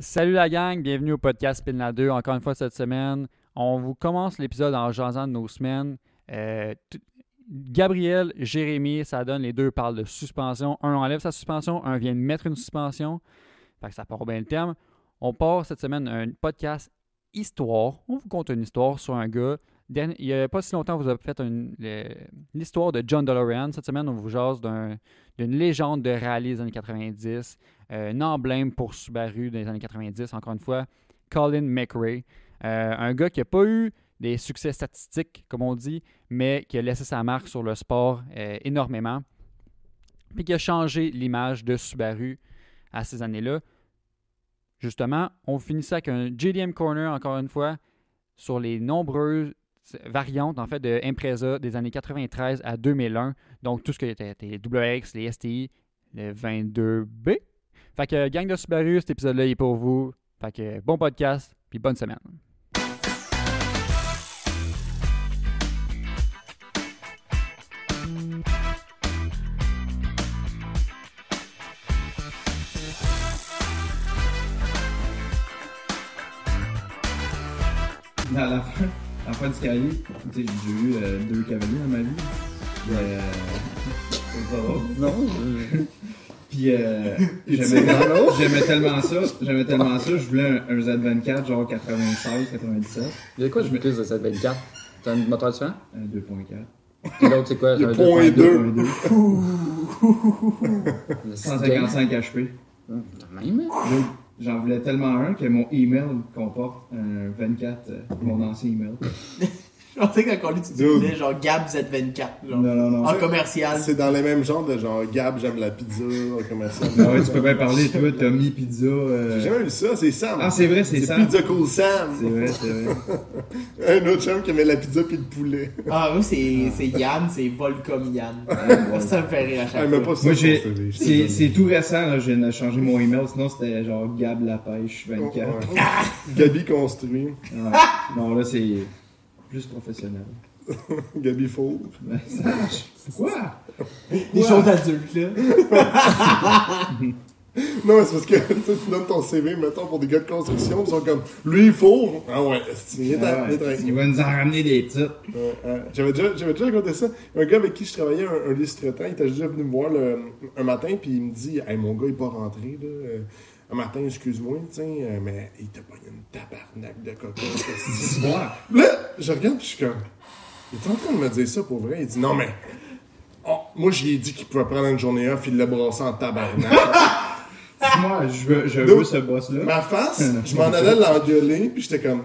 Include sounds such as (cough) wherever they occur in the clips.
Salut la gang, bienvenue au podcast Spin 2. Encore une fois cette semaine, on vous commence l'épisode en jasant de nos semaines. Euh, Gabriel, Jérémy, ça donne les deux parlent de suspension. Un enlève sa suspension, un vient de mettre une suspension. Fait que ça part bien le terme. On part cette semaine un podcast histoire. On vous conte une histoire sur un gars. Il n'y a pas si longtemps, vous avez fait l'histoire de John DeLorean. Cette semaine, on vous jase d'un- d'une légende de rallye des années 90 euh, un emblème pour Subaru les années 90, encore une fois, Colin McRae. Euh, un gars qui n'a pas eu des succès statistiques, comme on dit, mais qui a laissé sa marque sur le sport euh, énormément, puis qui a changé l'image de Subaru à ces années-là. Justement, on finit ça avec un JDM Corner, encore une fois, sur les nombreuses variantes en fait de Impreza des années 93 à 2001. Donc tout ce qui était les WX, les STI, le 22B. Fait que gang de Subaru, cet épisode-là est pour vous. Fait que bon podcast, puis bonne semaine. La du j'ai eu euh, deux cavaliers dans ma vie. Puis, euh, ça va? Non, (laughs) Puis euh, (laughs) j'aimais tellement ça, j'aimais tellement ça, je voulais un, un Z24 genre 96, 97, il y a quoi, je maîtrise de cette 24 T'as un moteur différent? Un 2.4. Et l'autre, c'est quoi? Le un point 2.2. deux. 2.2. 155 HP. Hum, Même. J'en voulais tellement un que mon email comporte un 24, euh, mon ancien email. (laughs) Je pensais que quand tu Dude. disais genre Gab Z24, genre, Non, non, non. en commercial. C'est dans les mêmes genres de genre Gab, j'aime la pizza, euh, commercial. Ah ouais, tu peux bien parler, toi, Tommy Pizza. euh, J'ai jamais vu ça, c'est Sam. Ah, c'est vrai, c'est C'est Sam. Pizza Cool Sam. C'est vrai, c'est vrai. (laughs) Un autre chum qui aimait la pizza puis le poulet. Ah, oui, c'est c'est Yann, c'est Volcom Yann. ouais. (laughs) ça me fait rire à Ah, chaque mais fois. pas. Moi, C'est tout récent, là, je viens de changer mon email, sinon c'était genre Gab la pêche 24. Ouais. (laughs) Gabi construit. Ah, non, là, c'est plus professionnel. (laughs) Gabi Faux. Ben, ça marche. Quoi? Des choses adultes, là. (laughs) Non, mais c'est parce que (laughs) tu donnes ton CV, mettons, pour des gars de construction, ils sont comme, lui, il faut. Ah ouais, c'est Ah il ouais, va nous en ramener des titres. J'avais déjà, j'avais déjà raconté ça. Un gars avec qui je travaillais, un, un traitant, il était déjà venu me voir le- un matin, puis il me dit Hey, mon gars, il est pas rentré, là. Un matin, excuse-moi, tu sais, euh, mais il t'a pogné une tabarnak de coca. (laughs) Là, je regarde, puis je suis comme Il est en train de me dire ça pour vrai. Il dit Non, mais. oh, moi, j'y ai dit qu'il pouvait prendre une journée off, il l'a brassé en tabarnak. (laughs) Moi, je veux, je Donc, veux ce boss-là. Ma face, je m'en allais l'engueuler, puis j'étais comme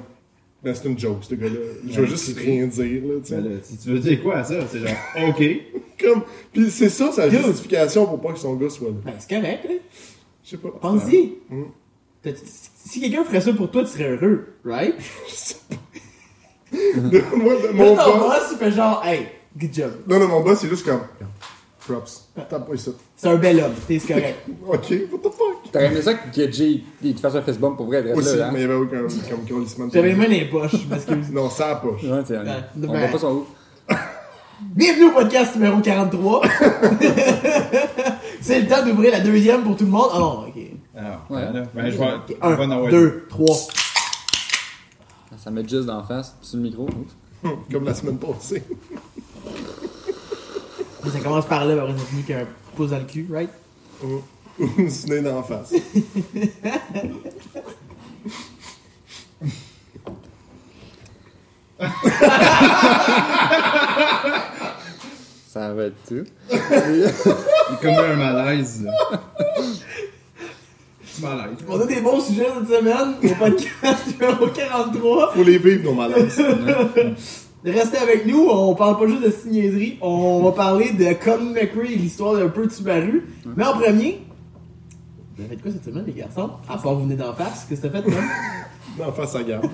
Ben, c'est une joke, ce gars-là. Je veux juste rien dire, là, tu sais. Ben tu veux dire quoi à ça, c'est genre, (laughs) ok. Comme, puis c'est ça sa justification pour pas que son gars soit là. Ben, c'est correct, là. Je sais pas. Pense-y. Mm. T'as- Si quelqu'un ferait ça pour toi, tu serais heureux, right? De- moi, de- Là, mon (laughs) ton boss? boss, il fait genre, hey, good job. Non, non, mon boss, c'est juste comme. Props. T'as pas ça. C'est un bel homme, t'es c'est correct. (laughs) Ok, what the fuck? T'aurais aimé ça que Jay il te fasse un fist bump pour vrai, Aussi, là. mais il Hein? y avait aucun comme de J'avais les mains dans les poches, je m'excuse. Non, ça a poche. Ouais, c'est- Ouais, on ben- voit pas son haut. Bienvenue au podcast numéro 43. (laughs) c'est le temps d'ouvrir la deuxième pour tout le monde. Ah non, ok. Alors, Ouais. Ben, je vais, je vais en Un, avoir deux, trois. Ça met juste d'en face, sur le micro. (laughs) Comme la semaine passée. Ça commence par là, après ça finit qu'un pouce dans le cul, right? C'est né d'en face. (laughs) Ça va être tout. Il comme un malaise. là. malaise. On a des bons sujets cette semaine au podcast numéro 43. Faut les vivre, nos malaises. Restez avec nous, on parle pas juste de signéserie, on va parler de Colin McRae et l'histoire d'un peu de Subaru. Mais en premier, vous avez fait quoi cette semaine, les garçons? À part vous venez d'en face, qu'est-ce que t'as fait, toi? D'en face à garde.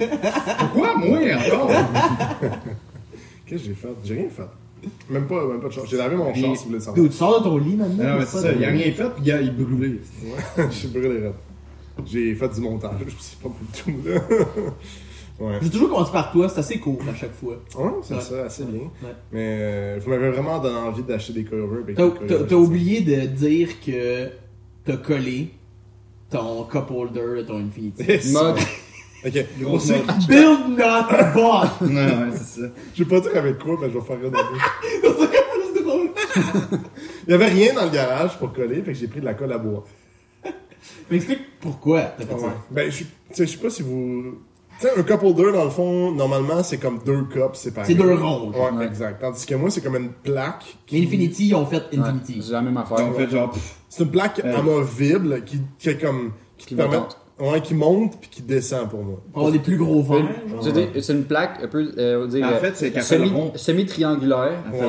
Pourquoi, moi, encore? (laughs) Qu'est-ce que j'ai fait? J'ai rien fait. Même pas, même pas de chance. J'ai lavé mon char, si vous voulez savoir. D'où tu sors de ton lit maintenant? Non, mais c'est ça, il a rien fait, puis il a brûlé. Ouais, (laughs) j'ai brûlé les rêves. J'ai fait du montage, (laughs) c'est pas pour tout, là. (laughs) Ouais. J'ai toujours commencé par toi, c'est assez court à chaque fois. Ouais, c'est Ouais. ça, assez bien. Ouais. Mais euh, vous m'avez vraiment donné envie d'acheter des covers. avec T'as je oublié de dire que t'as collé ton cup holder de ton Infinity. Ok, Gros aussi, mode. Build not bought! Non, ouais, c'est ça. je vais pas dire avec quoi, mais je vais faire rire de vous. C'est drôle. (laughs) Il y avait rien dans le garage pour coller, fait que j'ai pris de la colle à bois. (laughs) Mais explique pourquoi t'as fait Ouais. ça. Ben, je tu sais, je sais pas si vous. Tu sais, un cup holder, dans le fond, normalement, c'est comme deux cups séparés. C'est deux ronds. Ouais, Ouais. exact. Tandis que moi, c'est comme une plaque. Mais Infinity, ils ont fait Ouais, Infinity. C'est la même affaire. En fait, genre, pff, C'est une plaque Ouais. amovible qui, qui est comme. Qui, permet. Ouais, qui monte puis qui descend pour moi. Avoir des plus gros dire, C'est une plaque un peu, euh, on dire, En euh, fait, c'est le semi, semi-triangulaire Ouais.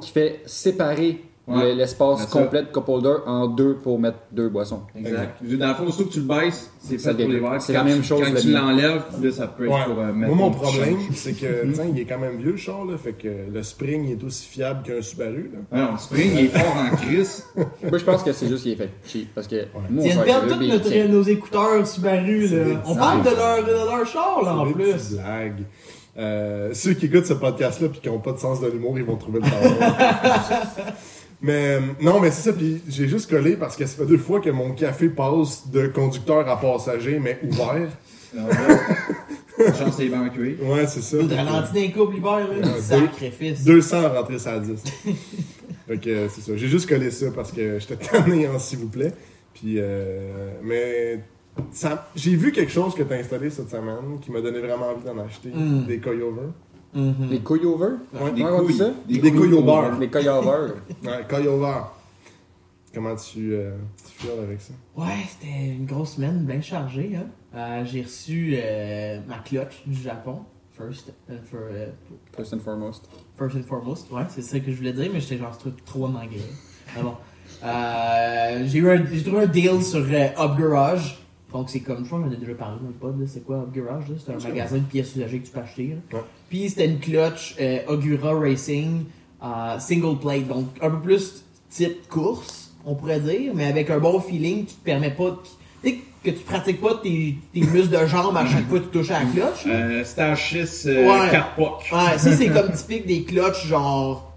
qui fait séparer Ouais. le- l'espace complet de cup holder en deux pour mettre deux boissons. Exact. Dans le fond, surtout que tu le baisses, c'est Ça fait pour les verres. C'est la même chose, Quand tu l'enlèves, là, ça peut être Ouais. pour euh, mettre. Moi, mon problème, (laughs) c'est que, sais, il est quand même vieux, le char, là. Fait que le spring il est aussi fiable qu'un Subaru, là. Ouais, non, le spring, il est fort en crise. (laughs) Moi, je pense que c'est juste qu'il est fait cheap. Parce que frère, perdent c'est tous nos écouteurs Subaru, là. On parle de leur, de leur char, là, en plus. blagues. Euh, ceux qui écoutent ce podcast-là puis qui n'ont pas de sens de l'humour, ils vont trouver le (laughs) temps. Mais euh, non, mais c'est ça. Puis j'ai juste collé parce que ça fait deux fois que mon café passe de conducteur à passager, mais ouvert. La (laughs) chance, c'est évacué. Ouais, c'est ça. De ralentir d'un couple l'hiver, là. Ouais, Sacrifice. 200 rentrés ça à 10. fait que euh, c'est ça. J'ai juste collé ça parce que j'étais tanné en s'il vous plaît. Puis, euh, mais ça- j'ai vu quelque chose que tu as installé cette semaine qui m'a donné vraiment envie d'en acheter. Mm. Des coilovers. Mhm. Les couilles over? Ouais, Des couilles. ça? Des couilles au beurre. Les couilles over. (laughs) Ouais. Comment tu, euh, tu files avec ça? Ouais, c'était une grosse semaine bien chargée. Hein. Euh, j'ai reçu euh, ma clutch du Japon. First and, for, euh, First and foremost. first and foremost. Ouais, c'est ça que je voulais dire, mais j'étais genre ce truc trop en anglais. Mais bon. Euh, j'ai eu un, j'ai trouvé un deal sur euh, Up Garage. Donc c'est comme, je crois j'en ai déjà parlé dans le pod, c'est quoi Garage? là? C'est un magasin de pièces usagées que tu peux acheter. Ouais. Puis c'était une clutch euh, Ogura Racing euh, single plate, donc un peu plus type course, on pourrait dire, mais avec un bon feeling qui te permet pas, de- tu sais, que tu pratiques pas tes, tes (laughs) muscles de jambes à chaque fois que tu touches à la clutch. Euh, Stage 6, euh, Ouais. 4 pocs. Ouais, ça c'est comme (laughs) typique des clutches genre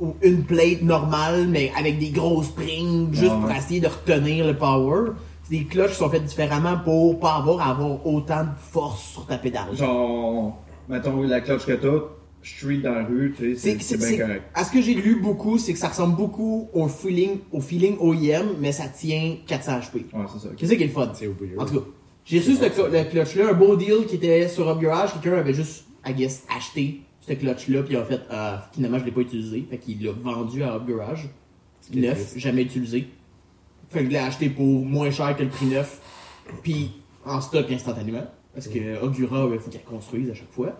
ou une plate normale mais avec des gros springs juste Ouais. pour essayer de retenir le power. C'est des clutches qui sont faites différemment pour pas avoir à avoir autant de force sur ta pédale. Genre, mettons la clutch que t'as, street dans la rue, tu sais, c'est- c'est bien c'est- correct. À ce que j'ai lu beaucoup, c'est que ça ressemble beaucoup au feeling, au feeling OEM, mais ça tient 400 HP. Ouais, c'est ça. ok. Qu'est-ce qui est le fun? C'est. En tout cas, j'ai reçu ce cl- clutch-là, un beau deal qui était sur Up Garage. Quelqu'un avait juste, I guess, acheté ce clutch-là, puis a fait, euh, finalement, je l'ai pas utilisé. Fait qu'il l'a vendu à Up Garage. qui est Neuf, jamais utilisé. Fait que je l'ai acheté pour moins cher que le prix neuf, puis en stock instantanément. Parce que Ogura, il faut qu'elle construise à chaque fois.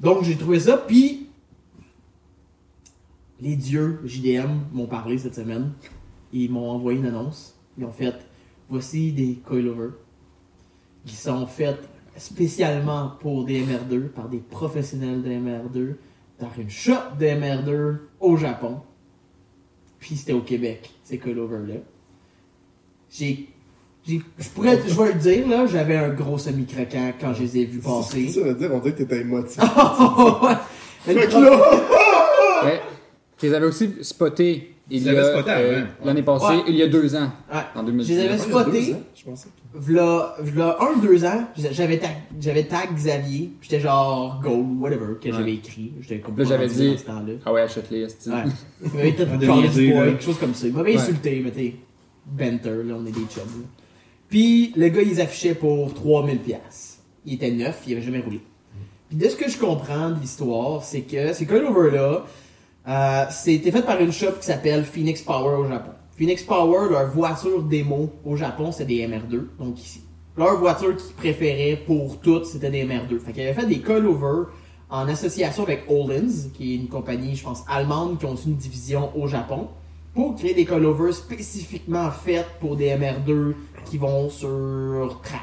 Donc j'ai trouvé ça, puis les dieux JDM m'ont parlé cette semaine. Ils m'ont envoyé une annonce. Ils ont fait voici des coilovers qui sont faites spécialement pour des MR2 par des professionnels de MR2 dans une shop de MR2 au Japon. Puis c'était au Québec, ces coilovers-là. J'ai. j'ai- Je pourrais, je vais le dire, là, j'avais un gros semi-craquant quand je les ai vus passer. Ça veut dire, on dirait que t'étais émotif. (laughs) Le Fait que là, Ouais. (laughs) Tu les avais aussi spotés euh, l'année passée, Ouais. il y a deux ans, Ouais. en Je 2019. les avais spotés. je pensais. V'là, v'là un, deux ans, j'avais tag, j'avais tag Xavier, j'étais genre gold, whatever, que j'avais écrit. J'étais Là, pas j'avais dit- dans ce temps-là. Ah ouais, achète-les. Ouais. (laughs) Il m'avait peut-être quelque chose comme ça. Il m'avait insulté, mais t'es banter, là, on est des chums. Puis le gars, il affichait pour 3000 pièces. Il était neuf, il avait jamais roulé. Puis de ce que je comprends de l'histoire, c'est que ces coilovers-là, euh, c'était fait par une shop qui s'appelle Phoenix Power au Japon. Phoenix Power, leur voiture démo au Japon, c'est des MR2. Donc ici, leur voiture qu'ils préféraient pour toutes, c'était des MR2. Fait qu'ils avaient fait des coilovers en association avec Olins, qui est une compagnie, je pense, allemande, qui ont une division au Japon, pour créer des coilovers spécifiquement faits pour des MR2 qui vont sur track.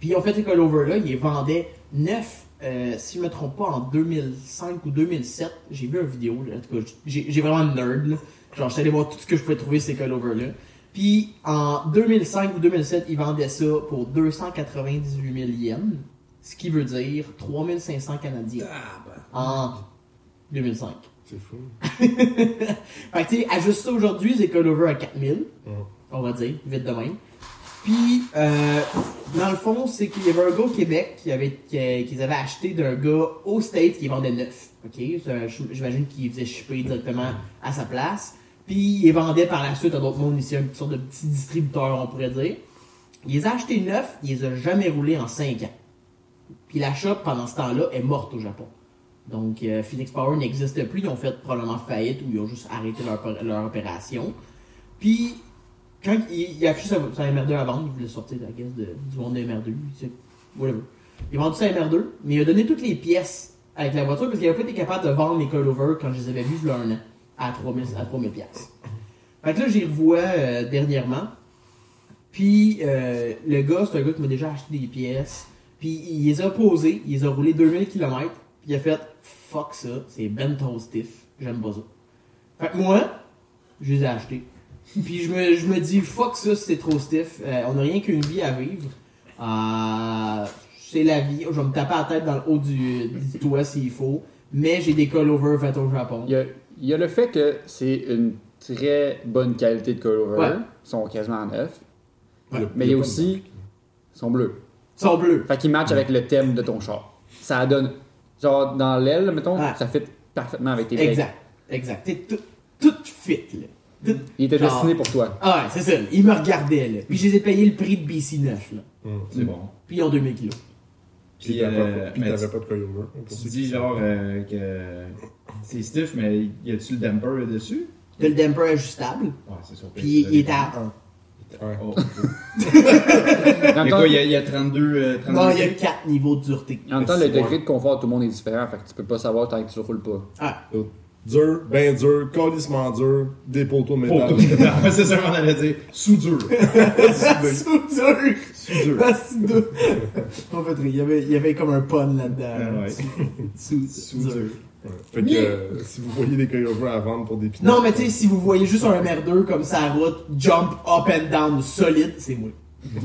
Puis ils ont fait ces coilovers-là, ils les vendaient neuf, euh, si je me trompe pas, en 2005 ou 2007. J'ai vu une vidéo, là, en tout cas, j'ai vraiment un nerd, là. Genre, j'étais allé voir tout ce que je pouvais trouver ces coilovers-là. Puis en 2005 ou 2007, ils vendaient ça pour 298 000 yens, ce qui veut dire 3500 canadiens en 2005. C'est fou. (laughs) Fait que tu sais, ajuste ça aujourd'hui, c'est coilovers à 4000, Ouais. on va dire, vite de même. Puis, euh, dans le fond, c'est qu'il y avait un gars au Québec qui avait, qui- qu'ils avaient acheté d'un gars au States qui vendait neuf. OK? J'imagine qu'il faisait shipper directement à sa place. Puis, il les vendait par la suite à d'autres mondes ici, une sorte de petit distributeur, on pourrait dire. Il les a achetés neufs, il les a jamais roulés en 5 ans. Puis la shop, pendant ce temps-là, est morte au Japon. Donc, euh, Phoenix Power n'existe plus. Ils ont fait probablement faillite ou ils ont juste arrêté leur, leur opération. Puis, quand il, a affiché sa, sa MR2 à vendre, il voulait sortir, la guess, du monde de MR2. c'est- Whatever. Il a vendu sa MR2, mais il a donné toutes les pièces avec la voiture parce qu'il avait pas été capable de vendre les coilovers quand je les avais vus il y a un an à 3000 à 3000 pièces. Fait que là, j'y revois euh, dernièrement. Puis, euh, le gars, c'est un gars qui m'a déjà acheté des pièces. Puis, il les a posées, il les a roulés 2000 km. Puis, il a fait fuck ça, c'est ben stiff, j'aime pas ça. Fait que moi, je les ai achetés. Puis, je me, je me dis fuck ça, c'est trop stiff. Euh, on n'a rien qu'une vie à vivre. Euh, c'est la vie. Je vais me taper la tête dans le haut du, du toit s'il faut. Mais j'ai des coilovers faits au Japon. Il y a, il y a le fait que c'est une très bonne qualité de coilover. Ouais. Ils sont quasiment neufs. Ouais. Mais il y a aussi. Ils sont bleus. Ils sont bleus. Fait qu'ils matchent avec le thème de ton char. Ça donne. Genre, dans l'aile, mettons, Ouais. ça fit parfaitement avec tes. Exact. Exact. T'es tout, tout fit, là. Tout- Il était Genre- destiné pour toi. Ah ouais, c'est ça. Ils me regardaient, là. Puis je les ai payés le prix de BC9, là. C'est bon. Puis ils ont 2000 kilos. Puis euh, puis t'avais tu- pas de coilover. pour Tu dis genre euh, que c'est stiff, mais y a-tu le damper dessus? T'as le damper ajustable. Ouais, c'est sûr. Puis il est à 1. Ouais. Oh, Mais quoi, il y, a- il y a 32. euh, 32 Non, il y a 4 niveaux de dureté. en même temps, le degré de confort de tout le monde est différent. Fait que tu peux pas savoir tant que tu roules pas. Ah. Dur, ben dur, colissement dur, des poteaux de Oh, métal. (laughs) Ouais, c'est ça qu'on allait dire. Sous-dur. (laughs) Sous-dur! Sous-dur. Ah, sous-dur! En fait, il y avait, il y avait comme un pun là-dedans. Ah ouais. Sous-dur. Fait que euh, si vous voyez des coilovers à vendre pour des pinots. Non, mais tu sais, si vous voyez juste un MR2 comme ça à route, jump up and down solide, c'est moi. (laughs)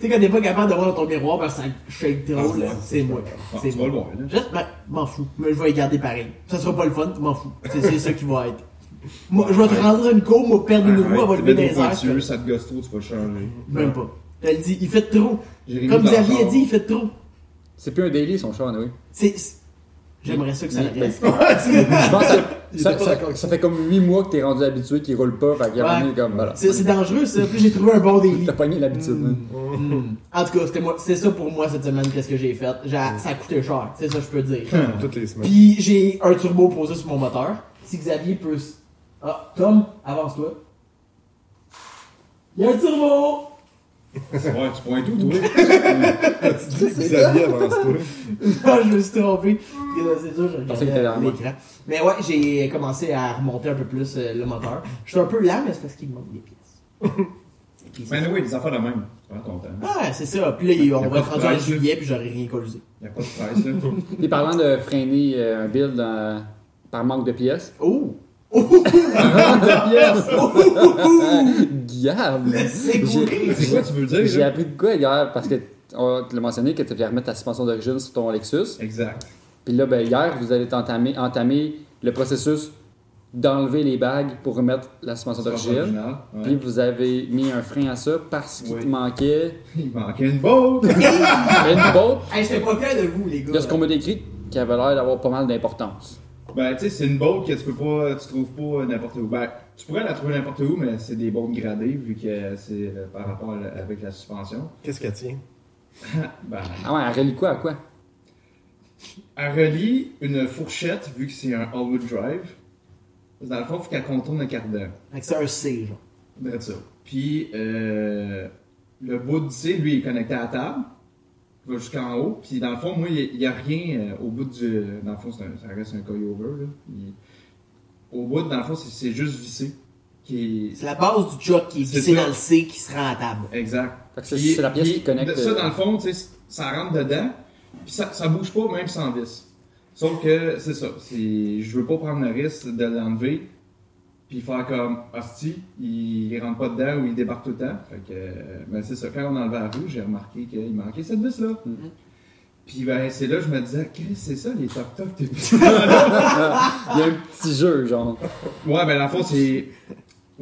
Tu sais, quand t'es pas capable de voir dans ton miroir parce que ça shake trop, là, c'est moi. C'est tu moi. Juste, ben, m'en fous. Mais je vais les garder pareil. Ça sera pas le fun, m'en fous. C'est ça qui va être. Moi, je vais te rendre une courbe, moi, perdre une roue, elle va tu lever des airs. pointueux, ça te gosse trop, tu vas le changer. Même pas. Elle dit, il fait trop. Comme Xavier a dit, il fait trop. C'est plus un daily son char, oui. C'est. J'aimerais ça que ça le reste. (laughs) Je pense que ça, ça- fait comme 8 mois que t'es rendu habitué qu'il roule pas. Fait qu'il Ouais. comme. Voilà. C'est dangereux, ça. Puis j'ai trouvé un bon délit. T'as pogné l'habitude. hein. Hmm. En tout cas, c'était moi- c'est ça pour moi cette semaine, qu'est-ce que j'ai fait. Ça a coûté cher, c'est ça que je peux dire. (laughs) Toutes les semaines. Puis j'ai un turbo posé sur mon moteur. Si Xavier peut. Ah, Tom, avance-toi. Il y a un turbo! Ouais, tu pointes où, toi? tu dis Xavier avance toi. Ah, je me suis trompé. C'est sûr, je pensais que l'écran. Mais ouais, j'ai commencé à remonter un peu plus euh, le moteur. Je suis un peu lent, mais c'est parce qu'il me manque des pièces. (laughs) Puis Ben oui, des affaires de même. Temps. Ah, c'est ça. Puis là, on a va être rendu en juillet, puis j'aurais rien causé. Y'a pas de presse, là. (laughs) Et parlant de freiner euh, un build dans- par manque de pièces. Oh! De pièces! Gab! C'est quoi tu veux dire, J'ai appris de quoi hier parce que on te l'a mentionné que tu devais remettre ta suspension d'origine sur ton Lexus. Exact. Puis là, ben, hier, vous avez entamé, entamé le processus d'enlever les bagues pour remettre la suspension d'origine. Ouais. Puis vous avez mis un frein à ça parce qu'il Oui. te manquait Il manquait une botte! (laughs) une botte Hey, j'étais pas fier de vous, les gars. de ce qu'on m'a décrit qui avait l'air d'avoir pas mal d'importance. Ben, tu sais, c'est une botte que tu peux pas, tu trouves pas n'importe où. Ben, tu pourrais la trouver n'importe où, mais c'est des bottes gradées, vu que c'est euh, par rapport à la- avec la suspension. Qu'est-ce qu'elle tient? (laughs) Ben, Ah ouais, elle relie quoi à quoi? elle relie une fourchette, vu que c'est un all-wheel drive. Dans le fond, il faut qu'elle contourne cardan. Fait que c'est un C, genre. Ça. Puis, euh, le bout du C, lui, est connecté à la table. Il va jusqu'en haut. Puis, dans le fond, moi, il n'y a, rien euh, au bout du. Dans le fond, c'est un- ça reste un coil-over. Au bout, dans le fond, c'est juste vissé. Qui. C'est la base du choc qui est C'est vissée dans le C qui se rend à table. Exact. C'est- la pièce qui connecte, Ça, euh, dans le fond, tu sais, ça rentre dedans. Puis, ça, ça bouge pas, même sans vis. Sauf que, c'est ça. c'est- Je veux pas prendre le risque de l'enlever. Puis faire comme hostie, il, il rentre pas dedans ou il débarque tout le temps. Fait que, ben c'est ça. Quand on enlevait la rue, j'ai remarqué qu'il manquait cette vis-là. Mm-hmm. Puis ben, c'est là que je me disais, Chris, c'est ça les toc-toc depuis (laughs) Il y a un petit jeu, genre. Ouais, ben, dans le fond, c'est.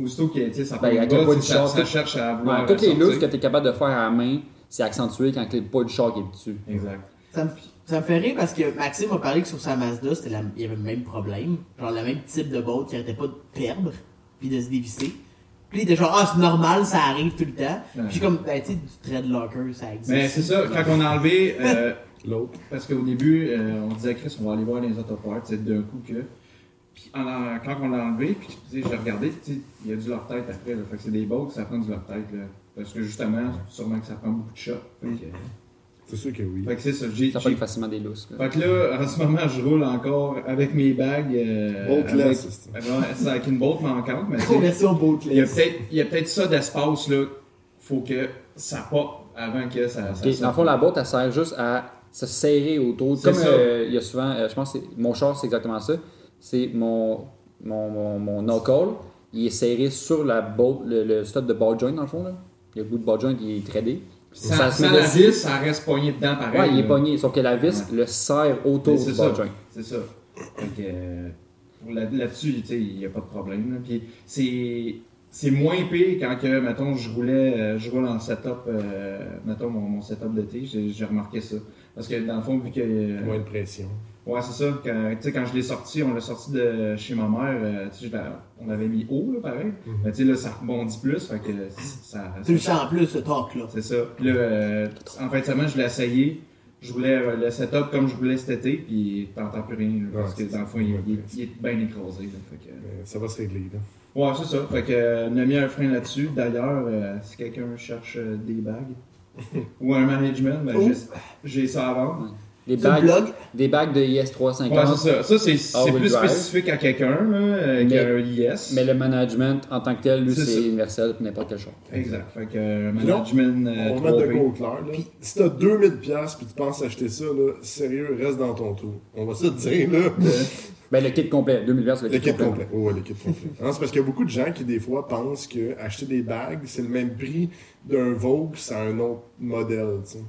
aussitôt que ça Ben, avec le poids du ça, char, ça cherche à Ouais, vouloir toutes les sortir. que tu es capable de faire à la main, c'est accentué quand le poids du char qui est dessus. Exact. Ça me, ça me fait rire parce que Maxime a parlé que sur sa Mazda, c'était la- il y avait le même problème. Genre le même type de boat qui arrêtait pas de perdre, puis de se dévisser. Puis il était genre, ah, c'est normal, ça arrive tout le temps. Puis comme, ben, tu sais, du threadlocker, ça existe. Mais c'est ça, quand on a enlevé, euh, (laughs) L'autre. parce qu'au début, euh, on disait, Chris, on va aller voir les autoparts, tu sais, d'un coup que. Puis en quand on l'a enlevé, puis j'ai regardé, tu sais, il y a du leur-tête après, là. Fait que c'est des boats, ça prend du leur-tête, là. Parce que justement, sûrement que ça prend beaucoup de chocs. C'est sûr que oui. fait que c'est ça, j'ai. Ça j'ai- fait facilement des lousses. là. Fait que là, en ce moment, je roule encore avec mes bagues. Euh, Boatless, avec- c'est avec une boat manquante, mais Conversion il y a peut-être il y a peut-être ça d'espace, là. Faut que ça pop avant que ça. ça. Dans le fond, la boîte, elle sert juste à se serrer autour. C'est Comme ça. euh, il y a souvent, euh, je pense que c'est- mon char, c'est exactement ça. C'est mon, mon, mon, mon knuckle, il est serré sur la le, le stud de ball joint, dans le fond. Là. Le bout de ball joint, il est tradé. Sans, ça se sans met la vis, ça reste pogné dedans pareil. Ouais, il est pogné, sauf que la vis Ouais. le serre autour du C'est ball ça. joint. C'est ça. Fait que, euh, là- là-dessus, tu sais, il n'y a pas de problème. là. Puis c'est. C'est moins pire quand que, mettons, je roulais, euh, je roule en setup, euh, mettons, mon, mon setup d'été, j'ai j'ai remarqué ça. Parce que dans le fond, vu que. euh, Moins de pression. Ouais, c'est ça. Quand, tu sais, quand je l'ai sorti, on l'a sorti de chez ma mère. euh, on avait mis haut, là, pareil. Mhm. Mais tu sais, là, ça rebondit plus. Fait que ça. Tu le sens plus, ce torque-là. c'est ça. Puis là, euh, en fin de semaine, je l'ai essayé. Je voulais euh, le setup comme je voulais cet été, puis t'entends plus rien. là, parce que dans le fond, il, est bien écrasé. là, fait que, Mais ça va se régler, là. ouais, c'est ça. Fait que, euh, on a mis un frein là-dessus. D'ailleurs, euh, si quelqu'un cherche euh, des bagues (laughs) ou un management, ben, Oh. j'ai- j'ai ça à vendre. Des bagues, blog. des bagues de IS 350. Ouais, c'est ça. Ça, c'est c'est All-wheel plus drive. spécifique à quelqu'un là, euh, Mais- qu'un IS. Mais le management, en tant que tel, lui, C'est universel pour n'importe quel char. Exact. Fait que euh, Puis là, management. euh, On va mettre de 3P. quoi clair, là. Si t'as 2000$ piastres puis tu penses acheter ça, là, sérieux, reste dans ton tour. On va se dire, là. (laughs) Ben, le kit complet, 2000 vers, c'est le, Le kit, kit complet. Oh, ouais, le kit complet. C'est parce qu'il y a beaucoup de gens qui, des fois, pensent que acheter des bagues, c'est le même prix d'un Vogue, c'est un autre modèle, tu sais.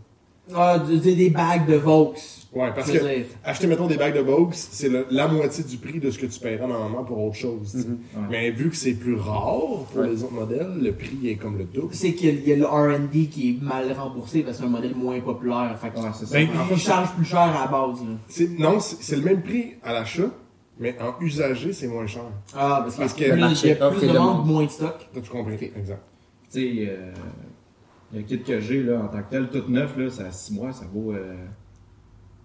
Ah, des, des bagues de Vaux. Ouais, parce que dire. acheter, mettons, des bagues de Vogue, c'est la moitié du prix de ce que tu paieras normalement pour autre chose. Ouais. Mais vu que c'est plus rare pour Ouais. les autres modèles, le prix est comme le double. C'est qu'il y a le R&D qui est mal remboursé parce que c'est un modèle moins populaire. Fait que Ouais, c'est ça. Ben, il charge plus cher à la base. Là. Non, c'est le même prix à l'achat, mais en usagé, c'est moins cher. Ah, parce, Parce qu'il que y a plus, marché il y a offre plus et de demande. ventes, moins de stock. T'as tout compris? Exact. Tu sais, euh, le kit que j'ai là, en tant que tel, tout neuf, là, ça a 6 mois, ça vaut, euh,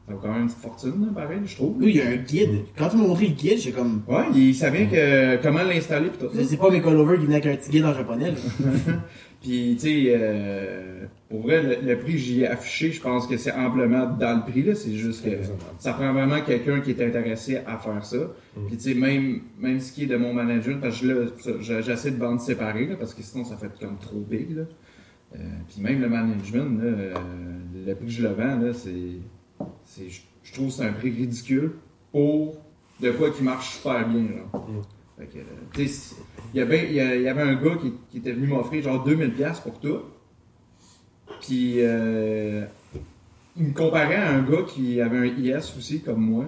ça vaut quand même une petite fortune, là, pareil, je trouve. Lui, il y a un guide. Quand tu m'as montré le guide, j'ai comme. Ouais, il savait que, comment l'installer pis tout ça. C'est pas mes colovers qui venaient avec un petit guide en japonais. là. (laughs) Puis, tu sais, euh, pour vrai, le, le prix que j'y ai affiché, je pense que c'est amplement dans le prix, là. C'est juste que ça prend vraiment quelqu'un qui est intéressé à faire ça. Puis, tu sais, même, même ce qui est de mon management, parce que là, j'essaie de vendre séparé, là, parce que sinon, ça fait comme trop big, là. Euh, puis même le management, là, euh, le prix que je le vends, là, c'est, c'est, je je trouve que c'est un prix ridicule pour de quoi qui marche super bien, là. Fait que, il y, avait, il y un gars qui, qui était venu m'offrir genre 2000$ piastres pour tout. Puis, euh, il me comparait à un gars qui avait un IS aussi, comme moi.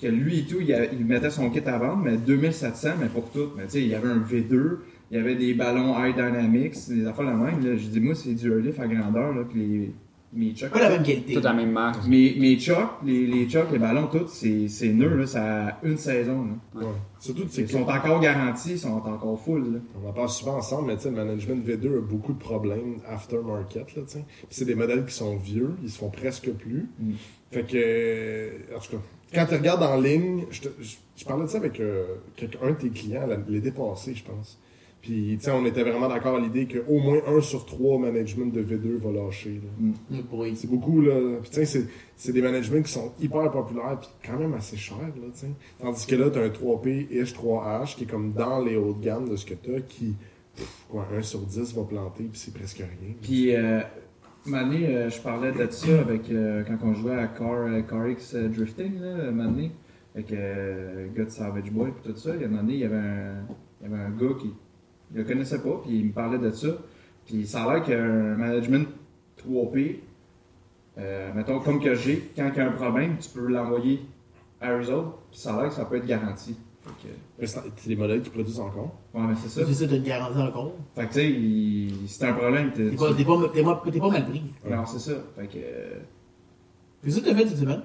Que lui et tout, il, a- il mettait son kit à vendre, mais 2700, mais pour tout. Mais tu sais, il y avait un V2, il y avait des ballons High Dynamics, des affaires la même. Là. Je dis, moi, c'est du Earlift à grandeur, là, puis les, mes chucks. Pas la même qualité. Toute la même marque. Mes, mes chucks, les, les chucks, les ballons, tout, c'est, c'est neuf, là, ça a une saison. Là. Ouais. Surtout, c'est Ils sont encore garantis, ils sont encore full. Là. On en parle souvent ensemble, mais tu sais, le management V2 a beaucoup de problèmes aftermarket, là, tu sais. Puis c'est des modèles qui sont vieux, ils se font presque plus. Mm. Fait que, en tout cas, quand tu regardes en ligne, je, te- je- je parlais de ça avec euh, quelqu'un un de tes clients la- l'été passé, je pense. Puis, tu sais, on était vraiment d'accord à l'idée qu'au moins un sur trois management de V2 va lâcher. là. Le bruit. C'est beaucoup, là. Puis, tu sais, c'est- c'est des managements qui sont hyper populaires, puis quand même assez chers, là, tu sais. Tandis que là, t'as un 3P ish 3H qui est comme dans les hauts de gamme de ce que t'as, qui, pff, quoi, 1 sur 10 va planter, puis c'est presque rien. Puis, euh, Mané, euh, je parlais de ça avec, euh, quand on jouait à Car, euh, Car X Drifting, là, Mané, avec euh, le gars de Savage Boy et tout ça. Il y a un moment donné, il y avait un, il y avait un gars qui ne le connaissait pas, puis il me parlait de ça. Puis ça a l'air qu'un management 3P, euh, mettons comme que j'ai, quand il y a un problème, tu peux l'envoyer à eux autres, puis ça a l'air que ça peut être garanti. Fait que- Mais C'est les modèles qui produisent encore. Ouais, mais c'est ça. C'est ça, t'as une garantie encore. Fait que tu sais, c'est un problème. t'es- T'es pas, pas, mal pris. Non, c'est ça. Fait que. euh, C'est ça que t'as fait cette semaine?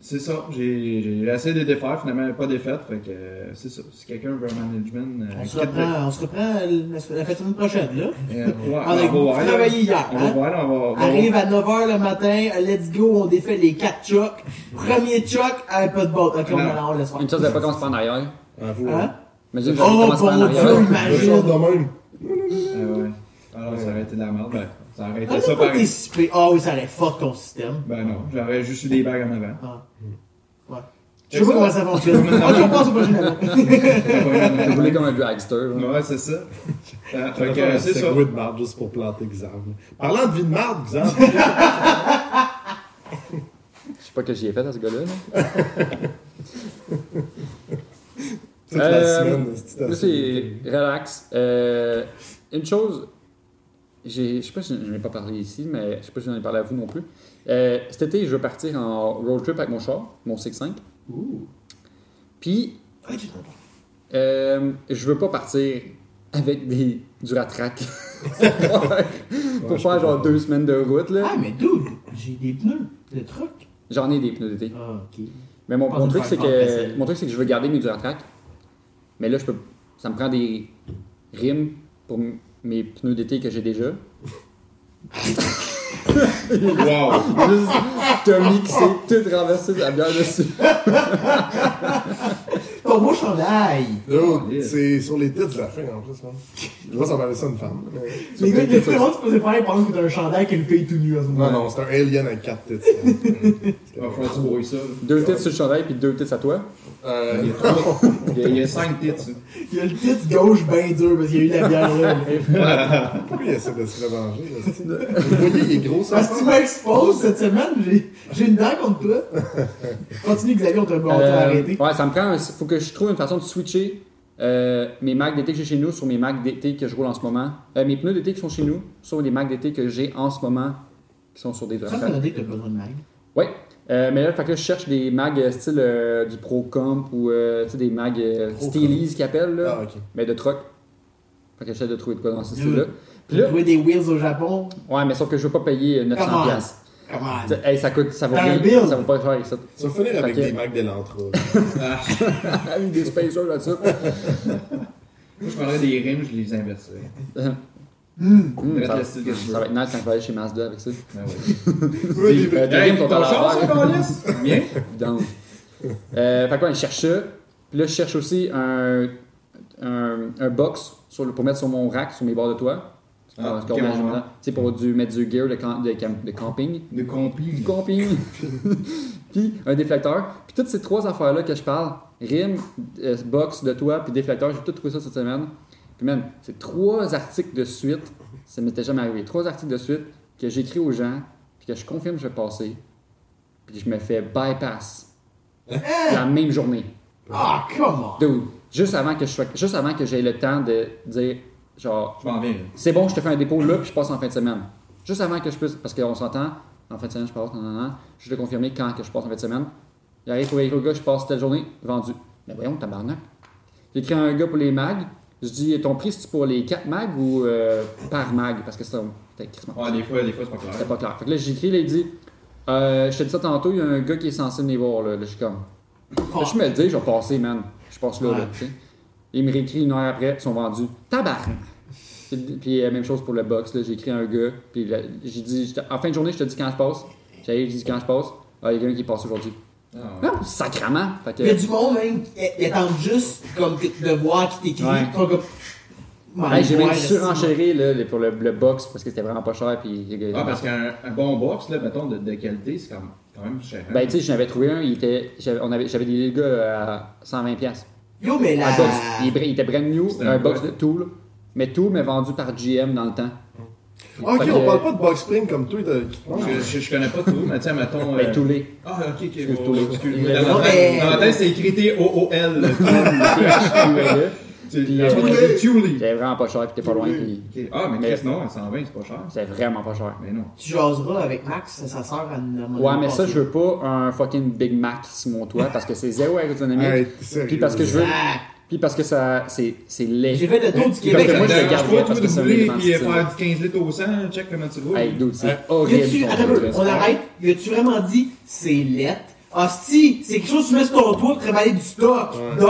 C'est ça. J'ai j'ai essayé de défaire, finalement, pas défaite. Fait que euh, c'est ça. Si quelqu'un veut un management. euh, On se reprend, on se reprend la, la fête semaine prochaine, là. (laughs) Euh, ouais, On a beaucoup (laughs) là. travaillé hier, On va hein? voir, là, on va. on va- Arrive à 9h le matin, let's go, on défait les 4 chocs. Premier choc, un peu de botte. Ok, on, Non. on laisse faire. Une chose de pas commencer par en arrière. Ah, faut, Hein? Imagine que Oh, en bon arrière. Dieu, imagine! de même. Ah ouais. Alors, ça aurait été de la merde. Ben, ça aurait été Ah, ça t'as pas pareil. anticipé. Ah oui, ça aurait fuck ton système. Ben non, j'aurais juste eu des bagues en avant. Ah. Ouais. Je sais pas comment ça fonctionne. ok, on passe au prochain. Vous voulez comme un dragster. Ouais, c'est ça. On va Fait c'est ça. de marde juste pour planter Xav. Parlant de vie de marde, Xav, (laughs) Je sais pas que j'y ai fait à ce gars-là. là. toute Euh, la semaine, c'est relax. Euh, une chose, je sais pas si je n'en ai pas parlé ici, mais je sais pas si j'en ai parlé à vous non plus. Euh, cet été, je veux partir en road trip avec mon char, mon CX-5. Puis, t'entends. euh, je veux pas partir avec des, du ratrac. (laughs) pour faire genre deux semaines de route. Là. Ah, mais dude, j'ai des pneus de truck. J'en ai des pneus d'été. Ah, ok. Mais mon, Ah, mon truc, c'est que, mon truc, c'est que je veux garder mes Duratrack. Mais là, je peux, ça me prend des rimes pour mes pneus d'été que j'ai déjà. Wow! Juste (laughs) Tommy qui s'est tout renversé de la bière dessus. Ton beau chandail. C'est sur les têtes de la fin en plus. Man. Là, ça m'avait ça une femme. mais- Les gars, les gens se posaient pareil pendant que t'as un chandail qui a une fille tout nue à ce Non, moment. non, c'est un alien avec quatre têtes. Il va falloir que tu brouilles ça. Deux têtes sur le chandail puis deux têtes à toi. Euh, Il y a (laughs) trois- il y a- il y a cinq tits. hein. Il y a le titre gauche bien dur parce qu'il y a eu la bière là. (laughs) pourquoi il essaie de se revenger? là, c'est- Vous voyez, il est gros, ça. Parce que tu m'exposes cette semaine, j'ai j'ai une dent contre toi. Continue, Xavier, on t'a on t'a Euh, arrêté. ouais, ça me prend. Il faut que je trouve une façon de switcher euh, mes Macs d'été que j'ai chez nous sur mes Macs d'été que je roule en ce moment. Euh, mes pneus d'été qui sont chez nous sur les Macs d'été que j'ai en ce moment qui sont sur des Ça, Duratrack. t'as noté que t'as besoin de mag. Oui. Euh, mais là, fait que là, je cherche des mags euh, style euh, du ProComp ou euh, tu sais, des mags euh, Steelies qu'ils appellent, là, Ah, mais de truck. Fait que j'essaie de trouver de quoi dans ce style-là. Puis là, trouvé des wheels au Japon. ouais, mais sauf que je veux pas payer euh, 900$. Come on. piastres. Come on. Tu sais, Hey, ça coûte, ça vaut rien, ça vaut pas cher ça. Ça va finir avec des Macs d'Elantra. (laughs) Avec des spacers là-dessus. Moi, je prendrais des rimes, je les inverserais. (laughs) Hum, Direct ça, ça va être nice quand je vais aller chez Mazda avec ça. Ben ouais. Oui, (laughs) Euh? Bien? Donc. Euh, fait quoi, je cherche ça. Puis là, je cherche aussi un, un, un box sur le- pour mettre sur mon rack, sur mes bords de toit. Ah, sais, pour du, mettre du gear de, camp- de, camp- de camping. De compli. Du camping. (laughs) puis un déflecteur. Puis toutes ces trois affaires-là que je parle, rim, euh, box de toit, puis déflecteur, j'ai tout trouvé ça cette semaine. Puis man, c'est trois articles de suite, ça m'était jamais arrivé, trois articles de suite que j'écris aux gens, puis que je confirme que je vais passer, puis que je me fais bypass la même journée. Ah, come on. Dude, juste avant que je sois, juste avant que j'aie le temps de dire genre c'est bon, je te fais un dépôt là, puis je passe en fin de semaine. Juste avant que je puisse, parce qu'on s'entend, en fin de semaine, je passe, non, non, non, je te confirmer quand que je passe en fin de semaine. Il arrive pour le gars, je passe telle journée, vendu. Mais voyons, tabarnak. À un gars pour les mags, je dis, ton prix, c'est pour les 4 mags ou euh, par mag? Parce que c'était c'était Ouais, des fois, des fois, c'est pas c'était clair. pas clair. Fait que là, j'ai écrit, là, il dit, euh, je te dis ça tantôt, il y a un gars qui est censé venir voir, là. Là, je suis comme, Là, je me le dis, je vais passer, man. Je passe là, Ouais. là, tu sais. Il me réécrit une heure après, ils sont vendus. Tabarnak! Puis, puis, euh, même chose pour le box, là, j'ai écrit à un gars, puis là, j'ai dit, je en fin de journée, je te dis quand je passe. J'avais dit quand je passe. Ah, il y a quelqu'un qui passe aujourd'hui. Ah! Fait que, Il y a du monde, même, qui attend juste comme de voir qui t'écrit. Ouais. Comme. J'ai même Ouais, surenchéré là, pour le, le box parce que c'était vraiment pas cher. Puis, Ah, parce qu'un un bon box, là, mettons, de, de qualité, c'est quand même, quand même cher. hein. ben, tu sais, j'en avais trouvé un, il était, j'avais, on avait, j'avais des gars à 120$. piastres. Yo, mais la. Un box, il, était brand new, un, un box de Tool. Mais Tool m'est vendu par GM dans le temps. Ok, on parle pas de box spring comme toi. manque. je, je, je connais pas tout, mais tiens, mettons. (laughs) Ben, euh, Toolé. Ah, ok, ok. Excuse, oh, excuse-moi. Dans Non, ma mais- tête- dans ma tête, c'est écrit T-O-O-L. (laughs) C'est euh, que c'est vraiment pas cher, puis t'es pas loin, puis Ok. Ah, mais Mais- Chris, non, à 120, c'est pas cher. c'était vraiment pas cher. Mais non. Tu jaseras avec Max, ça sert à nous Ouais, mais ça, je veux pas un fucking Big Mac sur mon toit parce que c'est zéro aérodynamique. Puis parce que je veux. Ah, Puis parce que ça. C'est c'est laid. J'ai fait le tour du Québec. moi, je le garderais parce que c'est un élément puis style. faire du 15 litres au 100, check comment tu roules. Hey, dude, c'est horrible. On arrête. Y a-tu vraiment dit c'est lettre? Hostie, c'est quelque chose que tu mets sur ton toit pour travailler du stock. The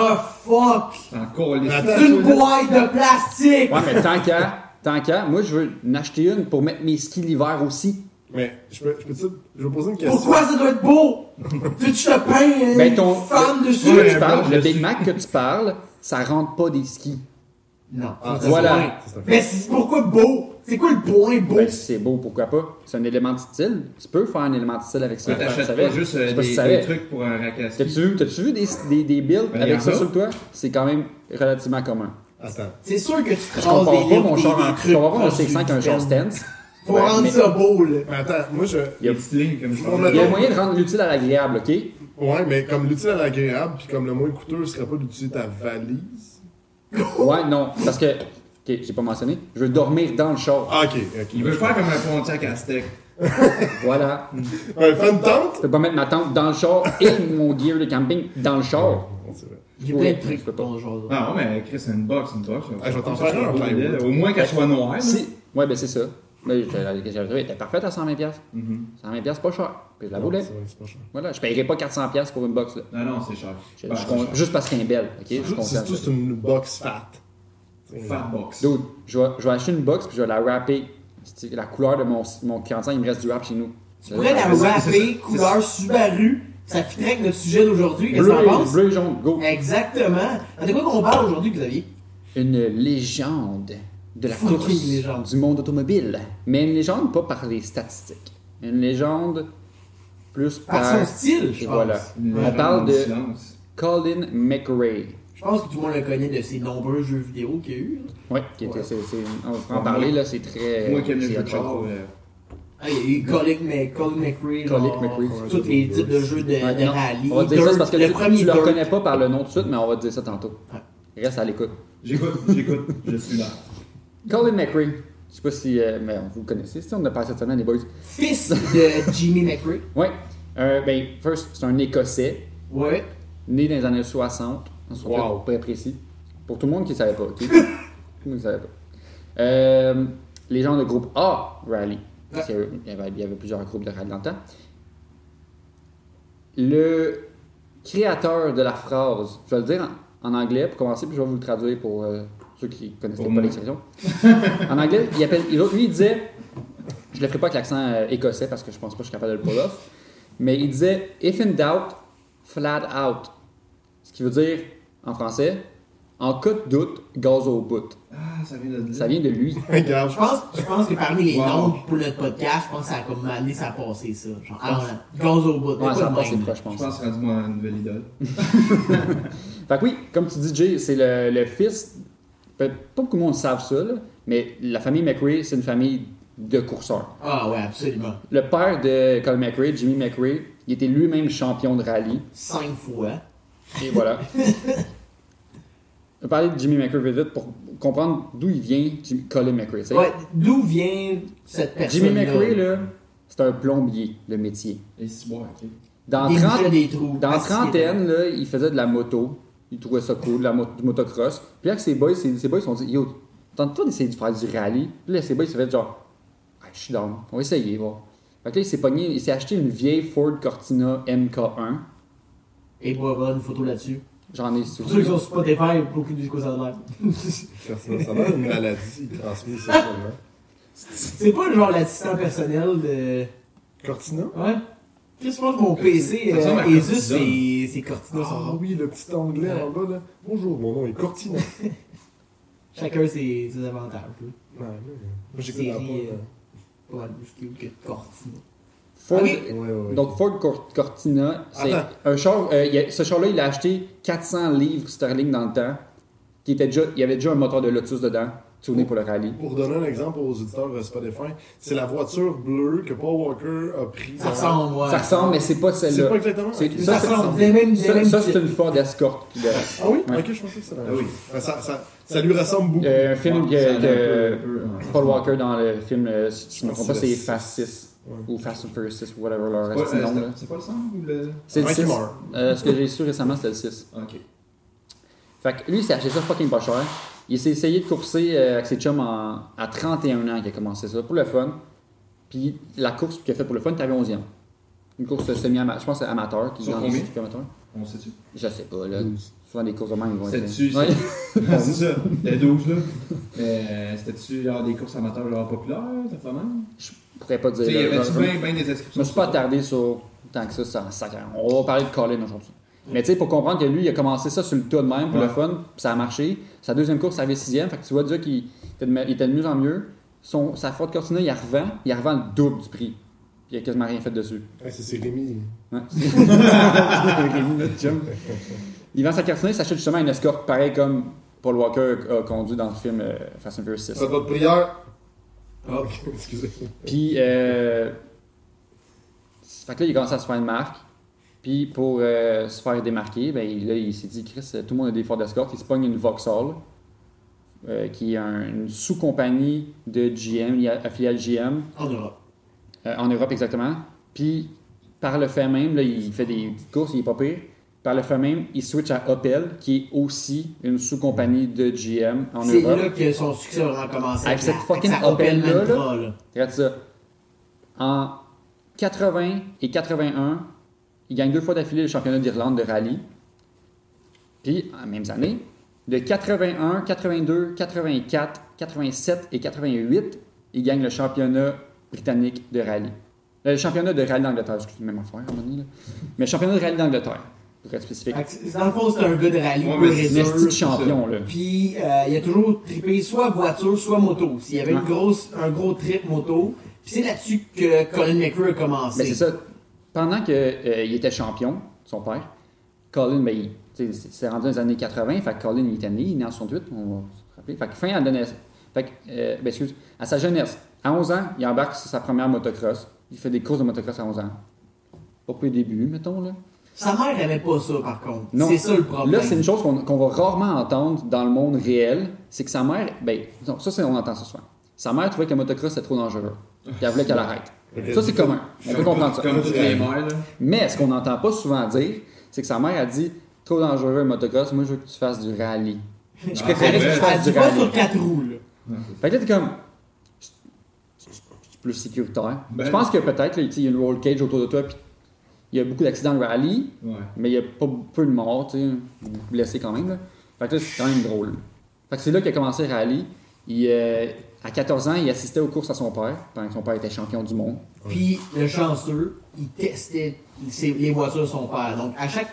fuck? C'est encore une boîte de plastique! Ouais, mais tant qu'à. Tant qu'à, moi, je veux en acheter une pour mettre mes skis l'hiver aussi. Mais je peux, je peux, te- je vais poser une question. Pourquoi ça doit être beau? (laughs) tu te peins Ben, une ton- femme dessus? Ouais, tu parles, le Big Mac que tu parles, ça rentre pas des skis. Non. Ah, voilà. Mais c'est pourquoi beau? C'est quoi le point beau? Ben, c'est beau, pourquoi pas? C'est un élément de style. Tu peux faire un élément de style avec ça. Tu T'achètes savais? pas juste Je euh, sais pas si des, tu savais. des trucs pour un rack à ski. T'as-tu vu, t'as-tu vu des, des, des builds Ben, avec ça sur le toit? C'est quand même relativement commun. Attends. C'est sûr que tu te Je des pas mon char des en, je compare pas mon proches CX5 du à un char stance. Faut Ouais, rendre mais- ça beau, là. Mais attends, moi je. Il y a- Des petites lignes comme je On parlais. Il y a moyen de rendre l'utile à l'agréable, ok? Ouais, mais comme l'utile à l'agréable, puis comme le moins coûteux serait pas d'utiliser ta valise. Ouais, non, parce que, ok, j'ai pas mentionné, je veux dormir dans le char. Ah, ok, ok. Il veut faire comme un Pontiac Aztec. Voilà. Ouais, fais une tente? Je peux pas mettre ma tente dans le char et mon gear de camping dans le char. Ouais, c'est vrai. J'ai Ouais, plein de trucs genre. Ah, ouais, mais Chris, c'est une box, une box. Ah, je vais t'en faire un, Au moins qu'elle soit noire. Si, ouais, ben c'est ça. J'avais trouvée était parfaite à 120$. piastres. Mhm. 120$, c'est pas cher. Je la voulais. c'est vrai, c'est pas cher. Voilà, je paierais pas 400$ pour une box là. Non, non, c'est cher. Je- je c'est con- cher. juste parce qu'elle est belle, ok? Je suis C'est c'est une box fat. Fat box. Dude, je vais, je vais acheter une box puis je vais la rapper. C'est La couleur de mon, mon 45, il me reste du rap chez nous. Tu pourrais la c'est ça, c'est rapper ça. couleur Subaru. Ça fitterait avec notre sujet d'aujourd'hui. Qu'est-ce que Bleu, t'en penses? bleu et jaune, go. Exactement. Ah, De quoi qu'on parle aujourd'hui, Xavier? Une légende de la course légende. du monde automobile. Mais une légende pas par les statistiques. Une légende plus Par par... son style, je pense. voilà. On parle de. Colin McRae. Je pense que tout le monde le connaît de ses nombreux jeux vidéo qu'il y a eu. qui était, Ouais. c'est- on va en Ouais, parler moi- là, c'est très. Moi qui aime les jeux de char. Ah, il y a eu Colin, Mc- Colin McRae, Colin genre, McRae. tous les types de jeux de, rallye. On va dire Dirt, ça parce que le tu, premier tu le reconnais pas par le nom tout de suite, mais on va te dire ça tantôt. Reste à l'écoute. J'écoute, j'écoute, je suis là. Colin McRae. Je sais pas si. euh, mais vous le connaissez, si on a parlé cette semaine, les boys. Fils de Jimmy McRae. Ouais. Euh, ben, first, c'est un Écossais, Ouais. né dans les années 60. On se rappelle Wow. très précis. Pour tout le monde qui ne savait pas, ok? (laughs) tout le monde qui ne savait pas. Euh, les gens de groupe A Rally. Parce qu'il y avait- il y plusieurs groupes de rallye dans le temps. Le créateur de la phrase, je vais le dire en, en anglais pour commencer, puis je vais vous le traduire pour euh, ceux qui ne connaissent pas l'expression. en anglais, il appelle, lui, il disait, je le ferai pas avec l'accent euh, écossais parce que je pense pas que je suis capable de le pull off, mais il disait If in doubt, flat out. Ce qui veut dire, en français, en cas de doute, gaz au bout. Ah, ça vient de là. Ça vient de lui. (laughs) Regarde. Je pense, je pense que parmi les Wow. noms pour notre podcast, je pense que ça a comme année ça a passé ça. Genre, ah, gaz au bout. Ouais, ça pas de passe même. proche, je Je pense. pense que c'est rendu ma nouvelle idole. (laughs) Fait que oui, comme tu dis, Jay, c'est le, le fils. Pas beaucoup de monde savent ça, là, mais la famille McRae, c'est une famille de courseurs. Ah ouais, absolument. Le père de Colin McRae, Jimmy McRae, il était lui-même champion de rallye. Cinq fois. Et voilà. (laughs) Je vais parler de Jimmy McRae vite vite pour comprendre d'où il vient, Jimmy- Colin McRae. Ouais, d'où vient cette personne Jimmy McRae, là, c'est un plombier, le métier. Et si, ouais, ok. Dans, Il 30 bouchait des trous. dans trentaine, là, il faisait de la moto. Il trouvait ça cool, de la mo- du motocross. Puis là, avec ses boys, ses, ses boys se sont dit Yo, tente-toi d'essayer de faire du rallye. Puis là, ses boys, il s'est fait genre Ah, Je suis down, on va essayer, voir. Fait que là, il s'est pogné, il s'est acheté une vieille Ford Cortina MK1. Et pour avoir une photo là-dessus. J'en ai. Pour ceux qui sont sur Spotify, beaucoup de quoi ça a l'air. (laughs) Ça, ça, ça a l'air d'une maladie transmise sexuellement. C'est pas le genre l'assistant personnel de. Cortina? Ouais. Qu'est-ce que je pense que mon PC, ressemble à euh, Asus, c'est Cortina Ah oui, le petit onglet en bas là. Bonjour, mon nom est Cortina. (laughs) Chacun ses, ses avantages. Ouais, ouais, ouais. Moi j'écoute la Cortina. Ford-. Ouais, ouais. Donc, Ford Cor- Cortina, c'est un char. euh, a- ce char-là, il a acheté 400 livres sterling dans le temps. Qui était déjà, il y avait déjà un moteur de Lotus dedans. tourné pour le rallye. Pour donner un exemple aux auditeurs de Spotify, c'est la voiture bleue que Paul Walker a prise. Ça ressemble, ouais. Ça ressemble, mais c'est pas C'est celle-là. pas exactement. C'est-. Ça Ça, Ça, c'est une Ford Escort. Ah oui? Ouais. Ok, je pensais que c'était la Ah oui. Ça, ça, lui ressemble beaucoup. Euh, un film Ouais, que, que un peu-. Paul Walker dans le film, euh, si je me trompe pas, C'est Fast 6 Ouais. ou Fast and Furious 6, whatever leur reste euh, c'est- pas le sang ou le. C'est le Ouais, qui 6. meurt. Euh, ce que j'ai su récemment, c'était le 6. Ok. Fait que lui, il s'est acheté ça fucking pas cher. Il s'est essayé de courser euh, avec ses chums en- à 31 ans qu'il a commencé ça, pour le fun. Puis la course qu'il a fait pour le fun, t'avais 11e. Une course semi-amateur, je pense que c'est amateur. Qui Sur gagne combien? ici, qui est amateur. On sait-tu? Je sais pas, là. Souvent des courses de même, ils vont être. C'était-tu. Ouais. (laughs) C'est ça. (laughs) Le 12 là. Euh, C'était-tu genre des courses amateurs genre populaires, ça fait même? Je pourrais pas Tu sais, dire. y là, avait-tu je- bien ben des Je inscriptions? me suis pas attardé sur tant que ça, ça sac. On va parler de Colin aujourd'hui. Mais tu sais, pour comprendre que lui, il a commencé ça sur le tas de même pour Ouais. le fun, puis ça a marché. Sa deuxième course, ça avait sixième. Fait que tu vois déjà qu'il était de, mieux en mieux. Son, sa Ford Cortina, il revend, il revend le double du prix. Puis il a quasiment rien fait dessus. Ouais, c'est- (laughs) c'est Rémi. Ouais. Rémi, notre chum. Il vend sa Cortina, il s'achète justement une escorte pareil comme Paul Walker a conduit dans le film euh, Fast and Furious 6. Faites votre prière. Ah. (laughs) Excusez. Puis, euh, fait que là, il a commencé à se faire une marque. Puis, pour euh, se faire démarquer, ben, il- là, il s'est dit, Chris, tout le monde a des Ford Escort. Il se pogne une Vauxhall, euh, qui est un- une sous-compagnie de GM, il y a affiliée à GM, En Europe. euh, en Europe exactement. Puis, par le fait même, là, il fait des petites courses, il est pas pire. Par le fait même, il switch à Opel, qui est aussi une sous-compagnie de GM en C'est Europe. là que son succès a commencé. Avec cette fucking Opel-là, là. Regarde ça. En 80 et 81, il gagne deux fois d'affilée le championnat d'Irlande de rallye. Puis, en mêmes années, de 81, 82, 84, 87 et 88, il gagne le championnat britannique de rallye. Euh, Le championnat de rallye d'Angleterre, excusez même affaire à un moment donné, là. Mais le championnat de rallye d'Angleterre, pour être spécifique. Dans le fond, c'est un gars de rallye Ouais, mais c'est Un champion, là. Puis euh, il a toujours trippé soit voiture, soit moto. S'il y avait une grosse, un gros trip moto, puis c'est là-dessus que Colin McRae a commencé. Ben, c'est ça. Pendant qu'il était champion, son père, Colin, ben, il- c'est c'est rendu dans les années 80, fait que Colin il était né, il est né en 68, on va se rappeler. Fait que fin à la naissance- fait que, euh, ben, excuse, à sa jeunesse, à 11 ans, il embarque sur sa première motocross. Il fait des courses de motocross à 11 ans. Pas pour les débuts, mettons, là. Sa mère aimait pas ça, par contre. Non. C'est ça le problème. Là, c'est une chose qu'on qu'on va rarement entendre dans le monde réel, c'est que sa mère, ben, non, ça, c'est- on entend ça souvent. Sa mère trouvait que le motocross c'était trop dangereux. Puis elle voulait qu'elle arrête. Ça, c'est commun. On peut comprendre ça. Comme toutes les mères, là. Mais ce qu'on n'entend pas souvent dire, c'est que sa mère a dit Trop dangereux le motocross, moi je veux que tu fasses du rallye. Je Ah, préférais que tu fasses du pas rallye. sur quatre roues, là. Fait que là, t'es comme. plus sécuritaire. Ben- je pense que peut-être, il y a une roll cage autour de toi, puis il y a beaucoup d'accidents de rallye, Ouais. mais il y a pas peu de morts, tu sais, blessés quand même. Là. Fait que là, c'est quand même drôle. Fait que c'est là qu'il a commencé le rallye. Il, euh, à 14 ans, il assistait aux courses à son père, pendant que son père était champion du monde. Puis le chanceux, il testait ses- les voitures de son père. Donc à chaque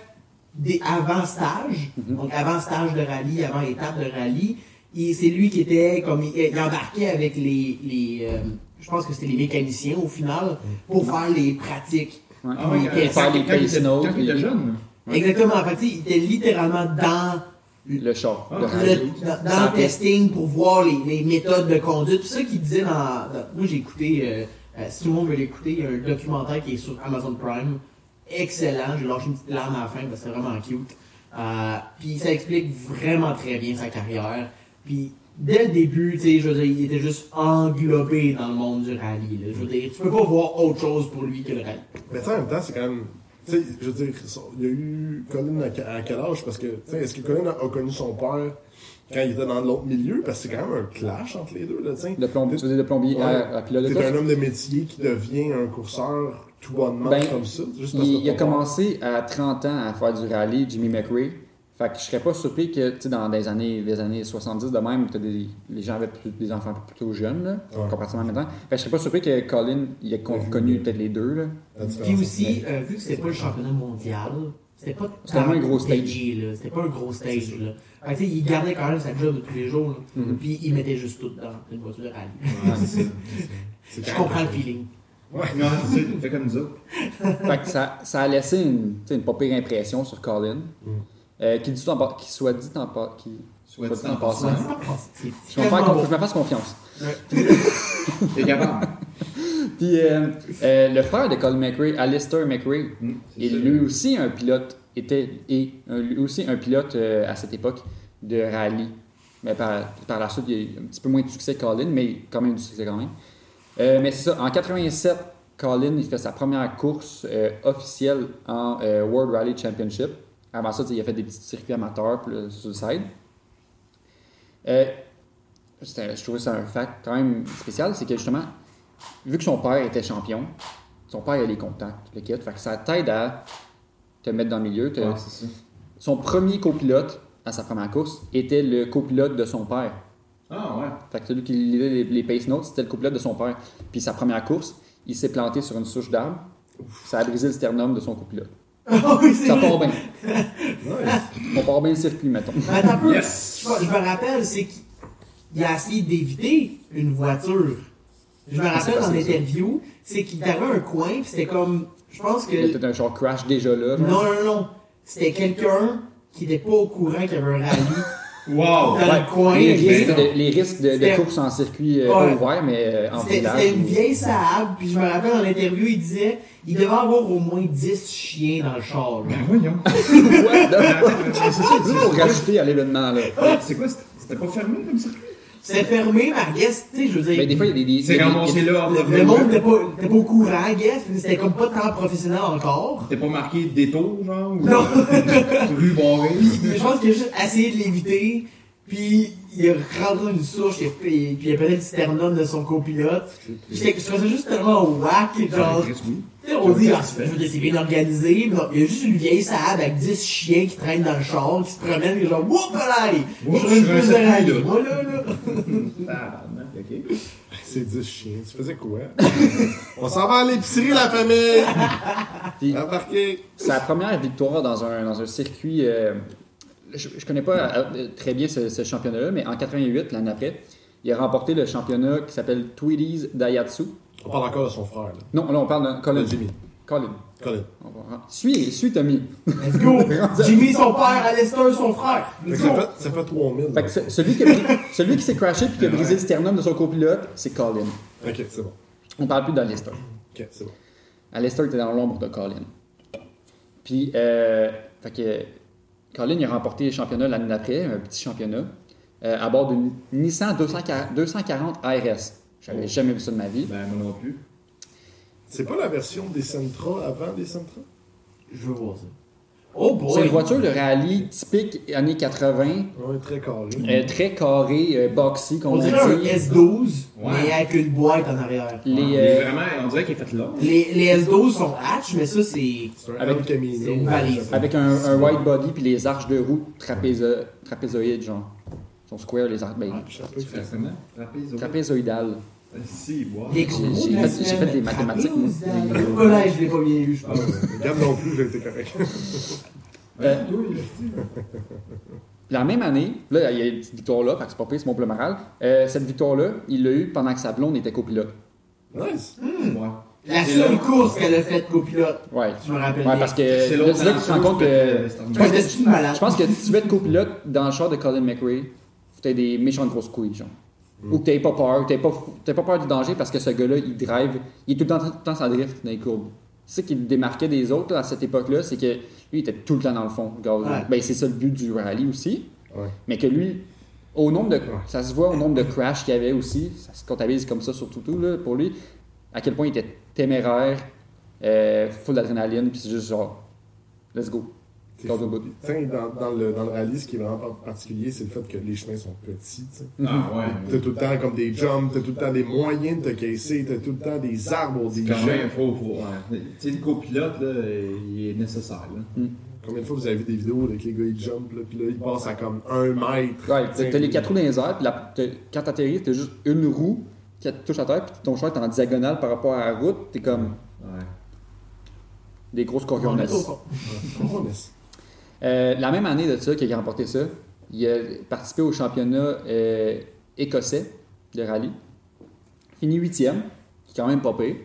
des avant stage, Mhm. donc avant stage de rallye, avant étape de rallye, il- c'est lui qui était comme il, il embarquait avec les, les euh, je pense que c'était les mécaniciens au final pour faire les pratiques. Ouais. Ah ouais, Il faire il pace était- notes, Quand il était puis- jeune. Exactement. En fait, il était littéralement dans Le char. Ah, le- dans, le testing pour voir les, les méthodes de conduite. Puis ça qu'il disait dans, dans- Moi, j'ai écouté, euh, euh, si tout le monde veut l'écouter, il y a un documentaire qui est sur Amazon Prime. Excellent. J'ai lâché une petite larme à la fin parce que c'est vraiment cute. Euh, puis ça explique vraiment très bien sa carrière. Puis dès le début, tu sais, je veux dire, il était juste englobé dans le monde du rallye. là. Je veux dire, tu peux pas voir autre chose pour lui que le rallye. Mais tu sais, en même temps, c'est quand même. Tu sais, je veux dire, il y a eu Colin à, que- à quel âge? Parce que, tu sais, est-ce que Colin a, a connu son père quand il était dans l'autre milieu? Parce que c'est quand même un clash entre les deux, là, tu sais. De plombier, tu veux dire de plombier Ouais. à, à pilote de T'es course? un homme de métier qui devient un courseur tout bonnement Ben, comme ça. Juste parce Il, a commencé à 30 ans à faire du rallye, Jimmy McRae. Fait que je serais pas surpris que, tu sais, dans des années, des années 70 de même, t'as des, les gens avaient plus- des enfants plutôt jeunes, là, Ouais. comparativement à maintenant. Fait que je serais pas surpris que Colin, il a con- Mhm. connu peut-être les deux, là. Puis aussi, euh, vu que c'était pas le championnat mondial, c'était pas vraiment un gros stage. C'était pas un gros stage, là. Fait que, tu sais, il gardait quand même sa job de tous les jours, là. Mhm. Puis il mettait juste tout dans une voiture ça. C'est (laughs) Je comprends le feeling. Ouais, non, c'est. Fait comme nous autres. fait que ça, ça a laissé une, tu sais, une pas pire impression sur Colin. Mhm. Euh, qui, dit en par- qui soit dit en par- qui Soit dit en en passant. Je vais me fasse confiance. T'es capable. (laughs) Puis euh, euh, le frère de Colin McRae, Alistair McRae, Mm, ça. lui aussi un pilote, était et lui aussi un pilote euh, à cette époque de rallye. Mais par, par la suite, il y a eu un petit peu moins de succès que Colin, mais quand même du succès quand même. Euh, mais c'est ça, en 87, Colin il fait sa première course euh, officielle en euh, World Rally Championship. Avant ça, il a fait des petits circuits amateurs puis, sur le side. Euh, je trouvais ça un fact quand même spécial, c'est que justement, vu que son père était champion, son père a les contacts, le kit, fait que ça t'aide à te mettre dans le milieu. te- Ouais. Son premier copilote à sa première course était le copilote de son père. Ah ouais. Fait que celui qui lisait les, les pace notes, c'était le copilote de son père. Puis sa première course, il s'est planté sur une souche d'arbre. Ça a brisé le sternum de son copilote. Ah oui, Ça vrai. part bien. (laughs) On part bien le circuit, mettons. Mais attends un peu. Yes. Je, me- je me rappelle, c'est qu'il a essayé d'éviter une voiture. Je me rappelle ça. l'interview, c'est qu'il avait un coin, puis c'était comme. Je pense que. Il y a peut-être un genre crash déjà là. genre. Non, non, non. C'était quelqu'un qui n'était pas au courant qu'il y avait un rallye (laughs) Wow. dans le coin. les, risques de, les risques de, de C'était- course en circuit euh, Ouais. pas ouvert, mais euh, en C'était village. c'était une vieille Saab, puis je me rappelle dans l'interview, il disait il devait avoir au moins 10 chiens dans le char. là. Ben voyons. (laughs) Ouais, (laughs) c'est ça, c'est pour rajouter à l'événement. là. C'est quoi? c'était- C'était pas fermé comme ça? C'était fermé, mais I guess, tu sais, je veux dire. Mais des fois, il y a des. des- C'est a- là. le, le monde n'était pas, pas au courant, I guess, mais c'était comme pas tant professionnel encore. T'es pas marqué détour, genre? Ou Non. (laughs) Rue barrée? Mais je pense qu'il a juste essayé de l'éviter, puis il dans une souche, et puis il a pété le sternum de son copilote. J'étais- Je ça juste tellement whack, genre. Tu sais, on dit, ah, c'est je veux dire, c'est bien organisé, mais non, il y a juste une vieille Saab avec 10 chiens qui traînent dans le char, qui se promènent, et genre, whoop, là! Je suis plus de. Moi, là, là. (laughs) Ok. C'est 10 chiens. Tu faisais quoi? (laughs) On s'en va à l'épicerie, la famille! Embarqué! Sa première victoire dans un, dans un circuit. euh, je, je connais pas euh, très bien ce, ce championnat-là, mais en 88, l'année après, il a remporté le championnat qui s'appelle Tweedies Daihatsu. On parle encore de son frère, là. Non, là, on parle de Colin. De Jimmy. Colin. Colin. Va- Suis, suis Tommy. Let's go! (laughs) Jimmy, son père, Alistair, son frère. Fait Let's que go! ça, fait, ça fait 3000. Fait que ce- celui, qui a, (laughs) celui qui s'est crashé puis qui a brisé le sternum de son copilote, c'est Colin. Ok, c'est bon. On parle plus d'Alistair. Ok, c'est bon. Alistair était dans l'ombre de Colin. Puis, euh, fait que Colin il a remporté le championnat l'année d'après, un petit championnat, euh, à bord d'une Nissan 240, 240 ARS. J'avais jamais vu ça de ma vie. Ben, moi non plus. C'est pas la version des Sentra avant les Sentra? Je veux voir ça. Oh C'est une voiture de rallye typique années 80, Ouais, très carré. euh, très carré, euh, boxy, comme On on dirait un dit. S12, Ouais. mais avec une boîte en arrière. Les, Il est euh, vraiment, on dirait qu'il est fait là. Les, les S12 sont hatch, mais ça, c'est. Avec- une valise. avec un, un wide body puis les arches de roue trapézo- trapézoïdes, genre. Ils sont square, les arches. Ben, Ah? Trapèze. trapézoïdales. Si. Les J'ai- fait- des mathématiques, moi. Au collège, je l'ai pas bien eu, je pense. Regarde non plus, j'ai été correct. Euh, La même année, là, il y a une petite victoire-là, fait que c'est pas pire, c'est mon bleu moral. Euh, cette victoire-là, il l'a eu pendant que sa blonde était copilote. Nice. Ouais. La seule course qu'elle a faite copilote, Ouais. je me rappelle Ouais, parce que C'est là, l'autre c'est là que tu te rends compte que. euh, Je pense que, C'est une malade. je pense que si tu veux être copilote dans le char de Colin McRae, faut t'aies des méchantes grosses couilles, genre. Ou que t'aies pas peur, que t'aies pas, pas peur du danger parce que ce gars-là, il drive, il est tout le temps, tout le temps sans drift dans les courbes. C'est ça qui le démarquait des autres là, à cette époque-là, c'est que lui, il était tout le temps dans le fond. gaz. Ouais. Ben, c'est ça le but du rallye aussi. Ouais. Mais que lui, au nombre de, ça se voit au nombre de crashs qu'il y avait aussi, ça se comptabilise comme ça sur tout, tout là, pour lui, à quel point il était téméraire, euh, full d'adrénaline, puis c'est juste genre, let's go. Au bout. Tiens, dans, dans, le, dans le rallye, ce qui est vraiment par- particulier, c'est le fait que les chemins sont petits. Ah ouais. T'as tout le temps comme des jumps, t'as tout le temps des moyens de te caisser, t'as tout le temps des arbres, des Quand même, jets. faut, faut, ouais. Tu sais, le copilote, là, il est nécessaire, là. Combien de fois vous avez vu des vidéos avec les gars ils jumpent, là, puis là ils passent à comme un mètre? Ouais, t'as les quatre roues dans les airs, puis la- t'as- quand t'atterris, t'as juste une roue qui te touche à terre, puis ton char est en diagonale par rapport à la route, t'es comme Ouais. des grosses On Euh, la même année de ça, qu'il a remporté ça, il a participé au championnat euh, écossais de rallye. Fini huitième, qui est quand même pas pire.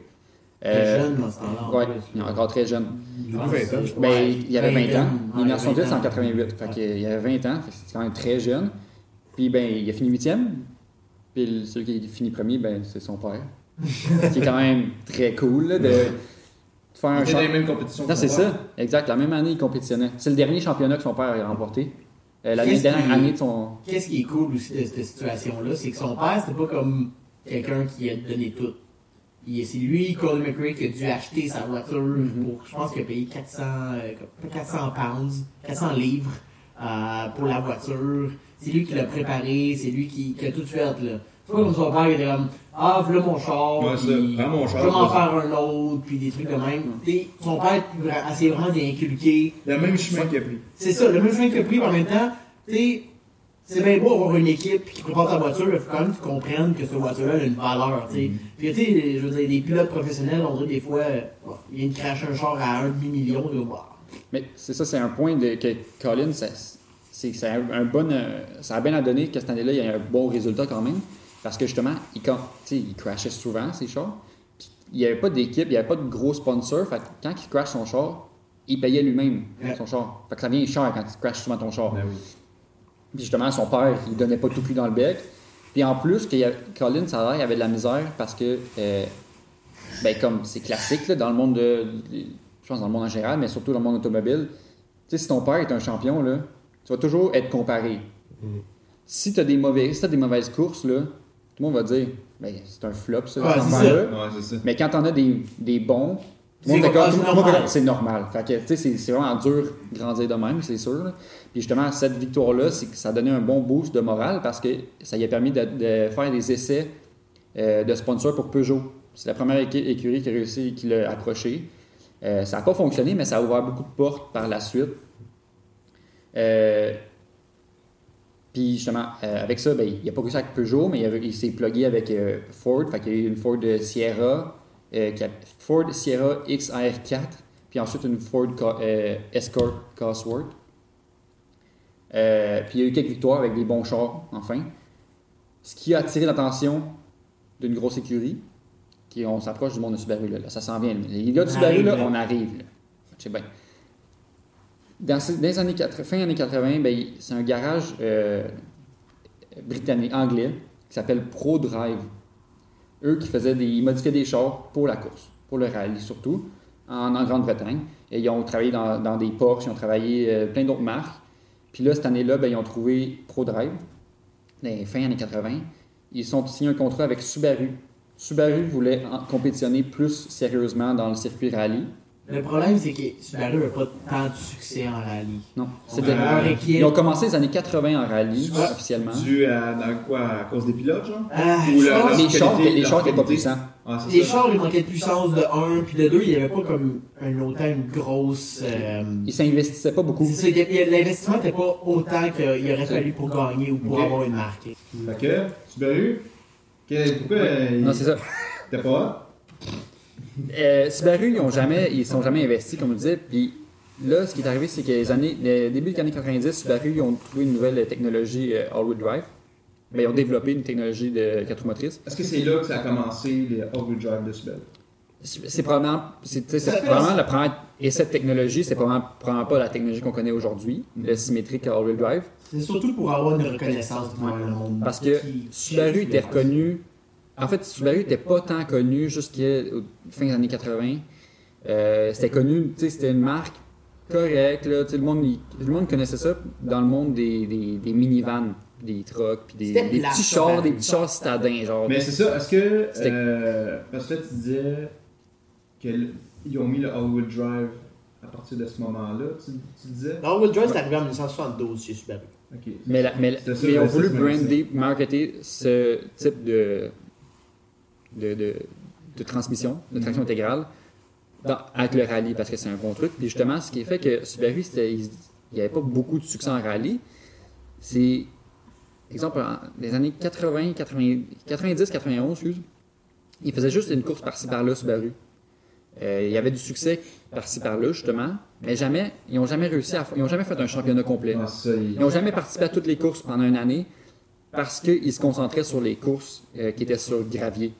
Euh, jeune dans ce temps-là. en Ouais, il est encore très jeune. Il a 20 ans, je pense. Ben, Ouais, il avait 20 ans. Il est né en 20 78, ans. en 88. Fait qu'il avait 20 ans, c'était quand même très jeune. Puis ben, il a fini huitième. Puis celui qui a fini premier, ben, c'est son père. (laughs) Ce qui est quand même très cool là, de faire un était dans champ- les mêmes compétitions. Non, c'est ça, exact. La même année, il compétitionnait. C'est le dernier championnat que son père a remporté. Euh, la Qu'est-ce dernière qui- année de son. Qu'est-ce qui est cool aussi de cette situation-là, c'est que son père, c'était pas comme quelqu'un qui a donné tout. C'est lui, Colin McRae, qui a dû acheter sa voiture Mhm. pour, je pense qu'il a payé 400, euh, comme 400 pounds, 400 livres euh, pour la voiture. C'est lui qui l'a préparé, c'est lui qui, qui a tout fait. C'est pas comme son père qui était comme, ah, voilà mon char, Ouais, ça, puis prends mon char, je vais m'en vas-y. faire un autre, puis des trucs de même. T'sais, son père a essayé vraiment d'inculquer Le même chemin qu'il a pris. c'est ça, le même chemin qu'il a pris, mais en même temps, tu sais, c'est bien beau avoir une équipe qui prépare ta voiture, mais il faut quand même que tu comprennes que cette voiture-là a une valeur, tu sais. Puis, tu sais, je veux dire, les pilotes professionnels, on dirait des fois, bon, ils viennent cracher un char à un demi-million, de bah, Mais c'est ça, c'est un point de, que Colin, ça, c'est, c'est un, un bon. euh, ça a bien à donner que cette année-là, il y a un bon résultat quand même. Parce que justement, il, crashait souvent ses chars. Il n'y avait pas d'équipe, il n'y avait pas de gros sponsor. Fait que quand il crash son char, il payait lui-même Ouais. son char. Fait que ça vient cher quand tu crashes souvent ton char. Ben oui. Puis justement, son père, il donnait pas tout cuit dans le bec. Puis en plus, a- Colin, ça a l'air, il avait de la misère parce que, euh, ben comme c'est classique là, dans le monde de. Je pense dans le monde en général, mais surtout dans le monde automobile. Tu sais, si ton père est un champion, là, tu vas toujours être comparé. Si tu as des, mauvais, si t'as des mauvaises courses, là, le monde va dire ben, c'est un flop, ça, Ouais, c'est enfant-là. Ouais, c'est ça. Mais quand t'en as des, des bons, tout le C'est monde normal. comme, c'est normal. Fait que, tu sais, c'est, c'est vraiment dur de grandir de même, c'est sûr. là. Puis justement, cette victoire-là, c'est que ça a donné un bon boost de morale parce que ça lui a permis de, de faire des essais euh, de sponsor pour Peugeot. C'est la première écurie qui a réussi, qui l'a approché. Euh, ça n'a pas fonctionné, mais ça a ouvert beaucoup de portes par la suite. Euh, puis justement, euh, avec ça, ben, il n'a pas réussi avec Peugeot, mais il, s'est plugué avec euh, Ford. Fait qu'il y a eu une Ford Sierra, euh, a- Ford Sierra XR4, puis ensuite une Ford Co- Escort Cosworth. Puis il y a eu quelques victoires avec des bons chars, enfin. Ce qui a attiré l'attention d'une grosse écurie, qui on s'approche du monde de Subaru. Là, Là, ça s'en vient. Les gars de Subaru, là, on arrive. Là. Sais bien. Dans, dans les années 80, fin années 80, ben, c'est un garage euh, britannique, anglais, qui s'appelle ProDrive. Eux qui faisaient des, ils modifiaient des chars pour la course, pour le rallye surtout, en, Grande-Bretagne. Et ils ont travaillé dans, des Porsche, ils ont travaillé euh, plein d'autres marques. Puis là, cette année-là, ben, ils ont trouvé ProDrive, dans les fin années 80. Ils sont signé un contrat avec Subaru. Subaru voulait compétitionner plus sérieusement dans le circuit rallye. Le problème, c'est que Subaru n'a pas tant de succès en rallye. Non, leur équipe. Ils ont commencé les années 80 en rallye, officiellement. Dû à, dans quoi, à cause des pilotes, genre? Ah, Ou le- pense- Les chars, qualité, les leur chars étaient pas puissants. Ah, c'est Les ça. chars, il manquait de puissance de 1, puis de 2, il n'y avait pas comme un autant une grosse. euh, Ils s'investissaient pas beaucoup. c'est L'investissement n'était pas autant qu'il aurait fallu pour gagner ou pour avoir une marque. Fait que, Subaru, quel- pourquoi euh, Non, c'est ça. t'es pas Euh, Subaru, ils ont jamais, ils sont jamais investis, comme je disais. Puis là, ce qui est arrivé, c'est que les années, le début des années 90, Subaru, ils ont trouvé une nouvelle technologie euh, all-wheel drive. Ben, ils ont développé une technologie de quatre roues motrices. Est-ce que c'est là que ça a commencé, les all-wheel drive de Subaru? C'est probablement, c'est, probablement la première, et cette technologie, c'est probablement, probablement pas la technologie qu'on connaît aujourd'hui, le symétrique all-wheel drive. C'est surtout pour avoir une reconnaissance dans le monde. Parce que Subaru était reconnu. En fait, Subaru n'était pas tant connu jusqu'à fin des années 80. Euh, c'était connu, tu sais, c'était une marque correcte. Là, tu sais, le, monde, il- le monde connaissait ça dans le monde des, des, des minivans, des trucks, puis des, petits chars, des petits chars citadins. Genre. Mais c'est ça, est-ce que. Euh, parce que là, tu disais qu'ils ont mis le all-wheel drive à partir de ce moment-là, tu, tu disais? L'All-Wheel Drive, c'est arrivé en 1972 chez Subaru. Ok. Mais, la- mais, mais ils ont voulu brander, marketer ce type de, de, de, de transmission, de traction intégrale dans- avec le rallye parce que c'est un bon truc. Puis justement, ce qui fait que Subaru, il n'y avait pas beaucoup de succès en rallye, c'est, exemple, les années 80, 80 90, 91, excuse, il faisait juste une course par-ci par-là, Subaru. Euh, il y avait du succès par-ci par-là, justement, mais jamais, ils n'ont jamais réussi à, ils ont jamais fait un championnat complet. Ah, Ils n'ont jamais participé à toutes les courses pendant une année parce qu'ils se concentraient sur les courses euh, qui étaient sur gravier.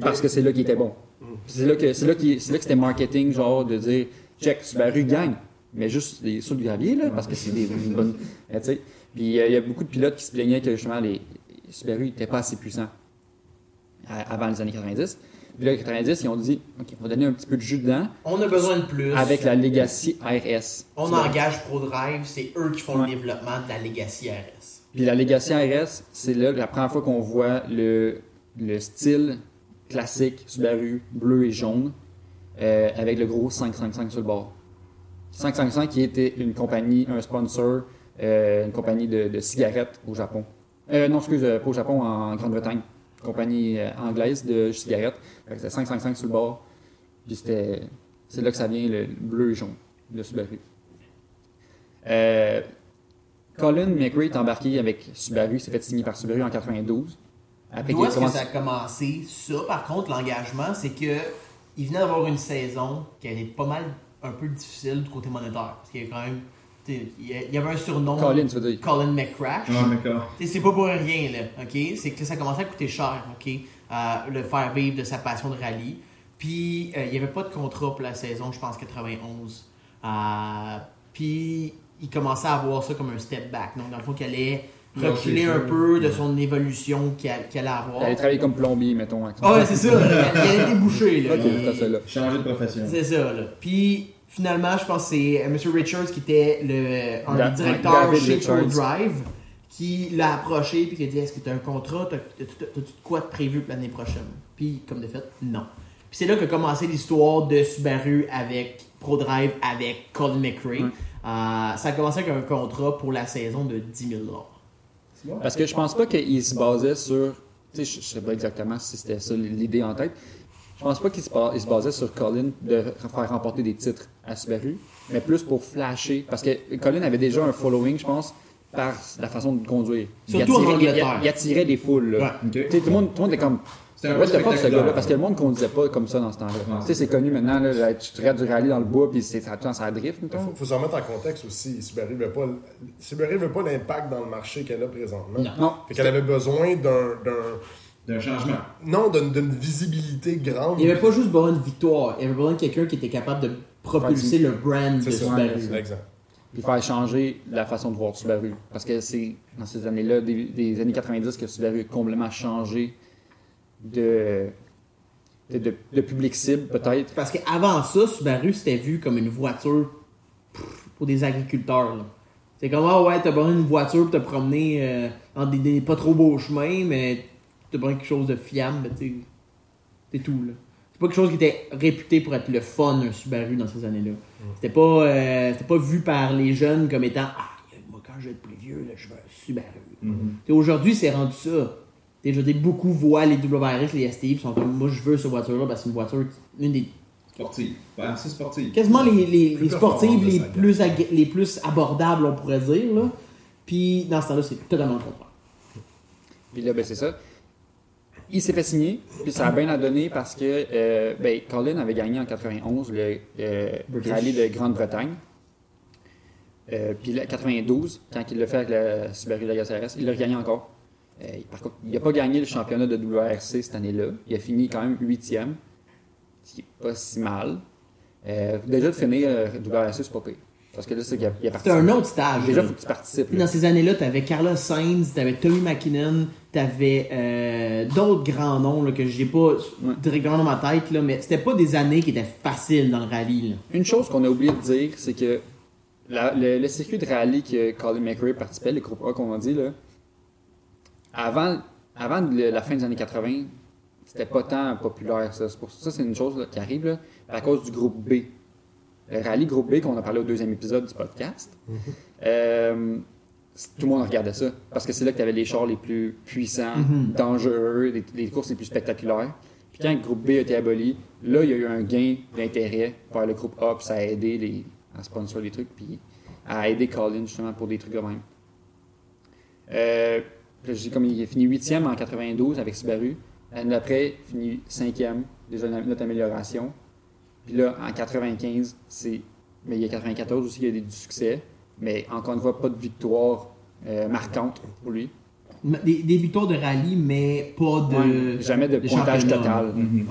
Parce que c'est là qu'ils étaient bons. C'est là que c'est là, qu'il- c'est là que c'était marketing, genre de dire check, Subaru gagne, mais juste des- sur le gravier, là, parce que c'est des une bonne. euh, (laughs) tu sais. Puis euh, il y a beaucoup de pilotes qui se plaignaient que justement les Subaru n'étaient pas assez puissants avant les années 90. Puis là, les 90, ils ont dit OK, on va donner un petit peu de jus dedans On a besoin de plus. avec la Legacy RS. On engage ProDrive, c'est eux qui font Ouais. le développement de la Legacy RS. Puis la Legacy RS, c'est là la première fois qu'on voit le, le style classique Subaru bleu et jaune euh, avec le gros 555 sur le bord. 555 qui était une compagnie, un sponsor, euh, une compagnie de, de cigarettes au Japon. Euh, non, excuse, pas au Japon, en Grande-Bretagne. Compagnie anglaise de cigarettes. C'était 555 sur le bord. Puis c'était, c'est là que ça vient le bleu et jaune de Subaru. Colin McRae est embarqué avec Subaru, s'est fait signer par Subaru en 92. Après D'où est-ce que ça a commencé? Ça, par contre, l'engagement, c'est que il venait d'avoir une saison qui était pas mal un peu difficile du côté monétaire. Parce qu'il y a quand même. Il y avait un surnom. Colin, tu veux dire? Colin McCrash. Ah, d'accord. T'sais, C'est pas pour rien, là, ok? C'est que ça commençait à coûter cher, ok? Euh, le faire vivre de sa passion de rallye. Puis, euh, il n'y avait pas de contrat pour la saison, je pense, 91. Euh, puis, il commençait à voir ça comme un step back. Donc, dans le fond, qu'il allait reculer un peu de son évolution qu'il a- allait avoir. Elle travaillé comme plombier, mettons. avec son- Ah ouais, c'est ça. Là. Ok, Il- c'est ça, là. Changer de profession. c'est ça, là. Puis, finalement, je pense que c'est euh, M. Richards qui était le, un David chez Richards. ProDrive qui l'a approché puis qui a dit Est-ce que tu as un contrat? T'as- t'as- T'as-tu de quoi de prévu pour l'année prochaine? Puis, comme de fait, non. Puis c'est là qu'a commencé l'histoire de Subaru avec ProDrive, avec Colin McRae. Euh, ça a commencé avec un contrat pour la saison de 10 000 Parce que je pense pas qu'il se basait sur. Tu sais, je je sais pas exactement si c'était ça l'idée en tête. Je pense pas qu'il se, basait sur Colin de faire remporter des titres à Subaru, mais plus pour flasher. Parce que Colin avait déjà un following, je pense, par la façon de conduire. Il Surtout attirait- il- Angleterre. Il, il attirait les foules. là. Tout le monde, tout le monde était comme. C'était un Ouais, peu pas ce gars-là, parce que le monde ne conduisait pas comme ça dans ce temps-là. Ouais. Tu sais, c'est connu maintenant, là, là, tu traites du rallye dans le bois, puis c'est ça ça drift, Il mettons. faut, faut se remettre en contexte aussi. Subaru veut pas, Subaru veut pas l'impact dans le marché qu'elle a présentement. Non. Non. Fait qu'elle avait besoin d'un, changement. non, d'une, visibilité grande. Il n'y avait pas juste besoin de victoire, il y avait besoin de quelqu'un qui était capable de propulser le brand de ça. Subaru. Exact. Puis faire changer la façon de voir Subaru. Parce que c'est dans ces années-là, des, des années 90, que Subaru a complètement changé de, de, de- de public cible, peut-être. Parce qu'avant ça, Subaru c'était vu comme une voiture pff, pour des agriculteurs. là. C'est comme, ah ouais, t'as besoin d'une voiture pour te promener euh, dans des, des pas trop beaux chemins, mais t'as besoin de quelque chose de fiable, mais tu sais, c'est tout. là. C'est pas quelque chose qui était réputé pour être le fun, un Subaru, dans ces années-là. C'était pas, euh, c'était pas vu par les jeunes comme étant, ah, moi quand je vais être plus vieux, là, je veux un Subaru. Mhm. T'sais, Aujourd'hui, c'est rendu ça. Je veux dire, beaucoup voient les WRX, les STI, puis sont comme, moi je veux cette voiture-là parce que c'est une voiture, qui- une des Sportive. Pas assez sportive. quasiment les, les, Plus les sportives les plus, ag- les plus abordables, on pourrait dire. Là. Puis dans ce temps-là, c'est totalement le contraire. Puis là, ben, c'est ça. Il s'est fait signer, puis ça a bien à donner parce que euh, ben, Colin avait gagné en 91 le euh, rallye de Grande-Bretagne. Euh, puis là, 92, quand il l'a fait avec la Subaru Legacy RS, il l'a gagné encore. Euh, par contre, il n'a pas gagné le championnat de WRC cette année-là. Il a fini quand même huitième, ce qui n'est pas si mal. Euh, déjà de finir euh, WRC, c'est pas pire. Parce que là, c'est qu'il a, a C'était un autre stage. Déjà, il faut que tu participes. Là. dans ces années-là, t'avais Carlos Sainz, t'avais Tommy McKinnon, t'avais euh, d'autres grands noms là, que j'ai pas directement dans ma tête, là, mais c'était pas des années qui étaient faciles dans le rallye. là. Une chose qu'on a oublié de dire, c'est que la- le, le circuit de rallye que Colin McRae participait, le groupe A qu'on a dit, là, avant, avant le- la fin des années 80, c'était pas tant populaire. Ça, c'est pour ça c'est une chose là, qui arrive là, à cause du groupe B. Le rallye groupe B qu'on a parlé au deuxième épisode du podcast. Euh, c- tout le monde regardait ça parce que c'est là que tu avais les chars les plus puissants, dangereux, les, les courses les plus spectaculaires. Puis quand le groupe B a été aboli, là, il y a eu un gain d'intérêt vers le groupe A, puis ça a aidé les, à sponsor les trucs, puis à aider Colin justement pour des trucs de même. Euh, puis là, je dis comme il a fini 8e en 92 avec Subaru. L'année d'après, il finit 5e, déjà une notre amélioration. Puis là, en 95, c'est. Mais il y a 94 aussi, il y a des, du succès. Mais encore une fois, pas de victoire euh, marquante pour lui. Des, des victoires de rallye, mais pas de. Ouais, jamais de de pointage total. Mhm.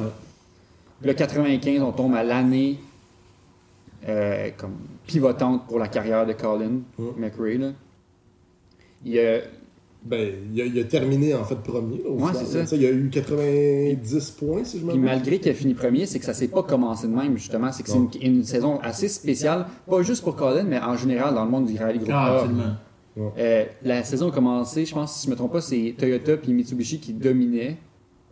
Le 95, on tombe à l'année euh, comme pivotante pour la carrière de Colin Mhm. McRae. là. Il y a- Ben, il a, il a terminé en fait premier. là, au Ouais, final. c'est ça. Il a eu 90 points, si je me Puis malgré qu'il a fini premier, c'est que ça s'est pas commencé de même, justement. C'est que c'est une, une saison assez spéciale, pas juste pour Colin, mais en général dans le monde du rallye groupe Ah, absolument. Euh, la saison a commencé, je pense, si je me trompe pas, c'est Toyota puis Mitsubishi qui dominaient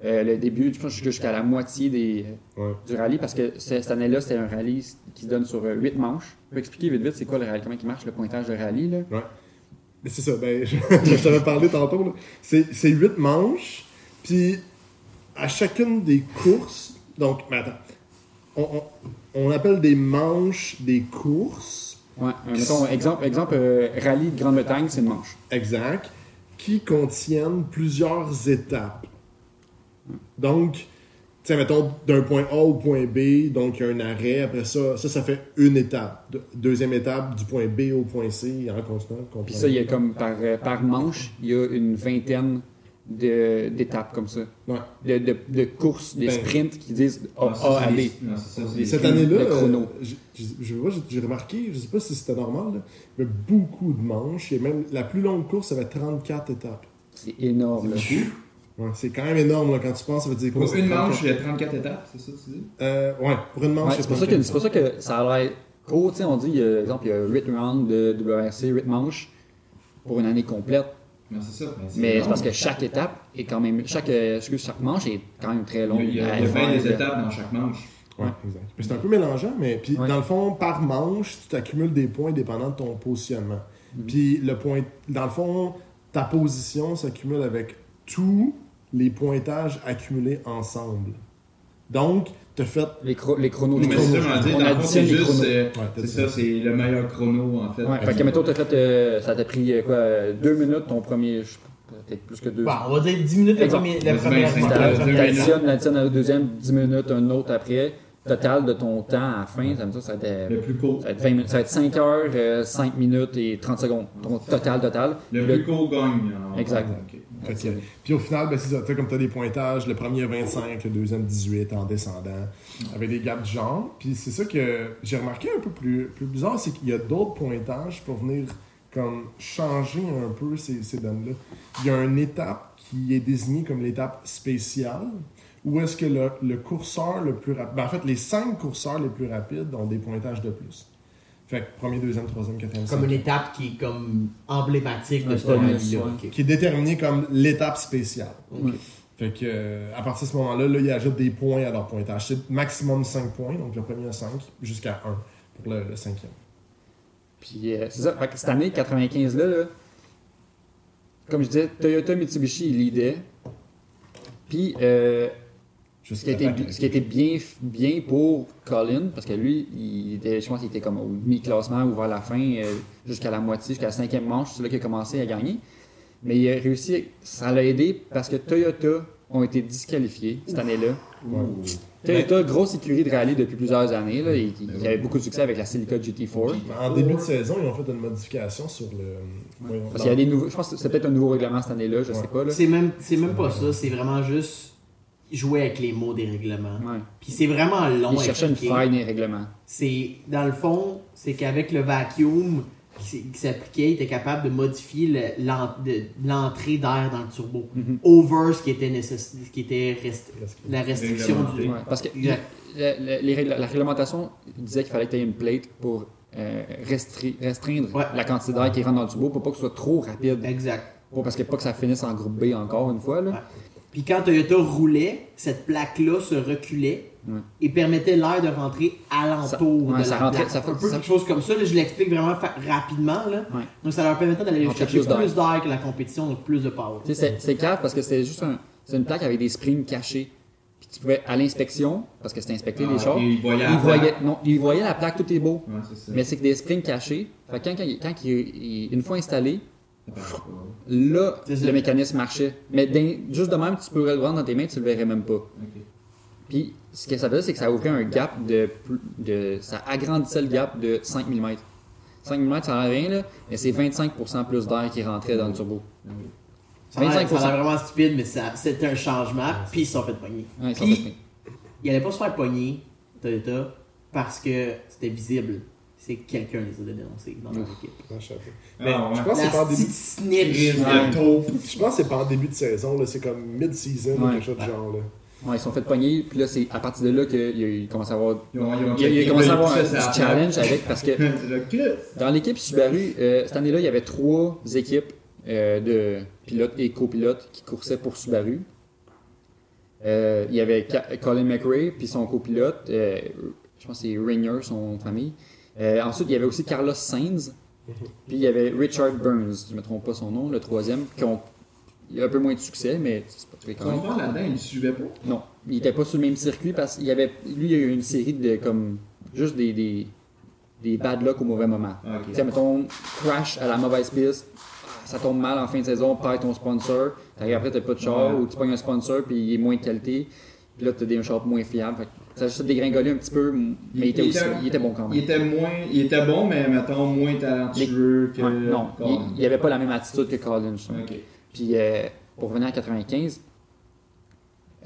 euh, le début, je pense jusqu'à la moitié des, Ouais. du rallye, parce que ce- cette année-là, c'était un rallye qui se donne sur 8 manches. Je peux expliquer vite vite c'est quoi le rallye, comment il marche le pointage de rallye, là? C'est ça, ben, (laughs) je, je t'avais parlé tantôt. C'est huit manches, puis à chacune des courses, donc, mais attends, on, on- on appelle des manches des courses, Ouais, euh, mettons, exemple, exemple euh, rallye de Grande-Bretagne, c'est une manche. exact, qui contiennent plusieurs étapes. Donc, sais, mettons, d'un point A au point B, donc il y a un arrêt, après ça, ça, ça fait une étape. De- deuxième étape, du point B au point C, en constant. Puis ça, il y a comme par, euh, par manche, il y a une vingtaine de- d'étapes comme ça. Ouais. De, de, de courses, des Ben, sprints qui disent A, Ah, ça, A c'est à B. Cette année-là, euh, j'ai- j'ai- je vois, j'ai- j'ai remarqué, je sais pas si c'était normal, là, il y avait beaucoup de manches. Et même la plus longue course avait 34 étapes. C'est énorme. là. Ouais, c'est quand même énorme là, quand tu penses, ça veut dire quoi Pour une 34? manche, il y a 34 étapes, c'est ça que tu dis? Euh, ouais, pour une manche, Ouais, c'est pour, ça que- c'est pour ça que ça a l'air court. Tu sais, on dit, euh, exemple, il y a 8 rounds de WRC, 8 manches pour une année complète. Non, c'est ça. Mais c'est parce que chaque étape est quand même. Chaque, euh, excuse, chaque manche est quand même très longue. Il y a, il y a des étapes dans chaque manche. Ouais, exact. Mais C'est un peu mélangeant, mais puis Ouais. dans le fond, par manche, tu t'accumules des points dépendant de ton positionnement. Mhm. Puis le point, dans le fond, ta position s'accumule avec tous les pointages accumulés ensemble. Donc, tu as fait Les, chro- les chronos. Mais chronos. ça, on dit, c'est additionne les chronos. Ouais, c'est dit ça, c'est le meilleur chrono, en fait. Ouais, fait que, mettons, t'as fait, euh, ça t'a pris euh, quoi, deux minutes ton premier, peut-être plus que deux. Bon, on va dire 10 minutes la première La première. T'additionnes, un deuxième, 10 minutes, un autre après. Total de ton temps à la fin, ça que ça va être, Le plus court. ça va être 20 minutes- ça va être 5 heures, euh, 5 minutes et 30 secondes. Ton total, total. Le Le- plus court gagne. Exact. Que- Puis au final, ben, c'est ça. Comme tu as des pointages, le premier 25, le deuxième 18 en descendant, avec des gaps du genre. Puis c'est ça que j'ai remarqué un peu plus, plus bizarre, c'est qu'il y a d'autres pointages pour venir comme changer un peu ces, ces donnes-là. Il y a une étape qui est désignée comme l'étape spéciale, où est-ce que le, le courseur le plus rapide... en fait, les cinq courseurs les plus rapides ont des pointages de plus. Fait que premier, deuxième, troisième, quatrième, Comme une étape qui est comme emblématique de Ouais, ce rallye-là. ouais. ok. Qui est déterminée comme l'étape spéciale. Ok. Fait que, euh, à partir de ce moment-là, là, ils ajoutent des points à leur pointage. C'est maximum 5 points, donc le premier a 5, jusqu'à 1 pour le, le cinquième. Puis euh, c'est ça. Fait que cette année, 95 là, là, comme je disais, Toyota Mitsubishi, il leadait. Puis euh, ce qui été, ce qui été bien, bien pour Colin, parce que lui, il était, je pense qu'il était comme au mi-classement ou vers la fin, euh, jusqu'à la moitié, jusqu'à la cinquième manche, c'est là qu'il a commencé à gagner. Mais il a réussi, ça l'a aidé parce que Toyota ont été disqualifiés cette année-là. Toyota, grosse écurie de rallye depuis plusieurs années, là, et qui, qui avait beaucoup de succès avec la Celica GT4. En début de saison, ils ont fait une modification sur le. voyons, Parce qu'il y a des nouveaux, je pense que c'est peut-être un nouveau règlement cette année-là, je sais Ouais. pas. Là. C'est même, c'est même pas ça, c'est vraiment juste jouer avec les mots des règlements. Ouais. Puis c'est vraiment long Il cherchait une faille dans les règlements. C'est, dans le fond, c'est qu'avec le vacuum qui, s'appliquait, il était capable de modifier le- l'en- de- l'entrée d'air dans le turbo. Mhm. Over ce qui était, nécess- ce qui était rest- la restriction du. Ouais, parce que la, la- les règles- la réglementation disait qu'il fallait que tu aies une plate pour euh, restri- restreindre Ouais. la quantité d'air qui rentre dans le turbo pour pas que ce soit trop rapide. Exact. Pour- parce que pas que ça finisse en groupe B encore une fois. Là. Puis quand Toyota roulait, cette plaque-là se reculait Ouais. et permettait l'air de rentrer alentour Ça- ouais, de ça la rentrait- plaque. ça fait- un peu ça- quelque chose comme ça. là, je l'explique vraiment rapidement. Là. Ouais. Donc ça leur permettait d'aller chercher plus d'air. plus d'air que la compétition, donc plus de power. Tu sais, c'est- c'est calme parce que c'était juste un- c'est une plaque avec des springs cachés. Puis tu pouvais, à l'inspection, parce que c'était inspecté Ah, les chars, ok, il voyait la il voyait, plaque. non, il voyait la plaque, tout est beau. Ouais, c'est ça. Mais c'est que des springs cachés. Fait que quand, quand, il- quand il- il- une fois installé. Là, le mécanisme marchait. Mais juste de même, tu pourrais le voir dans tes mains, tu le verrais même pas. Puis, ce que ça faisait, c'est que ça ouvrait un gap de, de. Ça agrandissait le gap de 5 mm. 5 mm, ça n'a rien, là, mais c'est 25% plus d'air qui rentrait dans le turbo. Ça a l'air- 25%. ça a vraiment stupide, mais c'était un changement, puis ils se sont fait pogner. Ouais, ils allait pas se faire pogner, Toyota, parce que c'était visible. C'est que quelqu'un les a dénoncés dans leur équipe. Non, je pas. Mais je pense que c'est en début. petite snitch. Je pense que c'est pas en début de saison, là. C'est comme mid-season ou quelque chose de genre, là. Ouais, ils se sont fait pogner, puis là, c'est à partir de là qu'il il commence à avoir. Ils ont- ils Il, il à avoir un petit challenge avec parce que (laughs) dans l'équipe Subaru, euh, cette année-là, il y avait trois équipes euh, de pilotes et copilotes qui coursaient pour Subaru. Euh, il y avait Colin McRae, puis son copilote, euh, je pense que c'est Rainier, son famille. Euh, ensuite, il y avait aussi Carlos Sainz, puis il y avait Richard Burns, je ne me trompe pas son nom, le troisième, qui ont il y a un peu moins de succès, mais c'est pas très quand Son même. frère là-dedans, il ne suivait pas. Non, il était pas sur le même circuit parce qu'il y avait. Lui, il y a eu une série de comme. Juste des. des, des bad luck au mauvais moment. Ah, Tu sais, mettons, crash à la mauvaise piste, ça tombe mal en fin de saison, perds ton sponsor, t'arrives après, t'as pas de char, Ouais. ou tu pognes un sponsor, puis il est moins de qualité, puis là, t'as des chars moins fiables. Fait ça a juste dégringolé un petit peu, mais il, était, Il aussi, était- il était bon quand Il même. était moins. Il était bon, mais mettons moins talentueux que. Ouais, non, Colin. il, il avait pas la même attitude que Collins. je trouve. Ok. Puis euh, pour revenir en 95,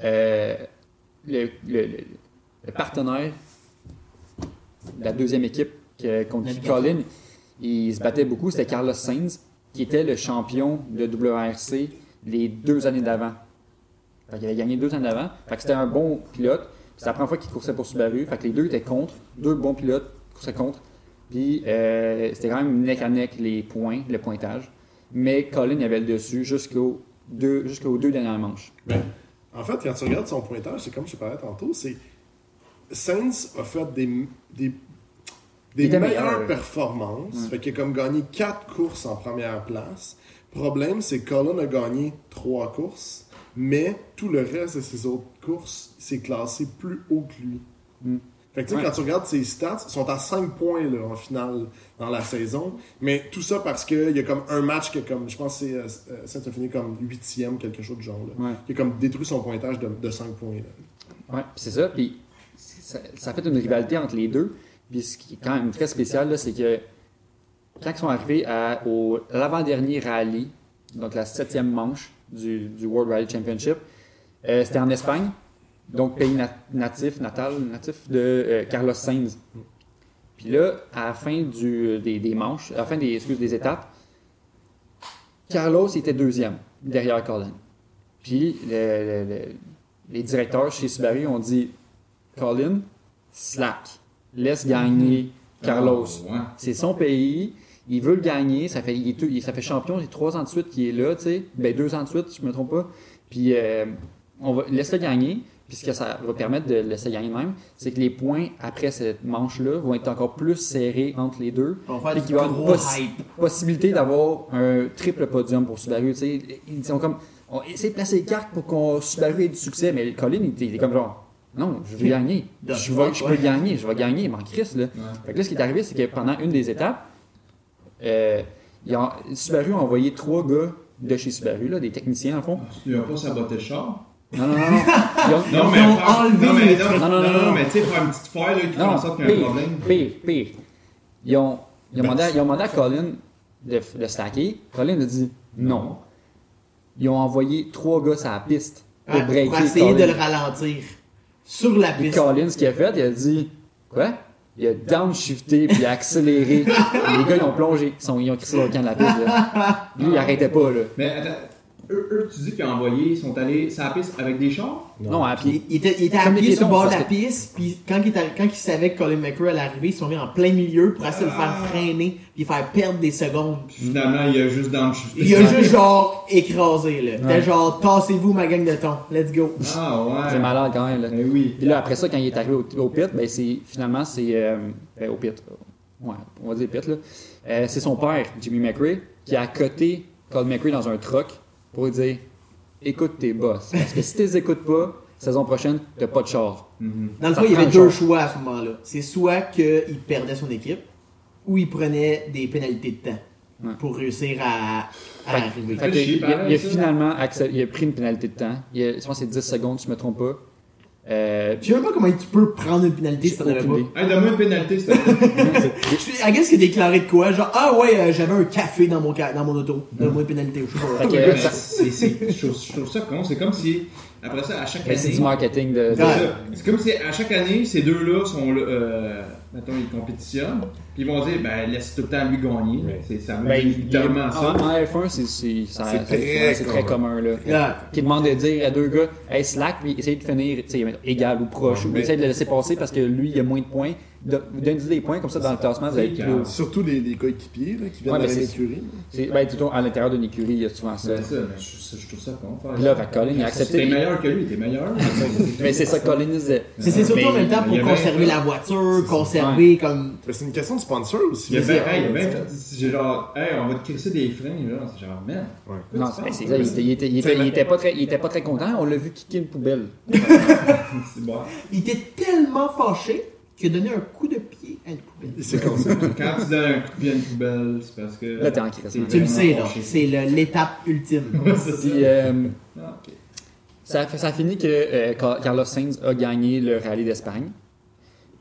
euh, le, le- le- le partenaire de la deuxième équipe que- contre qui. Colin, il se battait beaucoup, c'était Carlos Sainz, qui était le champion de WRC les deux années d'avant. Fait qu'il avait gagné deux années d'avant. Fait que c'était un bon pilote. C'était la première fois qu'il coursait pour Subaru. Fait que les deux étaient contre. Deux bons pilotes coursaient contre. Puis euh, c'était quand même neck à neck les points, le pointage. Mais Colin avait le dessus jusqu'aux deux, jusqu'aux deux dernières manches. En fait, quand tu regardes son pointage, c'est comme je parlais tantôt, c'est. Sainz a fait des, des, meilleures meilleur. performances. Fait qu'il a comme gagné 4 courses en première place. Problème, c'est que Colin a gagné 3 courses, mais tout le reste de ses autres courses, il s'est classé plus haut que lui. Mm. Fait que Ouais. quand tu regardes ses stats, ils sont à 5 points là, en finale dans la saison. Mais tout ça parce qu'il y a comme un match que, comme, je pense que c'est, euh, euh, Sainz a fini comme 8e, quelque chose de genre. Là. Ouais. Il a comme détruit son pointage de, de 5 points. Là. Ouais, c'est ça. Puis ça, ça fait une rivalité entre les deux. Puis ce qui est quand même très spécial, là, c'est que quand ils sont arrivés à, au l'avant-dernier rallye, donc la septième manche du, du World Rally Championship, euh, c'était en Espagne, donc pays nat- natif, natal, natif de euh, Carlos Sainz. Puis là, à la fin du, des, des manches, à la fin des, excuse, des étapes, Carlos était deuxième, derrière Colin. Puis le- le- le- les directeurs chez Subaru ont dit Colin, slack, laisse gagner Carlos. Ah, ouais. C'est son pays, il veut le gagner, ça fait, il est ça fait champion, c'est trois ans de suite qu'il est là, tu sais. Ben deux ans de suite, si je me trompe pas. Puis euh, on va laisse-le gagner. Puis ce que ça va permettre de laisser gagner même, c'est que les points après cette manche-là vont être encore plus serrés entre les deux. On va faire qu'il va y avoir une possi- possibilité d'avoir un triple podium pour Subaru. tu sais. Ils sont comme, on essaie de placer les cartes pour qu'on Subaru ait du succès, mais Colin, il était comme genre, non, je veux gagner. Je, vais, je peux gagner, je vais gagner, mais en Christ, là. Fait que là, ce qui est arrivé, c'est que pendant une des étapes, euh, ils ont- Subaru a envoyé trois gars de chez Subaru, là, des techniciens, en fond. Tu n'as pas saboté le char? Non, non, non, non. (laughs) Ils ont- Non, mais. Ils ont faire- enlevé non, mais, non, Non, non, non, non, non, non. mais tu sais, faire une petite foire là, qui fait Non, en sorte qu'il y a un pire, problème. pire, pire. Ils ont, ils ont, demandé, à- ils ont demandé à Colin de, de slacker. Colin a dit non. Ils ont envoyé trois gars sur la piste pour breaker pour essayer Colin. de le ralentir. Sur la piste. Colin, ce qu'il a fait, il a dit Quoi? Il a downshifté puis accéléré. les gars, ils ont plongé. Ils, sont, ils ont crissé leur camp de la piste. Là. Lui, il arrêtait pas. Là. Mais attends, eux, eux, tu dis qu'ils ont envoyé, ils sont allés sur la piste avec des chars? Non, à pied. Il, il était, il était les appuyé sur le bord de la piste, puis quand il, était- quand il savait que Colin McRae allait arriver, ils sont mis en plein milieu pour essayer de le faire freiner, puis faire perdre des secondes. Puis finalement, il a juste dans le chute. Il a juste genre écrasé, là. Ouais. genre, tassez-vous ma gang de thon, let's go. Ah ouais. C'est malade quand même. Là. Ben oui. Puis là, après ça, quand il est arrivé au, au pit, ben c'est finalement, c'est. euh, ben, au pit. Ouais, on va dire pit, là. Euh, c'est son père, Jimmy McRae, qui a accoté Colin McRae dans un truck pour lui dire Écoute tes boss. Parce que si tu les écoutes pas, saison prochaine, t'as pas de char. Mhm. Dans le fond, il y avait deux char. choix à ce moment-là. C'est soit qu'il perdait son équipe, ou il prenait des pénalités de temps Ouais. pour réussir à, à Fait- arriver. fait il, a, pareil, il a finalement accé- il a pris une pénalité de temps. Il a, je pense que c'est 10 secondes, si je me trompe pas. Euh, Je sais même pas comment tu peux prendre une pénalité si t'en avais pas? Je Hey, donne-moi une pénalité, s'il te plaît. suis, I guess qu'il déclaré de quoi? Genre, ah ouais, euh, j'avais un café dans mon, ca- dans mon auto. Donne-moi une pénalité. Je sais pas. C'est- c'est- je, trouve, je trouve ça con. C'est comme si après ça, à chaque Mais c'est année. du marketing de. de- C'est comme si à chaque année, ces deux-là sont là, euh, mettons, ils compétitionnent, puis ils vont dire, ben, laisse tout le temps lui gagner. Ouais. C'est ça Ben, littéralement ça. en F1, c'est très c'est très commun. là. Yeah. Qui demande de dire à deux gars, hey, slack, puis essaye de finir tu sais, égal ou proche, Ouais, ou essaye de le laisser passer parce que lui, il a moins de points. Donne-lui des points, comme ça, dans le classement, vous allez plus. Surtout les, les coéquipiers là, qui viennent Ouais, de mais la c'est- écurie. C'est- Ben, à l'intérieur d'une écurie, il y a souvent ça. C'est ça, mais je, je trouve ça con. là, que Colin, il a accepté. T'es meilleur que lui, t'es meilleur. (laughs) Mais c'est ça que Colin disait. C'est c'est surtout Mais en même temps pour conserver la voiture, conserver comme. Mais c'est une question de sponsor aussi. C'est genre, hey, on va te crisser des freins, là. C'est genre, man. Ouais. Non, c'est ben, ça. Il était, pas très, il était pas très content. On l'a vu kicker une poubelle. (laughs) C'est bon. Il était tellement fâché qu'il a donné un coup de pied à une poubelle. C'est comme ça. Quand tu donnes un coup de pied à une poubelle, c'est parce que. Là, t'es en crise. Tu le sais, là. C'est l'étape ultime. (laughs) Puis, euh, Ah, ça, ça a fini que euh, Car- Carlos Sainz a gagné le rallye d'Espagne.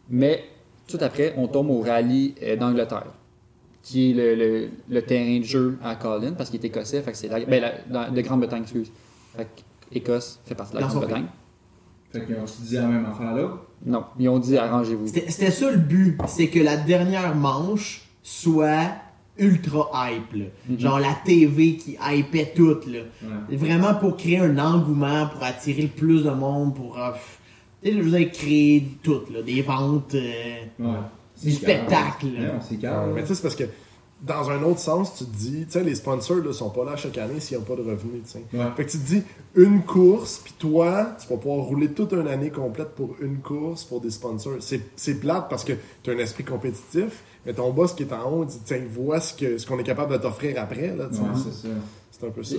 Mais tout après, on tombe au rallye euh, d'Angleterre, qui est le, le- le terrain de jeu à Colin, parce qu'il est écossais. Fait que c'est la, ben, la- dans- de Grande-Bretagne, excuse. Fait que Écosse fait partie de la Grande-Bretagne. Fait qu'on se dit la même affaire là? Non, ils ont dit arrangez-vous. C'était c'était ça le but, c'est que la dernière manche soit ultra hype. là. Mhm. Genre la TV qui hypait tout. Là. Ouais. Vraiment pour créer un engouement, pour attirer le plus de monde, pour euh, tu sais, je veux dire, créer tout, là, des ventes. euh, Ouais. Du spectacle. Ouais, on s'est Ouais, calme. mais tu sais, c'est parce que dans un autre sens, tu te dis, tu sais, les sponsors là, sont pas là chaque année s'ils n'ont pas de revenus, tu sais. Ouais. Fait que tu te dis, une course, puis toi, tu vas pouvoir rouler toute une année complète pour une course pour des sponsors. C'est plate parce que tu as un esprit compétitif, mais ton boss qui est en haut, il dit, tiens, vois ce que- ce qu'on est capable de t'offrir après. Ouais, c'est un peu ça.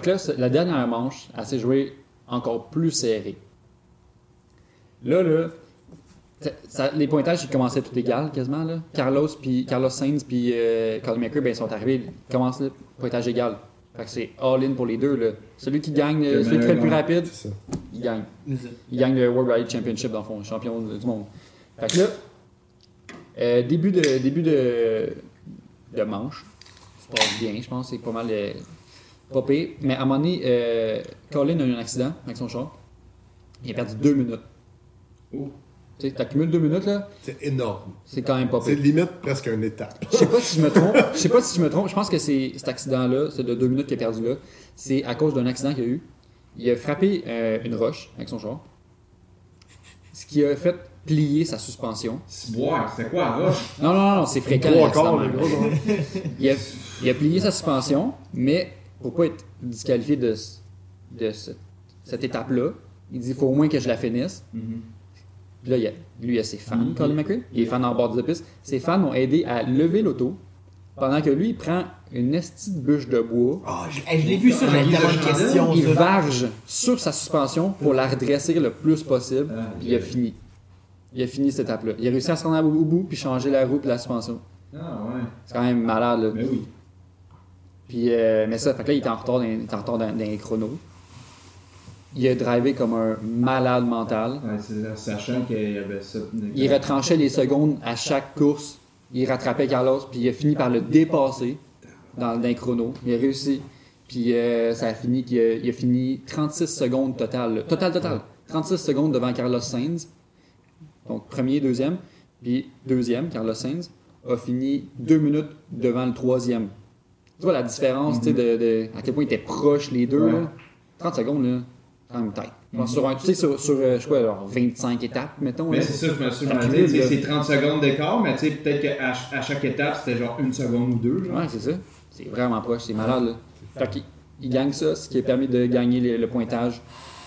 Que là, la dernière manche, elle s'est jouée encore plus serrée. Là, là, ça- les pointages ils commençaient tout égal quasiment. Là. Carlos, puis Carlos Sainz puis euh, Colin McRae, ben, ils sont arrivés, ils commencent le pointage égal. Fait que c'est all-in pour les deux. Là. Celui qui gagne, euh, Le celui qui fait le plus rapide, il gagne. Il gagne le World Rally Championship dans le fond, champion du monde. Fait que là, euh, début de début de, de manche, ça se passe bien, je pense, c'est pas mal euh, pire. Mais à un moment donné, euh, Colin a eu un accident avec son char. Il a perdu deux minutes. Oh. Tu sais, t'accumules deux minutes là, C'est énorme. c'est quand même pas C'est limite presque une étape. Je sais pas si je me trompe. Je sais pas si je me trompe. Je pense que c'est cet accident-là, c'est de deux minutes qu'il a perdu là. C'est à cause d'un accident qu'il y a eu. Il a frappé euh, une roche avec son char. Ce qui a fait plier sa suspension. C'est boire, c'est quoi la roche? Non, non, non, c'est fréquent. Le gros, il, a, il a plié sa suspension, mais pour pas être disqualifié de, de ce- cette étape-là, il dit il faut au moins que je la finisse. Puis là, il y a- lui, il a ses fans, Mhm. Colin McRae. Il est fan en bord de piste. Ses fans l'ont aidé à lever l'auto pendant que lui, il prend une estie de bûche de bois. Ah, je l'ai vu de chandelle, questions. Il varge sur sa suspension pour la redresser le plus possible. Ah, Puis il a fini. Il a fini cette étape-là. Il a réussi à se rendre au bout puis changer la roue et la suspension. Ah ouais. C'est quand même malade. Là. Mais oui. Puis, euh, mais ça, fait que là, il était en retard dans, il était en retard dans, dans les chronos. Il a drivé comme un malade mental. Ouais, sachant qu'il y avait ça. Il retranchait les secondes à chaque course. Il rattrapait Carlos, puis il a fini par le dépasser dans, dans les chronos. Il a réussi. Puis euh, ça a fini qu'il a, il a fini 36 secondes total. Total, total. 36 secondes devant Carlos Sainz. Donc premier, deuxième. Puis deuxième, Carlos Sainz, a fini deux minutes devant le troisième. Tu vois la différence, tu sais, de, de- à quel point ils étaient proches les deux. Ouais. là? 30 secondes, là, quand même. Je pense sur un, tu sais, sur, sur euh, je sais pas, alors 25 étapes, mettons. Mais c'est ça, je me suis Ça demandé, c'est 30 secondes d'écart, mais tu sais, peut-être qu'à à chaque étape, c'était genre une seconde ou deux. Genre. Ouais, c'est ça. C'est vraiment proche, c'est malade. Là. Fait qu'il il gagne ça, ce qui a permis de gagner le, le pointage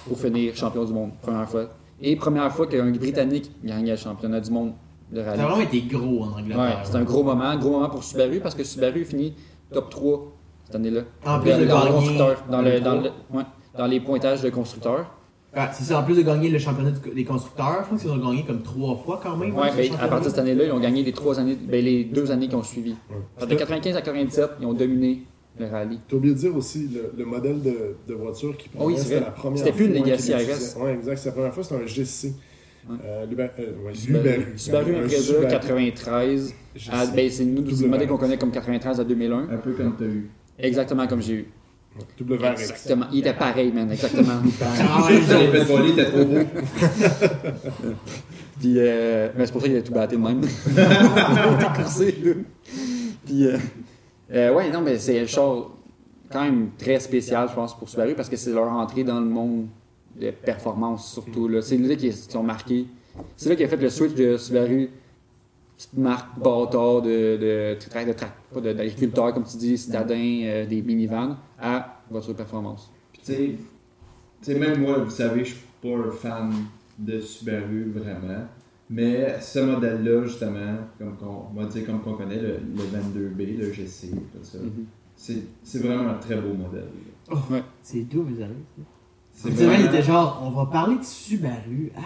pour finir champion du monde, première fois. Et première fois qu'un Britannique gagne le championnat du monde de Ça rallye. a vraiment été gros en Ouais, Angleterre. c'est un gros moment, gros moment pour Subaru parce que Subaru finit top 3 cette année-là. En plus Dans- le constructeur, dans, le, le dans, gros. le- ouais, dans les pointages de constructeurs. Ouais, c'est ça, en plus de gagner le championnat des constructeurs, je pense qu'ils ont gagné comme trois fois quand même. Ouais, hein, ce ben, à partir de cette année-là, ils ont gagné les trois années, ben, les deux années qui ont suivi. De 95 à 97, ils ont dominé le rallye. T'as oublié de dire aussi le, le modèle de, de voiture qui Oh oui, c'est c'était la première C'était plus une fois Legacy RS. Ouais, exact. C'était la première fois, c'était un GC. Ouais. Euh, Luba- euh, ouais, Subaru, Impreza Subaru 93. GC. à- ben, c'est c'est le modèle qu'on connaît comme 93 à 2001. Un peu comme tu as eu. Exactement comme j'ai eu. WRX. Exactement. Il était pareil, man, exactement. (laughs) Ah, Je l'ai fait voler, t'es trop beau. Puis, euh, mais c'est pour ça qu'il a tout batté de même. (laughs) il était coursé, là. Puis, euh, euh, ouais, non, mais c'est un char quand même très spécial, je pense, pour Subaru, parce que c'est leur entrée dans le monde de performance, surtout. là. C'est là qu'ils qui sont marqués. C'est là qu'il a fait le switch de Subaru, petite marque bâtard de, de, de, de, tra- pas de- d'agriculteur, comme tu dis, citadin, euh, des minivans, à voiture performance. Puis tu sais, même moi, vous savez, je suis pas un fan de Subaru vraiment. Mais ce modèle-là, justement, comme qu'on on va dire comme qu'on connaît, le, le 22B, le GC, tout ça, Mhm. c'est c'est vraiment un très beau modèle. là. C'est doux, vous avez. C'est Tu sais, il était genre, on va parler de Subaru. Ah,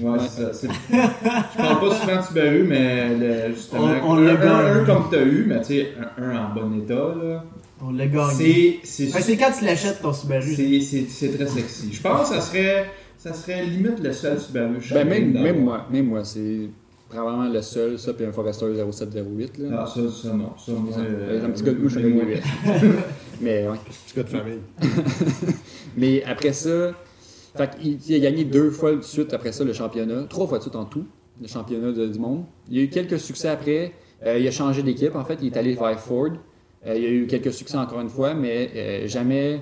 Ouais, c'est ça. Je parle pas souvent de Subaru, mais le- justement, On- on un, l'a un- gagné. un comme t'as eu, mais tu sais, un, un en bon état, là. on l'a gagné. C'est quand tu l'achètes ton Subaru. c'est- c'est- c'est très sexy. Je pense que ça serait, ça serait limite le seul Subaru. je Ben, même, même moi, même moi, c'est probablement le seul, ça, puis un Forester 0708. Là. Ah, ça, ça, non. Ça, moi. Euh, un petit gars de mouche, euh, un moi. gars Mais ouais. Petit gars de famille. (laughs) Mais après ça, fait il a gagné deux fois de suite après ça le championnat, trois fois de suite en tout, le championnat de- du monde. Il y a eu quelques succès après. Euh, il a changé d'équipe, en fait. Il est allé vers Ford. Euh, il y a eu quelques succès encore une fois, mais euh, jamais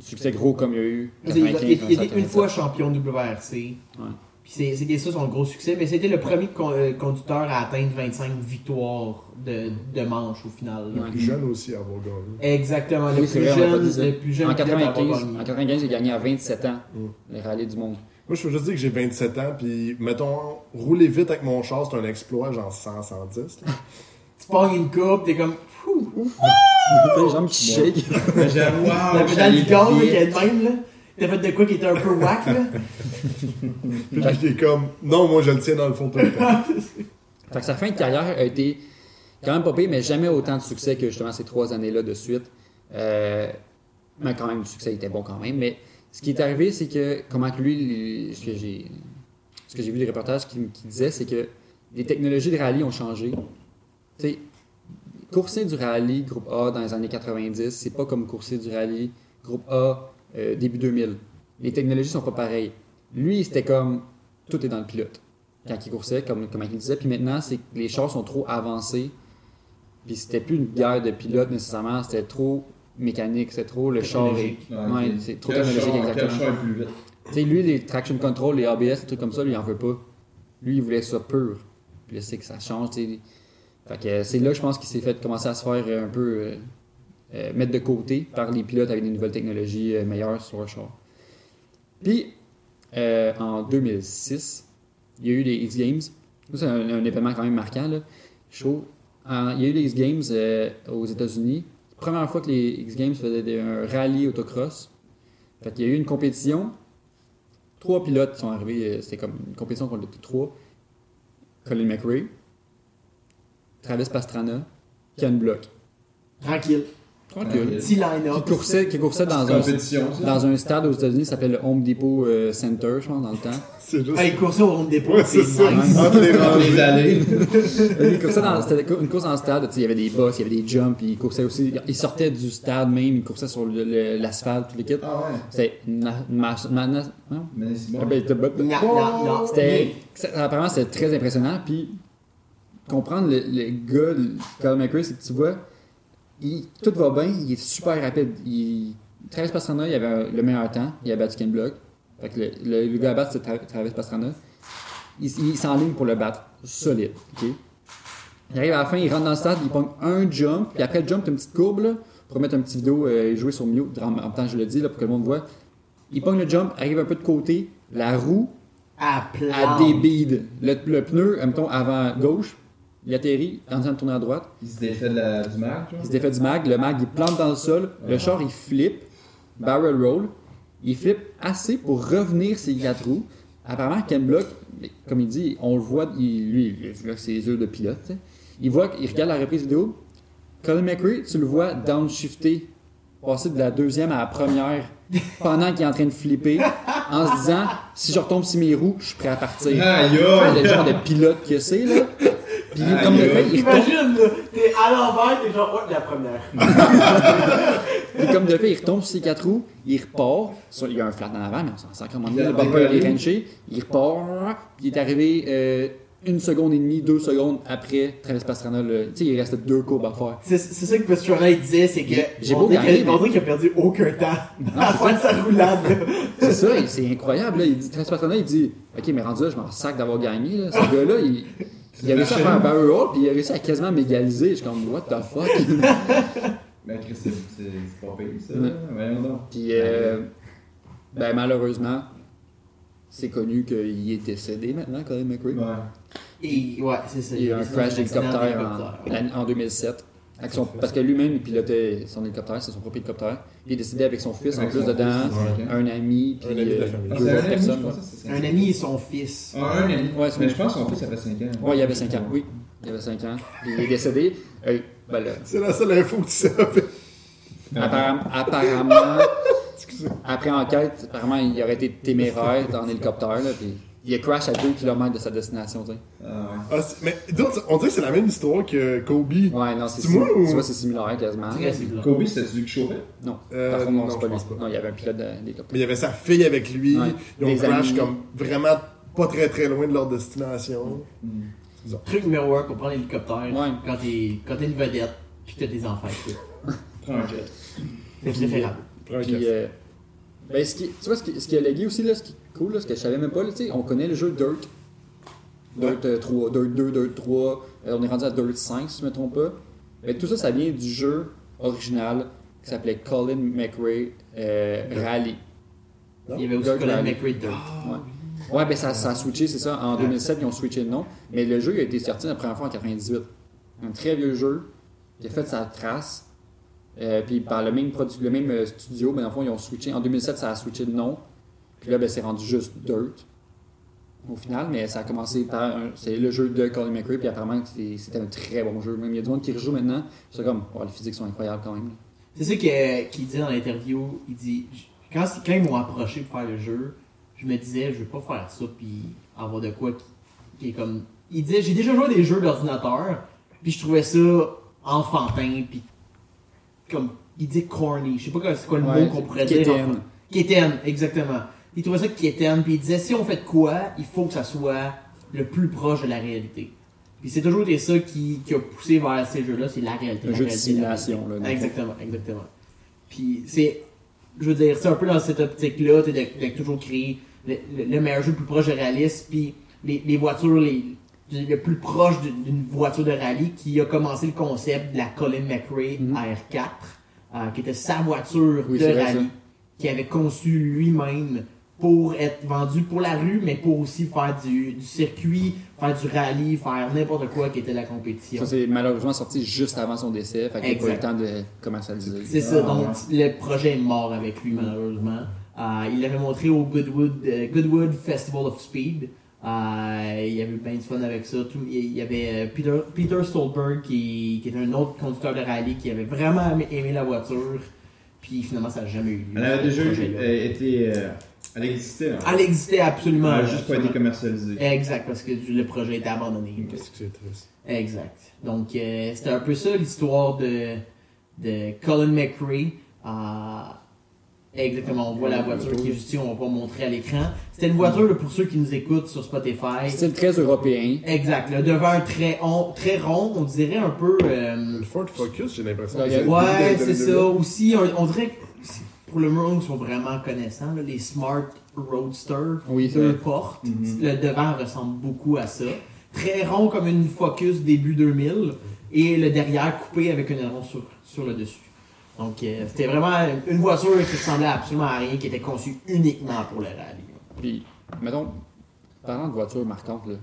succès gros comme il y a eu. Il était- il 95, était- il était 97. une fois champion WRC. Ouais. Puis c'est- c'était ça son gros succès, mais c'était le premier con- euh, conducteur à atteindre 25 victoires de, de manche au final. Ouais. Plus jeune aussi à avoir gagné. Exactement, le Oui, c'est plus vrai, jeune, le plus jeune En pilote à avoir 95, gagné. en 95, il a gagné à 27 ans Mm. le rallye du monde. Moi, je veux juste dire que j'ai 27 ans, puis mettons, rouler vite avec mon char, c'est un exploit, genre 100, 110. là. (laughs) Tu pognes une coupe, t'es comme. Fou, (laughs) T'as les jambes qui shake. (laughs) J'avoue, wow, la pédale du corps, qui est de même, là. T'as fait de quoi qui était un peu whack, là? Puis il est comme, non, moi je le tiens dans le fond tout le temps. (laughs) Fait que sa fin de carrière a été quand même pas pire, mais jamais autant de succès que justement ces trois années-là de suite. Euh, mais quand même, le succès était bon quand même. Mais ce qui est arrivé, c'est que, comment que lui, les- ce que j'ai ce que j'ai vu des reportages qui, qui disaient, c'est que les technologies de rallye ont changé. Tu sais, courser du rallye groupe A dans les années 90, c'est pas comme courser du rallye groupe A euh, début 2000. Les technologies sont pas pareilles. Lui, c'était comme tout est dans le pilote quand il coursait, comme, comme il disait. Puis maintenant, c'est que les chars sont trop avancés. Puis c'était plus une guerre de pilote nécessairement, c'était trop mécanique, c'était trop le char. Ouais, c'est trop technologique, exactement. Tu sais, lui, les traction control, les ABS, les trucs comme ça, lui, il en veut pas. Lui, il voulait ça pur. Puis là, c'est que ça change, tu sais. Fait que euh, c'est là, je pense, qu'il s'est fait commencer à se faire euh, un peu euh, euh, mettre de côté par les pilotes avec des nouvelles technologies euh, meilleures sur leur char. Puis, euh, en 2006, il y a eu les X Games. C'est un, un événement quand même marquant, là. Chaud. Il y a eu les X Games aux États-Unis. Première fois que les X Games faisaient un rallye autocross. Fait qu'il y a eu une compétition. Trois pilotes sont arrivés. C'était comme une compétition contre les trois. Colin McRae, Travis Pastrana, Ken Block. Tranquille. Tranquille. Petit Qui line-up. coursait, qui coursait dans, un, ça. dans un stade aux États-Unis qui s'appelle le Home Depot euh, Center, je pense, dans le temps. C'est juste. Ah, il coursait au rond de dépôt, Ouais, c'est c'est ça. nice. Entre les Dans les rangées. allées. Il coursait dans- C'était une course en stade. Il y avait des bosses, il y avait des jumps, puis il coursait aussi. Il sortait du stade même, il coursait sur l'asphalte, tout l'équipe. Ah ouais. C'était ma- ma- na- hein? Ça- apparemment, c'était très impressionnant. Puis, comprendre le, le gars, le McRae, c'est que tu vois, il- tout va bien, il est super rapide. Il, Travis Pastrana, il avait un- le meilleur temps, il a battu Ken Block. Fait que le, le- le gars à battre, c'est Tra- Travis Pastrana. Il, il s'enligne pour le battre, solide. ok? Il arrive à la fin, il rentre dans le stade, il pogne un jump, puis après le jump, une petite courbe là, pour mettre une petite vidéo euh, et jouer sur mute. En même temps, je le dis là, pour que le monde voit. Il pogne le jump, arrive un peu de côté, la roue À plat. à des le pneu, mettons, avant gauche, il atterrit, en train de tourner à droite. Il se défait de la, du mag, genre? Il se défait du mag, le mag il plante dans le sol, le char il flippe, barrel roll, il flippe assez pour revenir ses quatre roues. Apparemment, Ken Block, comme il dit, on le voit, il- lui, il a ses yeux de pilote, il voit, il regarde la reprise vidéo, Colin McRae, tu le vois downshifter, passer de la deuxième à la première pendant qu'il est en train de flipper, en se disant, si je retombe sur mes roues, je suis prêt à partir. Ouais, aïe! le genre de pilote que c'est, là. Puis comme de fait, il Imagine, t'es à l'envers, t'es genre, oh, la première. (laughs) puis comme de fait, il retombe sur ses quatre roues, il repart. Sur- il y a un flat en avant, mais on s'en sert comme Il a Le bumper il est renché, il repart, puis il est arrivé euh, une seconde et demie, deux secondes après Travis Pastrana. Tu sais, il reste deux courbes à faire. C'est ça que Pastrana il disait, c'est que. J'ai on beau gagner, on dirait qu'il a perdu aucun temps à faire sa roulade. C'est ça, c'est incroyable. Là. Il dit, Travis Pastrana, il dit Ok, mais rendu là, je m'en sac d'avoir gagné. Là. Ce gars-là, il, il a réussi à faire un barrel roll, puis il a réussi à quasiment m'égaliser. Je suis comme What the fuck? (laughs) Ben, Chris, c'est pas pire, ça. Ouais. Voyons donc. Puis, euh, ben, malheureusement, c'est connu qu'il est décédé maintenant, Colin McRae. Ouais. Et ouais, c'est ça. Il y a eu un crash d'hélicoptère en, en 2007. Avec son- parce que lui-même, il pilotait son hélicoptère, c'est son propre hélicoptère. Il est décédé avec son fils en plus dedans, fils, ouais. un ami, puis Un ami euh, deux autres personnes. Un ami et son fils. Ah, un ami. Ouais, Mais je pense que son fils avait 5 ans. Ouais, il avait 5 ans, oui. Il avait 5 ans. Puis il est décédé. Euh, ben là, C'est la seule info que tu savais. apparemment, (laughs) apparemment, après enquête, apparemment, il aurait été téméraire en hélicoptère, là, puis il a crash à 2 km de sa destination, tu sais. Ah, ouais. Ah, mais d'autres, on dirait que c'est la même histoire que Kobe. Ouais, non, c'est C'est moi ou- tu vois, c'est similaire quasiment. Kobe, c'était celui qui chauffait? Non, Euh, par contre, non, non, c'est pas lui. pas. Non, il y avait un pilote de- d'hélicoptère. Mais il y avait sa fille avec lui. Ouais. Ils ont Des crash amis. comme vraiment pas très très loin de leur destination. Truc numéro un pour prendre l'hélicoptère Ouais. quand t'es quand t'es une vedette pis que t'as des enfants. (laughs) Prends un jet. C'est préférable. Prends un Puis, euh, ben, ce qui, tu vois, ce qui, ce qui a légué aussi, là, ce qui est cool, là, ce que je savais même pas, là, tu sais, on connaît le jeu Dirt. Dirt euh, 3, Dirt 2, Dirt 3, euh, on est rendu à Dirt 5, si je ne me trompe pas. Mais tout ça, ça vient du jeu original qui s'appelait Colin McRae euh, Rally. Il y avait aussi Dirt Colin Rally. McRae Dirt. Ouais. Ouais, ben ça, ça a switché, c'est ça. En 2007, ils ont switché de nom. Mais le jeu il a été sorti la première fois en 98. Un très vieux jeu qui a fait sa trace. Euh, puis par le même, produ- le même euh, studio, ben, dans le fond, ils ont switché. En 2007, ça a switché de nom. Puis là, ben, c'est rendu juste Dirt. Au final, mais ça a commencé par. C'est le jeu de Colin McRae, puis apparemment, c'était un très bon jeu. Même il y a du monde qui rejoue maintenant. C'est comme, oh, les physiques sont incroyables quand même. C'est ça qu'il dit dans l'interview. Il dit quand, ils m'ont approché pour faire le jeu, je me disais, je veux pas faire ça puis avoir de quoi qui est comme. Il disait, j'ai déjà joué à des jeux d'ordinateur, puis je trouvais ça enfantin, puis comme. Il dit corny. Je sais pas c'est quoi le Ouais, mot qu'on pourrait dire. quétaine. Quétaine, exactement. Il trouvait ça quétaine, puis il disait, si on fait de quoi, il faut que ça soit le plus proche de la réalité. Puis c'est toujours été ça qui, qui a poussé vers ces jeux-là, c'est la réalité. Un la jeu de réalité, réalité. simulation. Là. Exactement, exactement. Puis c'est, je veux dire, c'est un peu dans cette optique-là, de, de toujours créer le, le- le meilleur jeu le plus proche de réaliste, puis les, les voitures les, le plus proche d'une voiture de rallye qui a commencé le concept de la Colin McRae Mhm. AR4, euh, qui était sa voiture Oui, de rallye, ça. qui avait conçu lui-même pour être vendu pour la rue, mais pour aussi faire du, du circuit, faire du rallye, faire n'importe quoi qui était la compétition. Ça, c'est malheureusement sorti juste avant son décès. Fait qu'il n'a pas eu le temps de commercialiser. C'est ça, Ah, donc ouais. le projet est mort avec lui malheureusement. Euh, il l'avait montré au Goodwood, euh, Goodwood Festival of Speed. Euh, il y avait eu bien de fun avec ça. Tout- il y avait euh, Peter, Peter Stolberg qui, qui était un autre conducteur de rallye qui avait vraiment aimé, aimé la voiture. Puis finalement, ça n'a jamais eu lieu. Elle avait déjà euh, été. euh, Elle existait. hein? Elle existait absolument. Elle a juste pas été commercialisée. Exact, parce que le projet était abandonné. Qu'est-ce que c'est triste. Exact. Donc, euh, c'était un peu ça l'histoire de, de Colin McRae. Exactement, on voit la voiture qui est juste ici, on va pas montrer à l'écran. C'était une voiture, là, pour ceux qui nous écoutent sur Spotify. Style très européen. Exact, le devant très, on- très rond, on dirait un peu... euh, Le Ford Focus, j'ai l'impression. Ouais, c'est ça. Aussi, on, on dirait que pour le monde qui sont vraiment connaissants, là, les Smart Roadster, Oui, deux c'est portes, Mhm. le devant ressemble beaucoup à ça. Très rond comme une Focus début 2000 et le derrière coupé avec un aileron sur, sur le dessus. Donc euh, c'était vraiment une voiture qui ressemblait absolument à rien, qui était conçue uniquement pour le rallye. Puis, mettons, parlant de voitures marquantes, là.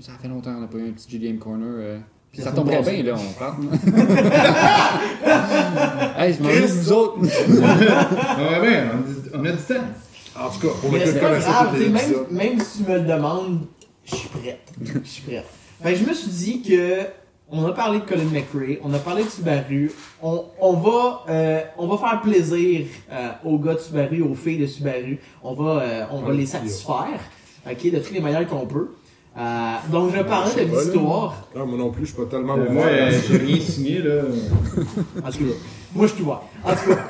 Ça fait longtemps qu'on n'a pas eu un petit GDM Corner. euh, Puis ça Ça tomberait bien, là, on parle. (laughs) hey, je m'en vais vous autres. (laughs) Ah ouais, ouais, on a- on a du temps. En tout cas, on Mais va pas connaître grave, tous tu les sais, même, même si tu me le demandes, je suis prête. Je suis prête. Fait que je me suis dit que on a parlé de Colin McRae, on a parlé de Subaru, on, on va euh, on va faire plaisir euh, aux gars de Subaru, aux filles de Subaru, on va euh, on va les satisfaire, ok, de toutes les manières qu'on peut. Euh, donc, je vais parler Je sais de l'histoire. Ah, moi non plus, je suis pas tellement Euh, moi, euh, j'ai rien signé, là. (laughs) En tout cas, moi je suis vois. En tout cas,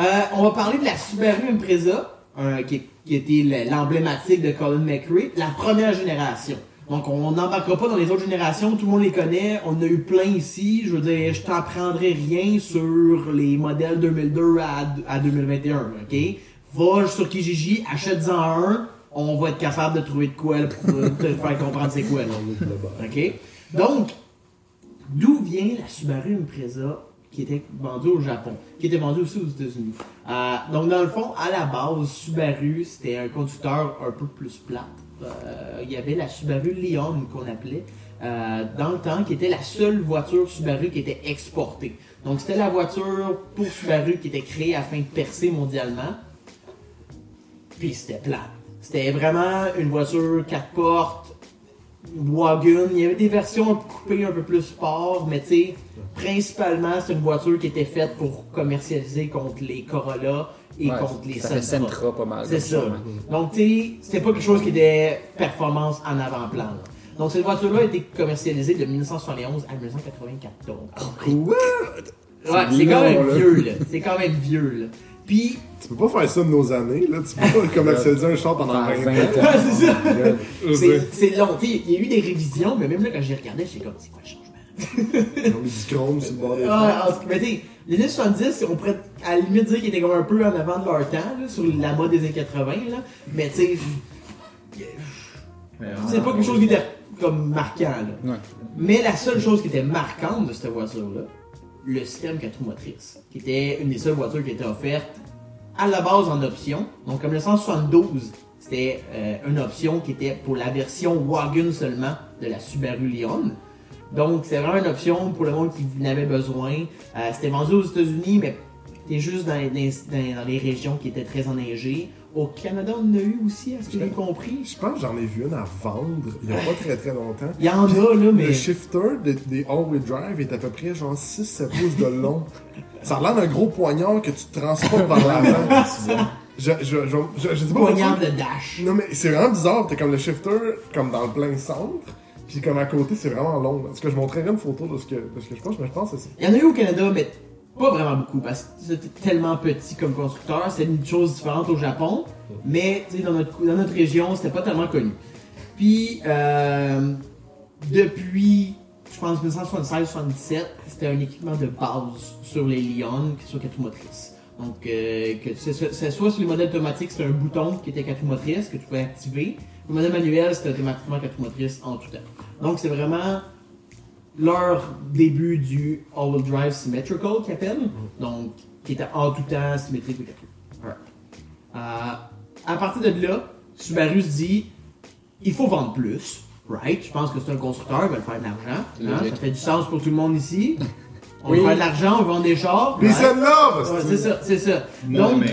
euh, on va parler de la Subaru Impreza, euh, qui, qui était le- l'emblématique de Colin McRae, la première génération. Donc on n'embarquera pas dans les autres générations, tout le monde les connaît, on a eu plein ici, je veux dire, je t'apprendrai rien sur les modèles 2002 à, à 2021, ok? Va sur Kijiji, achète-en un, on va être capable de trouver de quoi pour euh, te faire comprendre c'est quoi? Donc, d'où vient la Subaru Impreza qui était vendue au Japon, qui était vendue aussi aux États-Unis? Euh, donc dans le fond, à la base, Subaru c'était un conducteur un peu plus plate. Euh, il y avait la Subaru Leon qu'on appelait euh, dans le temps, qui était la seule voiture Subaru qui était exportée. Donc c'était la voiture pour Subaru qui était créée afin de percer mondialement. Puis c'était plate. C'était vraiment une voiture 4 portes, wagon. Il y avait des versions coupées un peu plus sport, mais tu sais, principalement, c'est une voiture qui était faite pour commercialiser contre les Corolla et Ouais, contre les ça Sentra. Pas mal. C'est ça. Donc, tu sais, c'était pas quelque chose qui était performance en avant-plan. Donc, cette voiture-là a été commercialisée de 1971 à 1994. Quoi? Ouais, c'est quand même là. vieux, là. C'est quand même vieux, là. Puis, Tu peux pas faire ça de nos années, là. Tu peux pas (laughs) commercialiser un char pendant Pendant 20 20 ans. (laughs) c'est ça. Veux c'est long. Tu sais, il y a eu des révisions, mais même là, quand j'y regardais, j'étais comme, c'est quoi le changement? Sur le bord des mais tu les années 70, on pourrait à la limite dire qu'ils étaient comme un peu en avant de leur temps, sur la mode des années 80, là. Mais tu sais, c'est pas quelque chose qui était comme marquant, là. Mais la seule chose qui était marquante de cette voiture-là, le système 4 roues motrices, qui était une des seules voitures qui était offerte à la base en option. Donc, comme le 172, c'était euh, une option qui était pour la version wagon seulement de la Subaru Leon. Donc, c'est vraiment une option pour le monde qui en avait besoin. Euh, c'était vendu aux États-Unis, mais c'était juste dans, les- dans- dans les régions qui étaient très enneigées. Au Canada, on en a eu aussi, à ce que j'ai compris? Je pense que j'en ai vu une à vendre il y a pas très très longtemps. (laughs) Il y en a, là, mais... Le shifter des, des all-wheel drive est à peu près genre 6-7 pouces de long. Ça a l'air d'un gros poignard que tu transportes par l'avant. (laughs) je, je, je, je, je sais pas Poignard de dash. Non mais c'est vraiment bizarre, t'es comme le shifter comme dans le plein centre, puis comme à côté c'est vraiment long. Est-ce que je montrerai une photo de ce que, je pense, mais je pense que c'est. Il y en a eu au Canada, mais pas vraiment beaucoup, parce que c'était tellement petit comme constructeur. C'était une chose différente au Japon, mais dans notre, dans notre région, c'était pas tellement connu. Puis, euh, depuis, je pense, 1976-77, c'était un équipement de base sur les Lyon, sur quatre roues motrices. Donc, euh, c'est soit c'est sur les modèles automatiques, c'était un bouton qui était quatre motrices que tu pouvais activer. Le modèle manuel, c'était automatiquement quatre motrices en tout temps. Donc, c'est vraiment leur début du all-wheel drive symmetrical qu'ils appellent, donc qui était en tout temps symétrique roues. Alright. Euh, à partir de là, Subaru se dit il faut vendre plus, right? Je pense que c'est un constructeur, il va faire de l'argent. hein? Ça fait du sens pour tout le monde ici. On Oui. va faire de l'argent, on vend des chars. Mais right? celle-là, Ouais, parce c'est ça, c'est ça. Donc.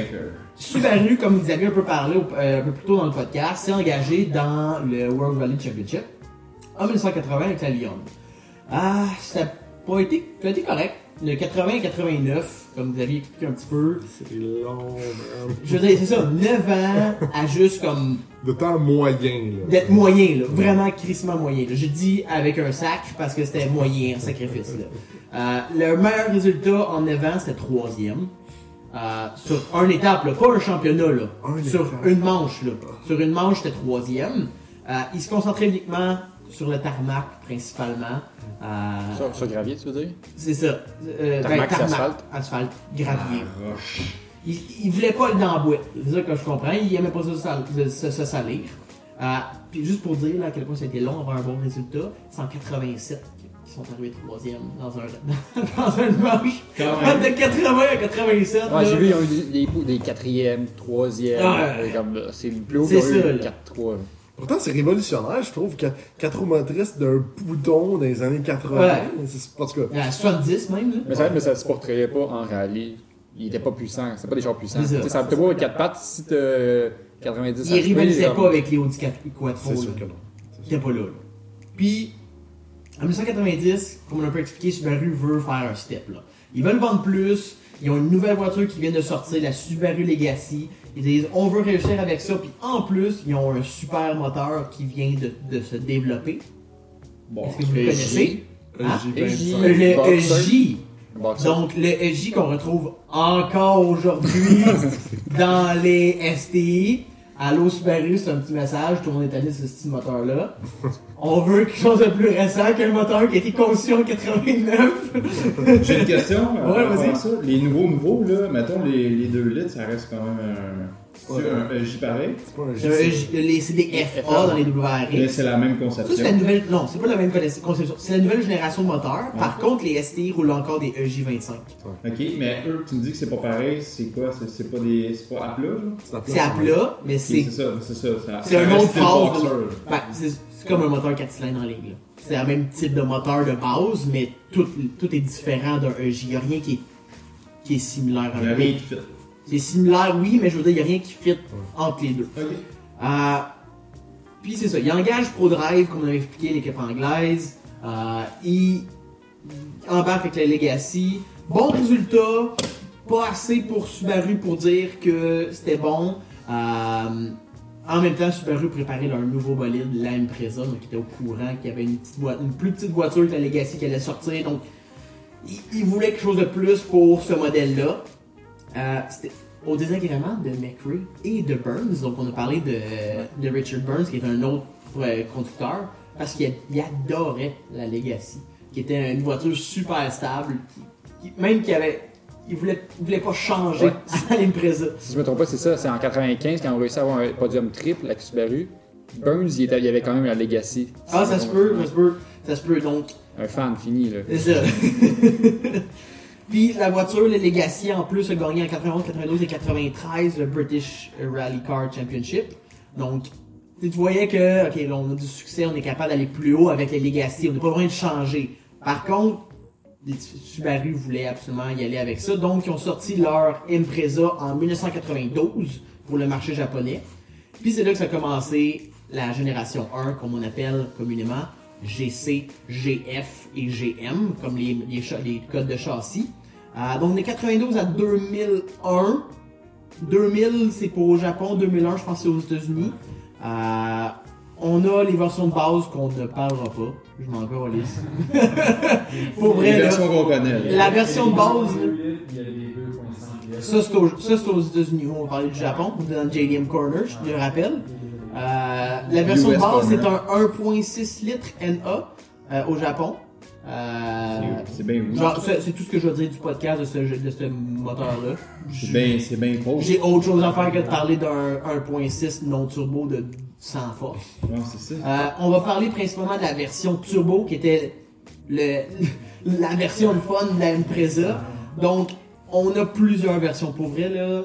Subaru, comme vous aviez un peu parlé euh, un peu plus tôt dans le podcast, s'est engagé dans le World Rally Championship en 1980 avec la Lyon. Ah, ça n'a pas été, ça a été correct. Le 80 et 89, comme vous aviez expliqué un petit peu, C'est long, man. je veux dire, c'est ça, 9 ans à juste comme De temps moyen, là. d'être moyen, là, vraiment crissement moyen. là. Je dis avec un sac parce que c'était moyen, un sacrifice. Là. Euh, le meilleur résultat en 9 ans, c'était troisième. Euh, sur une étape, là, pas un championnat, là, sur une manche. Là. Sur une manche, j'étais troisième. Euh, il se concentrait uniquement sur le tarmac, principalement. Euh, sur, sur, gravier, tu veux dire? C'est ça. Euh, ben, tarmac, ben, asphalte. asphalte. gravier. Il, il, voulait pas le dambouet. C'est ça que je comprends. Il aimait pas se, se salir. puis juste pour dire là, à quel point c'était long avoir un bon résultat, 187 qui sont arrivés troisième dans un, (laughs) dans un match ah, de 80 à 87. Ouais, j'ai vu, ils ont eu des, des quatrièmes, troisièmes. Euh, c'est le plus haut qu'ils eu, 4-3. Pourtant, c'est révolutionnaire, je trouve, quatre roues motrices d'un bouton dans les années 80. Ouais. C'est parce. À 70 même. Mais ça, mais ça se portrayait pas en rallye. Il était pas puissant. C'est pas des chars puissants. Ça, ça peut pas quatre pattes si t'as euh, 90 Il rivalisait pas avec les Audi 4 Quattro. C'est sûr que non. Pas là. Puis, en 1990, comme on a un peu expliqué, Subaru veut faire un step. Là. Ils veulent vendre plus. Ils ont une nouvelle voiture qui vient de sortir, la Subaru Legacy. Ils disent on veut réussir avec ça, puis en plus, ils ont un super moteur qui vient de, de se développer. Bon, Est-ce que vous le connaissez? Hein? J25. Le. EJ. Donc le EJ qu'on retrouve encore aujourd'hui (laughs) dans les STI. Allô Subaru, c'est un petit message, tout le monde est allé sur ce petit moteur-là. On veut quelque chose de plus récent qu'un moteur qui a été conçu en 89. J'ai une question. euh, (laughs) Ouais, vas-y. ça. Les nouveaux nouveaux, là, mettons les, les 2 litres, ça reste quand même un. C'est un EJ pareil? C'est pas un EJ c'est des FA dans les Mais WRX. c'est la même Ça, c'est la conception. nouvelle. Non, c'est pas la même conception. C'est la nouvelle génération de moteurs. Par contre, les STI roulent encore des E EJ25. Ok, mais eux, tu me dis que c'est pas pareil, c'est quoi? C'est- C'est pas des. C'est pas à plat, là C'est à plat, mais c'est C'est ça, c'est ça. ça- C'est un autre phase de- boxer. Ben, c'est c'est comme un moteur 4 cylindres en ligne. C'est le même type de moteur de base, mais tout, tout est différent d'un EJ. Il n'y a rien qui est, qui est similaire à Il y a un qui fit. C'est similaire, oui, mais je veux dire, il n'y a rien qui fit entre les deux. Euh, puis c'est ça, il engage ProDrive, comme on avait expliqué, l'équipe anglaise. Euh, il embarque avec la Legacy. Bon résultat, pas assez pour Subaru pour dire que c'était bon. Euh, en même temps, Subaru préparait leur nouveau bolide, la Impreza, donc ils étaient au courant qu'il y avait une, petite boîte, une plus petite voiture que la Legacy qui allait sortir. Donc, ils il voulaient quelque chose de plus pour ce modèle-là. Euh, c'était au désagrément de McRae et de Burns. Donc, on a parlé de, Richard Burns, qui est un autre euh, conducteur, parce qu'il il adorait la Legacy, qui était une voiture super stable, qui, qui- même qu'il avait. Il voulait, il voulait pas changer Ouais. (laughs) à l'Impreza. Si je me trompe pas, c'est ça. C'est en 95 quand on réussit à avoir un podium triple avec Subaru. Burns, il, était- il avait quand même la Legacy. Ah, ça se peut, ça se peut, ça se peut. Donc, Un fan fini, là. C'est ça. (laughs) Puis la voiture, le Legacy, en plus, a gagné en 91, 92 et 93 le British Rally Car Championship. Donc, tu voyais que, ok, là, on a du succès, on est capable d'aller plus haut avec les Legacy, on n'est pas besoin de changer. Par contre, les Subaru voulaient absolument y aller avec ça, donc ils ont sorti leur Impreza en 1992 pour le marché japonais. Puis c'est là que ça a commencé la génération 1, comme on appelle communément GC, GF et GM, comme les, codes de châssis. Euh, donc de 92 à 2001. 2000 c'est pour au Japon, 2001 je pense c'est aux États-Unis. Euh, on a les versions de base qu'on ne parlera pas. Je m'en (laughs) pour Les vrai, là, versions qu'on connaît. là. la version de base, Il y a les 2.5 ça, c'est aux, États-Unis. On va parler du Japon, on est dans le JDM Corner, je le rappelle. Euh, la version de base, c'est un 1.6 litres NA euh, au Japon. Euh, C'est bien c'est tout ce que je veux dire du podcast de ce, jeu- de ce moteur-là. C'est bien, bien pauvre. J'ai autre chose à faire que de parler d'un 1.6 non turbo de 100 force. Ouais, c'est ça. Euh, on va parler principalement de la version turbo qui était le, (laughs) la version fun de la Impreza. Donc, on a plusieurs versions. Pour vrai, là,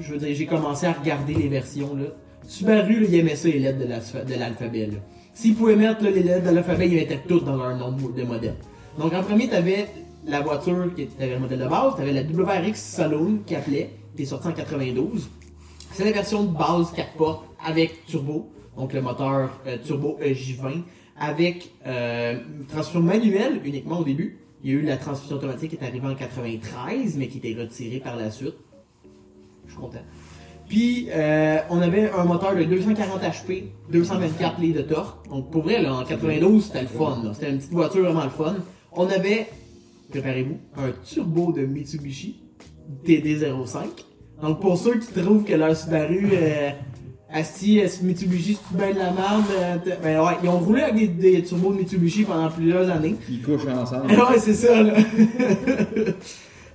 je veux dire, j'ai commencé à regarder les versions, là. Subaru, là, il aimait ça, les lettres de l'alpha- de l'alphabet. S'ils pouvaient mettre là, les lettres de l'alphabet, ils mettaient toutes dans leur nom de modèle. Donc, en premier, t'avais la voiture qui était le modèle de base, t'avais la WRX Saloon qui appelait, qui est sortie en 92. C'est la version de base 4 portes avec turbo, donc le moteur euh, turbo EJ20, avec euh, transmission manuelle uniquement au début. Il y a eu la transmission automatique qui est arrivée en 93, mais qui était retirée par la suite. Je suis content. Puis, euh, on avait un moteur de 240 HP, 224 litres de torque. Donc, pour vrai, là, en 92, c'était le fun. C'était une petite voiture vraiment le fun. On avait, préparez-vous, un turbo de Mitsubishi TD05. Donc, pour ceux qui trouvent que leur Subaru, euh, Asti, euh, Mitsubishi, c'est bien de la merde, euh, ben ouais, ils ont roulé avec des, des turbos de Mitsubishi pendant plusieurs années. Ils couchent ensemble. (laughs) ouais, c'est ça, là. (laughs)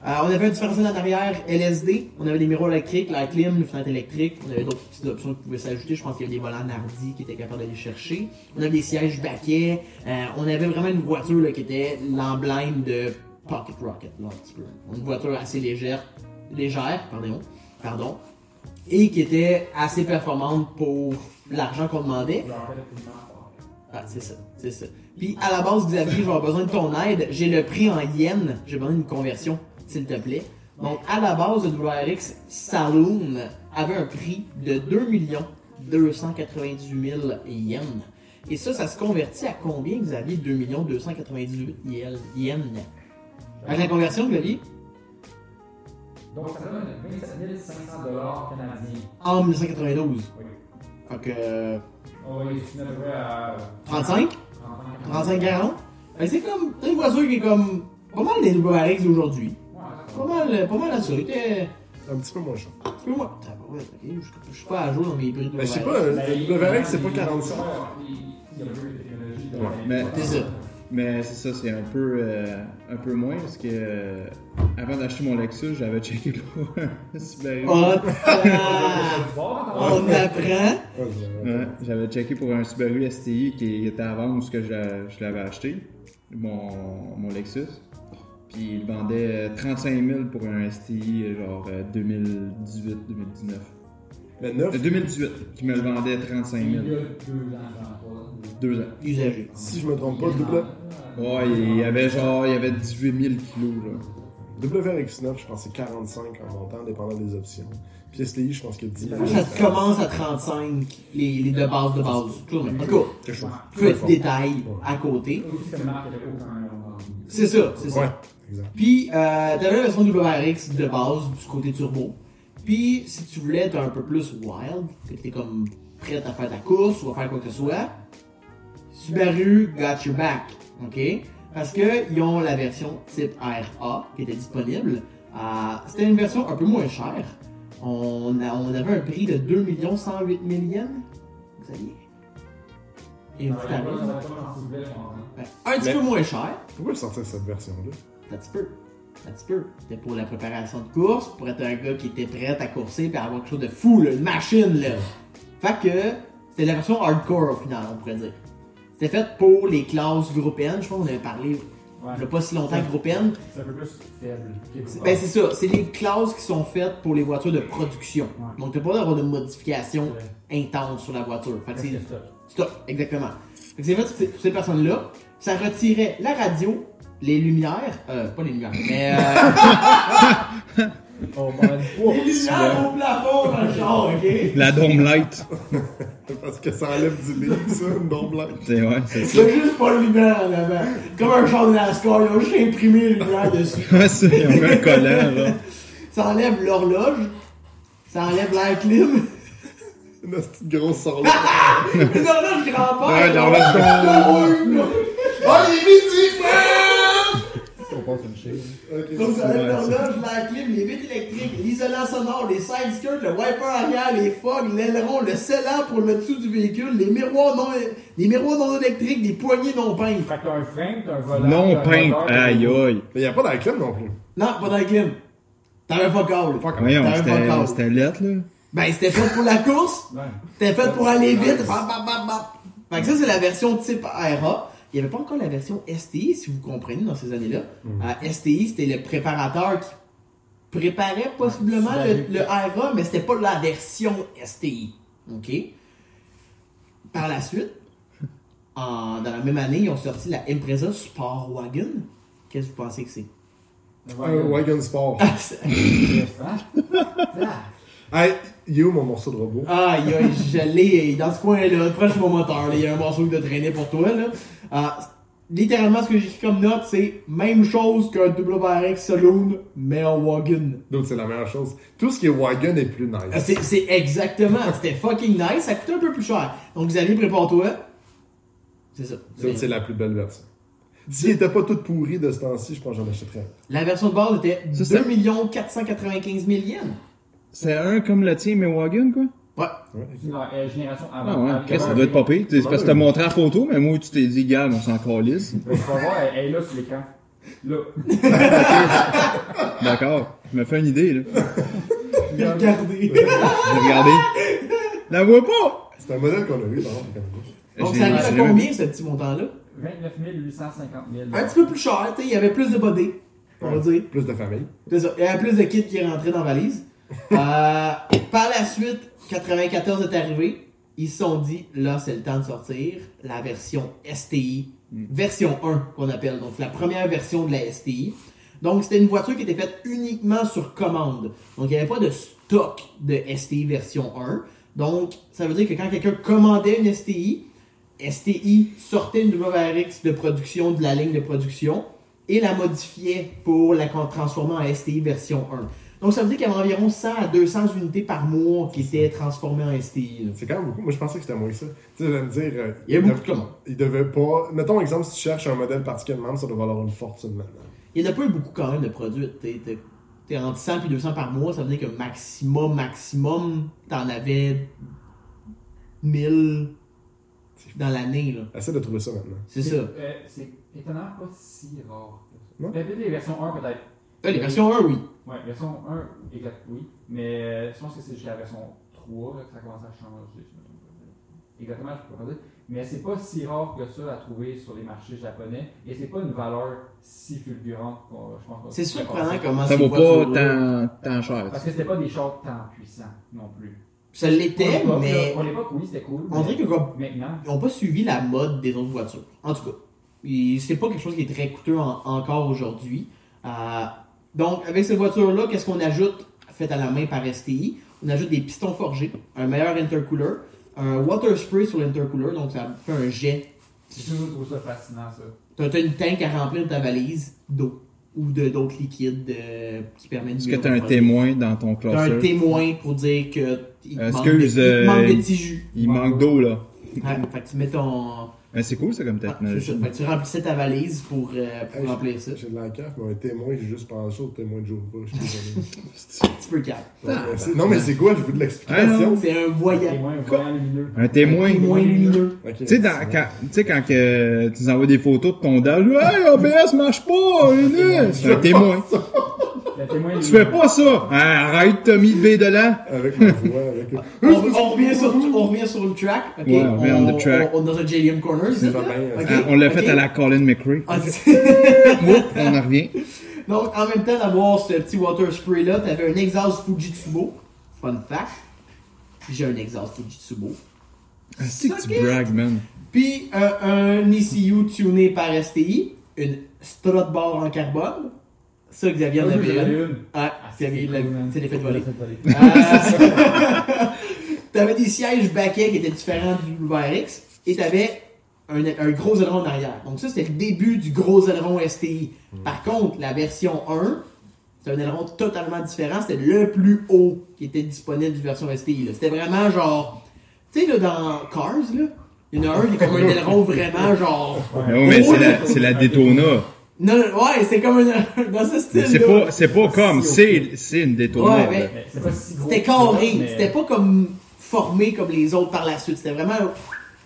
Euh, on avait un différentiel en arrière LSD, on avait des miroirs électriques, la clim, une fenêtre électrique, on avait d'autres petites options qui pouvaient s'ajouter. Je pense qu'il y avait des volants Nardi qui étaient capables d'aller chercher. On avait des sièges baquets. Euh, on avait vraiment une voiture là, qui était l'emblème de Pocket Rocket, là, un petit peu. Une voiture assez légère, légère, pardon, pardon, et qui était assez performante pour l'argent qu'on demandait. Ah, c'est ça, c'est ça. Puis à la base, Xavier, je vais avoir besoin de ton aide. J'ai le prix en yens. J'ai besoin d'une conversion, s'il te plaît. Donc à la base, le WRX Saloon avait un prix de 2 298 000 yens. Et ça, ça se convertit à combien, Xavier 2 298 000 yens? Avec la conversion, Xavier? Donc ça donne 27 500 dollars canadiens. En 1992. Oui. Fait que. euh, On va estimer à peu près à 35 35 35-40 Fait que c'est comme. T'as une voiture qui est comme. Pas mal des WRX d'aujourd'hui. Pas mal, pas mal à ça. Il était. Un petit peu moins cher. Un peu moins. Je suis pas à jour dans mes prix de Mais je sais pas, le WRX, c'est pas 45. Il y a peu de technologie mais- C'est ça. Mais c'est ça, c'est un peu, euh, un peu moins parce que euh, avant d'acheter mon Lexus, j'avais checké pour (laughs) un Subaru. Oh, on apprend. Ouais, j'avais checké pour un Subaru STI qui était à vendre où je, je l'avais acheté, mon, mon Lexus. Puis il vendait 35 000 pour un STI genre euh, 2018-2019. Mais neuf, Euh, 2018, qui me le vendait 35 Il y 000. Deux ans. Usagé. si je me trompe pas, double, Ouais, il y avait genre, il y avait 18 000 kilos là. WRX9, je pense que c'est 45 en montant, dépendant des options. Puis STI, je pense que 10 Ça te commence à 35, les, les de base de base. Tout Quelque chose. petit détail à côté. C'est ça, c'est ça. Ouais, exact. Puis, euh, t'avais la version WRX de base du côté turbo. Puis, si tu voulais être un peu plus wild, que t'es comme prête à faire ta course ou à faire quoi que ce soit, Subaru got your back, ok? Parce que ils ont la version type RA qui était disponible. Euh, C'était une version un peu moins chère. On, a- on avait un prix de 2 108 000 yens. Vous saviez? Et une petite. Ouais, Un petit Mais- peu moins cher. Pourquoi sortir cette version-là? Un petit peu. Un petit peu. C'était pour la préparation de course, pour être un gars qui était prêt à courser et avoir quelque chose de fou, là, une machine, là. Fait que c'était la version hardcore au final, on pourrait dire. C'était fait pour les classes groupe N. Je pense qu'on avait parlé Ouais. il y a pas si longtemps groupe N. C'est un peu plus faible. C'est- Ben c'est ça, c'est les classes qui sont faites pour les voitures de production. Ouais. Donc t'as pas d'avoir de modifications Ouais. intenses sur la voiture. Fait que c'est stop. Stop, exactement. Que c'est fait pour ces- pour ces personnes-là. Ça retirait la radio, les lumières, euh, pas les lumières, mais euh, (laughs) On parle du poids. les lumières au plafond dans le char, ok? La Dome Light. (laughs) Parce que ça enlève du livre, ça, une bombe blanche. C'est ouais, c'est ça. C'est juste pas de lumière en avant. Comme un char de NASCAR, ils ont juste imprimé les lumières dessus. (laughs) Ouais, mis un collant là. Ça enlève l'horloge, ça enlève l'air clim. Une petite grosse là. (laughs) Une horloge grand-père. Ouais, l'horloge Oh, les midi, man! On passe une chaise. Donc, ça Ouais, l'horloge, l'air clim, les vitres électriques, l'isolant sonore, les side skirts, le wiper arrière, les fogs, l'aileron, le scellant pour le dessous du véhicule, les miroirs non, les miroirs non électriques, les poignées non peintes. Fait que t'as un frein, t'as un volant. Non t'as- Aïe aïe. Mais il n'y a pas d'alcool non plus. Non, pas le clim. T'avais pas câble. Voyons, T'avais pas c'était c'était lettre là. Ben, c'était fait pour la course, Ouais. c'était fait pour aller vite. Bap, bap, bap, bap. Fait que ça, c'est la version type RA. Il n'y avait pas encore la version STI, si vous comprenez, dans ces années-là. Euh, STI, c'était le préparateur qui préparait possiblement le, le RA, mais c'était pas la version STI. OK? Par la suite, en- dans la même année, ils ont sorti la Impreza Sport Wagon. Qu'est-ce que vous pensez que c'est? Un wagon sport. Ah, c'est- (laughs) Hey, il est où mon morceau de robot? Aïe, aïe, je l'ai dans ce coin-là, proche de mon moteur. là, Il y a un morceau de traîner pour toi. Là. Ah, littéralement, ce que j'ai écrit comme note, c'est même chose qu'un WRX Saloon, mais en wagon. Donc c'est la meilleure chose. Tout ce qui est wagon est plus nice. C'est c'est exactement, c'était fucking nice. Ça coûtait un peu plus cher. Donc, Xavier, prépare-toi. C'est ça. Donc c'est la plus belle version. S'il était pas tout pourri de ce temps-ci, je pense que j'en achèterais. La version de base était Ça, c'est- 2 495 000 yens. C'est un comme le tien, mais wagon quoi? Ouais. Euh, génération avant. Ah ouais, Avant- Chris, ça doit être pas pire. C'est parce que t'as montré la photo, mais moi tu t'es dit, gars, on s'en calisse. Mais tu vas voir, elle, est là sur l'écran. Là. (laughs) D'accord. Je me fais une idée là. Regardez. J'ai regardé. La vois pas! C'est un modèle qu'on a eu, par. Donc, ça arrive à combien, ce petit montant-là? 29 850 000. Un petit peu plus cher, tu sais, il y avait plus de body, on va dire. Plus de famille. C'est ça. Il y avait plus de kits qui rentraient dans la valise. Euh, par la suite, 94 est arrivé. Ils se sont dit, là, c'est le temps de sortir la version STI, version 1 qu'on appelle. Donc, la première version de la STI. Donc, c'était une voiture qui était faite uniquement sur commande. Donc, il n'y avait pas de stock de STI version 1. Donc, ça veut dire que quand quelqu'un commandait une STI, STI sortait une WRX de production de la ligne de production et la modifiait pour la transformer en STI version 1. Donc, ça veut dire qu'il y avait environ 100 à 200 unités par mois qui étaient transformées en STI. C'est quand même beaucoup. Moi, je pensais que c'était moins que ça. Tu sais, je vais me dire. euh, Il y a beaucoup de commandes. Il devait pas. Mettons, exemple, si tu cherches un modèle particulièrement, ça doit valoir une fortune maintenant. Il n'y en a pas eu beaucoup quand même de produits. T'es, t'es- t'es entre 100 et 200 par mois, ça veut dire que maximum, maximum, t'en avais 1000 dans l'année. là. Essaie de trouver ça maintenant. C'est ça. Euh, c'est étonnant, pas si rare. que Non? ça. Peut-être les versions 1 peut-être. Ah, les versions 1, oui. Ouais, version 1, exact, oui. Mais euh, je pense que c'est jusqu'à la version 3 là, que ça commence à changer. si je me trompe pas. Exactement, je peux pas dire. Mais c'est pas si rare que ça à trouver sur les marchés japonais. Et c'est pas une valeur si fulgurante je pense. qu'on C'est surprenant comment Ça vaut pas tant, tant cher. Parce que c'était pas des chars tant puissants non plus. Ça l'était, mais Pour l'époque, oui, c'était cool. on dirait que comme Maintenant, ils n'ont pas suivi la mode des autres voitures. En tout cas, Et c'est pas quelque chose qui est très coûteux en- encore aujourd'hui. Euh, donc, avec cette voiture-là, qu'est-ce qu'on ajoute, fait à la main par STI On ajoute des pistons forgés, un meilleur intercooler, un water spray sur l'intercooler, donc ça fait un jet. j'ai toujours trouvé ça fascinant, ça. T'as une tank à remplir de ta valise d'eau ou de d'autres liquides euh, qui permettent de Est-ce que t'as un témoin dans ton T'as un témoin pour dire que il te Excuse, manque de, il euh, manque de jus. Il manque d'eau, là. Ouais, fait que tu mets ton. Ben, c'est cool, ça, comme Ah, technologie. tu remplissais ta valise pour, euh, pour Hey, remplir ça. J'ai de la carte, mais un témoin, j'ai juste pensé au témoin de Jéhovah. je suis désolé. Un petit peu calme. Ouais, mais c'est- non, mais c'est quoi? Je veux de l'explication. C'est un voyant. Témoin, voyant lumineux. Un témoin? Lumineux. Tu sais, quand, tu quand que tu nous envoies des photos de ton dalle, hey, OBS marche pas, (laughs) Linus! c'est un témoin. Témoin Tu fais pas ça! Hein, arrête, t'as mis le B dedans! Avec ma voix, avec. (laughs) On, on revient sur, on revient sur le track. ok? Ouais, on revient on the track. On, dans un JDM Corner, c'est ça? va bien, Ok, Hein, on l'a fait à la Colin McRae. Ah, (laughs) Oups, on en revient. Donc, en même temps d'avoir ce petit water spray là, t'avais un exhaust Fujitsubo. Fun fact. J'ai un exhaust Fujitsubo. Ah, C'est que tu brags, man. Puis un, un ECU tuné par STI, une strut bar en carbone. Ça, Xavier en avait. Ah, Ah, c'est Xavier, c'est l'effet de voler. t'avais des sièges baquets qui étaient différents du WRX et t'avais un, un gros aileron en arrière. Donc ça, c'était le début du gros aileron STI. Par contre, la version 1, c'est un aileron totalement différent. C'était le plus haut qui était disponible du version STI. C'était vraiment genre... Tu sais, là, dans Cars, là, il y en a un qui est comme un (laughs) aileron vraiment genre... Oui, mais c'est la, c'est la Daytona. Non, ouais, c'est comme un... Dans ce style-là. c'est pas, c'est pas comme, c'est, c'est une Daytona. Ouais, mais-. C'était carré. C'était pas comme formé comme les autres par la suite. C'était vraiment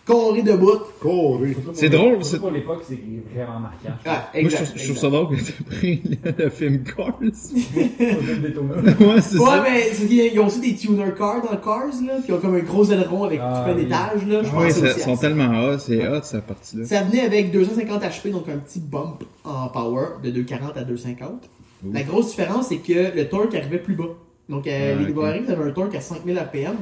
carré de bout. Coré. Surtout pour C'est le- drôle, c'est- Pour l'époque, c'est vraiment marquant. Ah, Moi, je exact, trouve, je trouve exact. ça drôle que t'aies pris le, le film Cars. (laughs) Ouais, c'est Ouais, ça. mais c'est qu'ils- ils ont aussi des tuner cars dans Cars, là, qui ont comme un gros aileron avec Ah, plein oui. d'étages, là. Je ouais, pense ça- aussi à sont tellement hot, c'est hot, cette partie-là. Ça venait avec 250 HP, donc un petit bump en power de 240 à 250. La grosse différence, c'est que le torque arrivait plus bas. Donc, euh, Ah, les ok. WRX avaient un torque à 5000 RPM.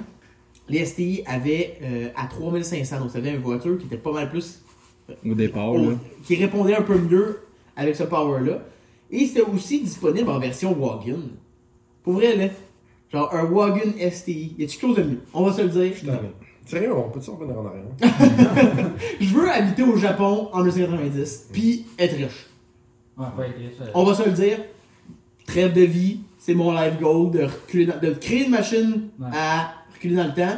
Les STI avaient euh, à 3500. Donc, ça avait une voiture qui était pas mal plus Au départ, au- là. qui répondait un peu mieux avec ce power-là. Et c'était aussi disponible en version wagon. Pour vrai, là. Genre un wagon STI. Y a quelque chose de mieux? On va se le dire. Sérieux, on peut-tu revenir en arrière? (laughs) Je veux habiter au Japon en 1990, puis être riche. Ouais, ouais, riche, euh, On va se le dire. Trêve de vie, c'est mon life goal de, de créer une machine Ouais. à reculer dans le temps,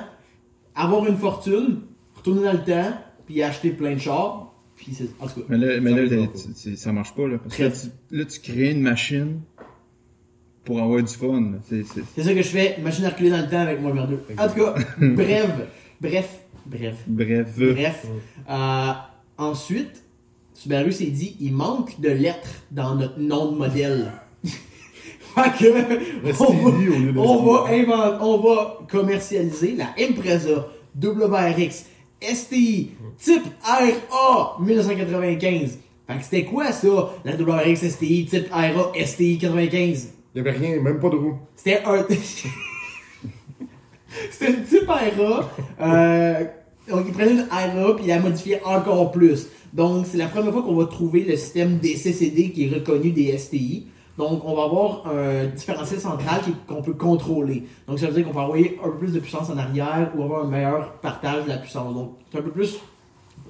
avoir une fortune, retourner dans le temps, puis acheter plein de chars. Puis c'est. En tout cas. Mais là, mais Ça là, tu- ça marche pas, là. Parce que là, tu, là, tu crées une machine pour avoir du fun. là. C'est, c'est... C'est ça que je fais, machine à reculer dans le temps avec moi vers deux. En tout cas, (laughs) bref, bref, bref, Bref. bref. Euh, ensuite, Subaru s'est dit, il manque de lettres dans notre nom de modèle. Fait que, on va, on inventer- on va commercialiser la Impreza WRX STI type RA 1995. Fait que c'était quoi ça, la WRX STI type RA STI 95? Il y avait rien, même pas de roue. C'était un. (laughs) C'était une type RA. Euh, donc, ils prenaient une RA puis ils la modifiaient encore plus. Donc, c'est la première fois qu'on va trouver le système DCCD qui est reconnu des STI. Donc, on va avoir un différentiel central qu'on peut contrôler. Donc, ça veut dire qu'on peut envoyer un peu plus de puissance en arrière ou avoir un meilleur partage de la puissance. Donc, c'est un peu plus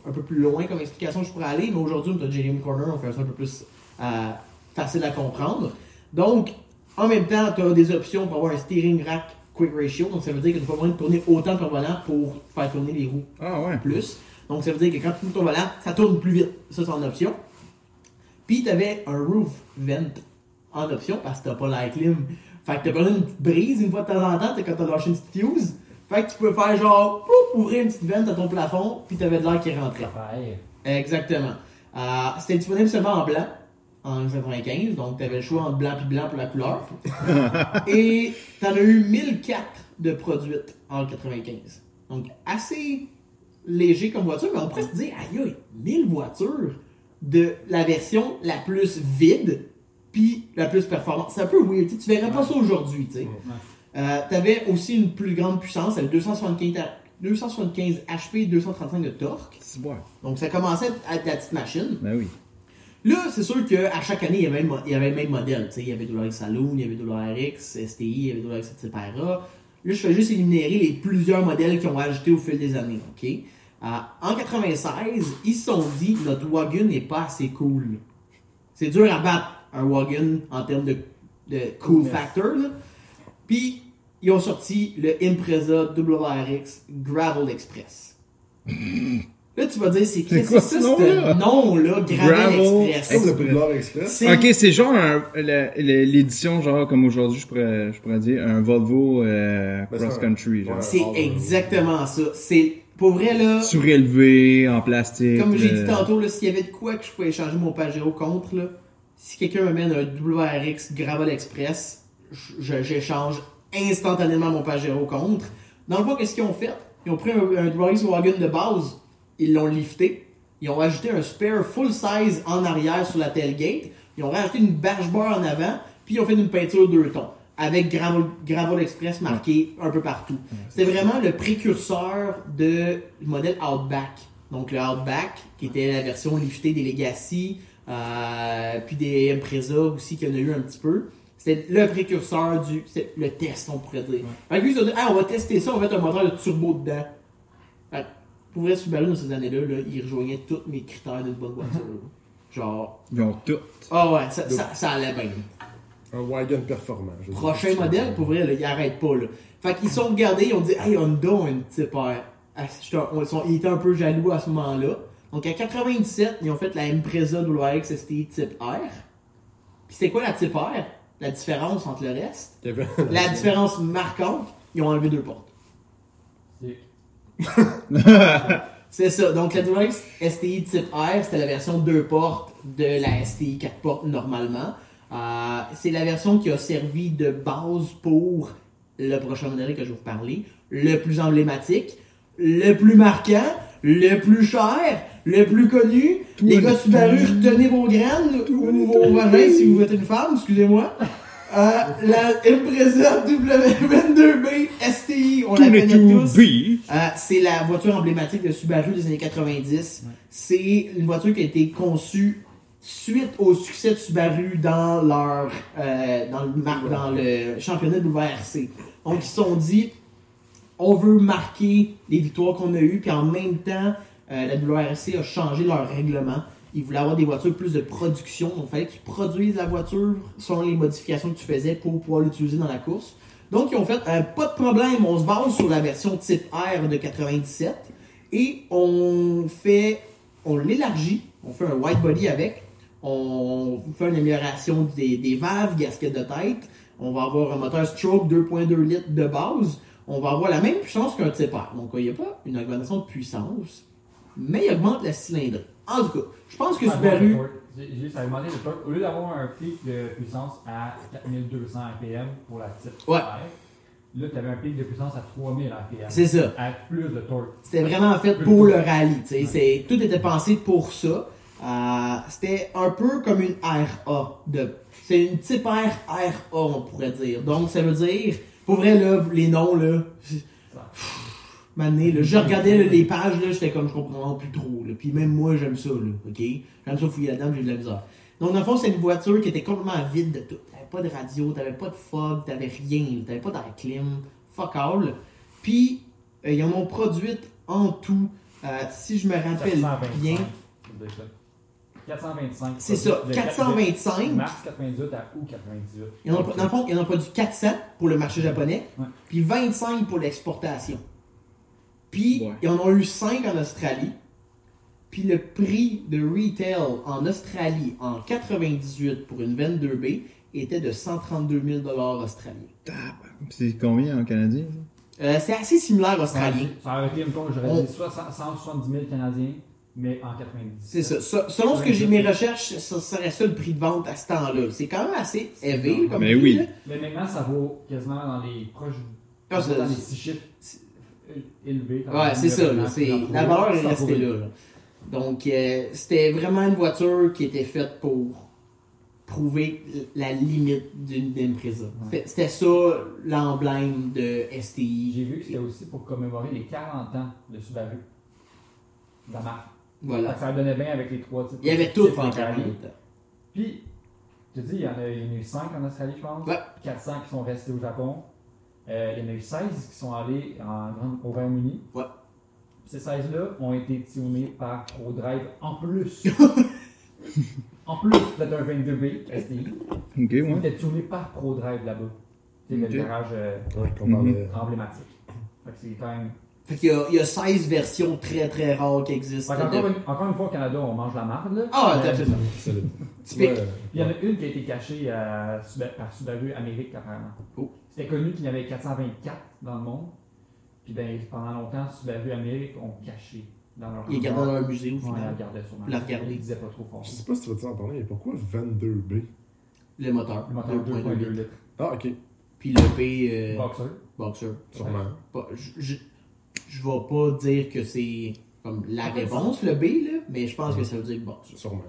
un peu plus loin comme explication que je pourrais aller, mais aujourd'hui, on a JDM Corner, on fait ça un peu plus euh, facile à comprendre. Donc, En même temps, tu as des options pour avoir un steering rack quick ratio. Donc, ça veut dire que tu n'as pas besoin de tourner autant ton volant pour faire tourner les roues Ah ouais. plus. Donc, ça veut dire que quand tu tournes ton volant, ça tourne plus vite. Ça, c'est en option. Puis, tu avais un roof vent en option parce que tu pas l'air clim. Fait que tu as besoin d'une petite brise une fois de temps en temps, t'as- quand tu as lâché une petite fuse. Fait que tu peux faire genre, pouf, ouvrir une petite vente à ton plafond, puis tu avais de l'air qui rentrait. Pareil. Exactement. Euh, C'était disponible seulement en blanc en 1995, donc tu avais le choix entre blanc et blanc pour la couleur. (laughs) et tu en as eu 1004 de produites en 95. Donc assez léger comme voiture, mais on pourrait se dire, aïe aïe, 1000 voitures de la version la plus vide puis la plus performante. C'est un peu weird, tu verrais pas ça aujourd'hui, tu. Euh, T'avais aussi une plus grande puissance, avec 275, à- 275 HP, 235 de torque. C'est bon. Donc ça commençait à être la petite machine. Ben oui. Là, c'est sûr qu'à chaque année, il y avait, le mo- il y avait le même modèle. Il y avait WRX Saloon, il y avait WRX STI, il y avait Type RA. Là, je fais juste énumérer les plusieurs modèles qui ont ajouté au fil des années. ok? Euh, en 96, ils se sont dit notre wagon n'est pas assez cool. C'est dur à battre un wagon en termes de, de cool factor. là. Puis, ils ont sorti le Impreza WRX Gravel Express. Là, tu vas dire, c'est quoi c'est ce ça, nom-là? ce nom-là, Gravel, Gravel Express? Express. C'est- Ok, c'est genre l'édition, genre comme aujourd'hui, je pourrais, je pourrais dire, un Volvo euh, Ben, c'est exactement ça. C'est pour vrai là. Surélevé, en plastique. Comme j'ai euh, dit tantôt, là, s'il y avait de quoi que je pouvais échanger mon Pajero contre, là, si quelqu'un m'amène un WRX Gravel Express, j'échange instantanément mon Pajero contre. Dans le fond, qu'est-ce qu'ils ont fait? Ils ont pris un, un WRX Wagon de base, ils l'ont lifté, ils ont ajouté un spare full size en arrière sur la tailgate, ils ont rajouté une barge bar en avant, puis ils ont fait une peinture deux tons, avec Gravel, Gravel Express marqué un peu partout. C'était vraiment le précurseur de, du modèle Outback. Donc le Outback, qui était la version liftée des Legacy, euh, puis des Impreza aussi, qu'il y en a eu un petit peu. C'était le précurseur du. C'est le test, on pourrait dire. Fait que lui, ils ont dit, ah, on va tester ça, on va mettre un moteur de turbo dedans. Fait que, pour vrai, Subaru, dans ces années-là, là, il rejoignait tous mes critères d'une bonne voiture. là. Genre. Ils ont tout. Ah ouais, ça, ça, ça allait bien. Un wagon performant. je veux dire. Prochain modèle, pour vrai, là, ils arrêtent pas. Là. Fait qu'ils sont regardés, ils ont dit Hey, Honda a une type R. Ah, ils, ils étaient un peu jaloux à ce moment-là. Donc en 97, ils ont fait la Impreza WRX STI type R. Puis c'est quoi la type R? La différence entre le reste? (laughs) La différence marquante, ils ont enlevé deux portes. C'est- ça. Donc la WRX STI type R, c'était la version 2 portes de la STI 4 portes normalement. Euh, c'est la version qui a servi de base pour le prochain modèle que je vais vous parler. Le plus emblématique, le plus marquant, le plus cher, le plus connu. Les gars Subaru, retenez vos graines ou vos vagins si vous êtes une femme, excusez-moi. Euh, la Impreza W22B STI, on la connaît tous. Euh, c'est la voiture emblématique de Subaru des années 90. C'est une voiture qui a été conçue suite au succès de Subaru dans leur euh, dans, le mar- dans le championnat de WRC. Donc ils se sont dit on veut marquer les victoires qu'on a eues, puis en même temps, euh, la WRC a changé leur règlement. Ils voulaient avoir des voitures plus de production, donc il fallait que tu produises la voiture selon les modifications que tu faisais pour pouvoir l'utiliser dans la course. Donc ils ont fait euh, pas de problème, on se base sur la version type R de 97 et on fait, on l'élargit, on fait un white body avec, on fait une amélioration des, des valves, de tête, on va avoir un moteur stroke 2.2 litres de base, on va avoir la même puissance qu'un type R. Donc il n'y a pas une augmentation de puissance, mais il augmente la cylindrée. En tout cas, je pense que Subaru... le torque. Au lieu d'avoir un pic de puissance à 4200 RPM pour la type Ouais. R, là, tu avais un pic de puissance à 3000 RPM. C'est ça. Avec plus de torque. C'était vraiment fait pour le rallye. C'est- Tout était pensé pour ça. Euh, C'était un peu comme une RA. De, c'est une type R RA, on pourrait dire. Donc, ça veut dire, pour vrai, là, les noms, là, Mané, là, je regardais là, les pages, là, j'étais comme, je comprends plus trop. Là. Puis même moi, j'aime ça, là, ok? J'aime ça fouiller là-dedans, j'ai de la misère. Donc, dans le fond, c'est une voiture qui était complètement vide de tout. T'avais pas de radio, t'avais pas de fog, t'avais rien, t'avais pas d'air clim, fuck all. Puis, euh, ils en ont produite en tout, euh, si je me rappelle 425, bien, je veux dire ça. 425. C'est ça, De- de- 425. de Mars 98 à août 98. Ils en ont- dans le fond, ils en ont produit 400 pour le marché japonais, Ouais. puis 25 pour l'exportation. Puis, Ouais. ils en ont eu 5 en Australie. Puis le prix de retail en Australie en 98 pour une 22B était de 132 000 australiens. C'est combien en canadien? Euh, c'est assez similaire australien. Ça aurait été j'aurais dit soit 100 170 000 Canadiens, mais en 90. C'est ça. Se- Selon ce que j'ai mes recherches, ça serait ça le prix de vente à ce temps-là. C'est quand même assez élevé comme Mais prix, oui. là. Mais maintenant, ça vaut quasiment dans les proches. Ah, dans les 6 chiffres élevés. Ouais, c'est ça. La valeur est restée là. là. Donc, euh, c'était vraiment une voiture qui était faite pour prouver la limite d'une Impreza. C'était- C'était ça l'emblème de STI. J'ai vu que c'était aussi pour commémorer les 40 ans de Subaru. De la marque. Voilà. Ça donnait bien avec les trois titres. Il y avait tout en Australie. 40 Puis, je te dis, il y en a, eu 5 en Australie, je pense. Ouais. 400 qui sont restés au Japon. Euh, il y en a eu 16 qui sont allés en au Royaume-Uni. Ouais. Ces 16-là ont été tunés par ProDrive en plus. (laughs) en plus d'être un 22B STI. Ok, Ils ouais. étaient tunés par ProDrive là-bas. C'est Ok. le garage euh, Ouais, emblématique. Fait que c'est quand même. Fait qu'il y a, il y a 16 versions très très rares qui existent. Fait qu'encore, une, encore une fois, au Canada, on mange la marde. Là. Ah, Mais- absolument. Typique. Puis il y en a une qui a été cachée à Suba- par Subaru Amérique, apparemment. Oh. C'était connu qu'il y en avait 424 dans le monde. Puis ben, pendant longtemps, Subaru Amérique ont caché dans leur Ils gardent dans leur musée au Ouais, ils final. la regardaient sûrement. La regarder. Ils disaient pas trop fort. Je sais pas si tu vas en parler, mais pourquoi 22B Le moteur. Le moteur 2.2 2.2 litres. Ah, ok. Puis le P euh, Boxer. Boxer. Sûrement. Pas- je vais pas dire que c'est comme la réponse, le B, là, mais je pense que ça veut dire Boxer. Sûrement.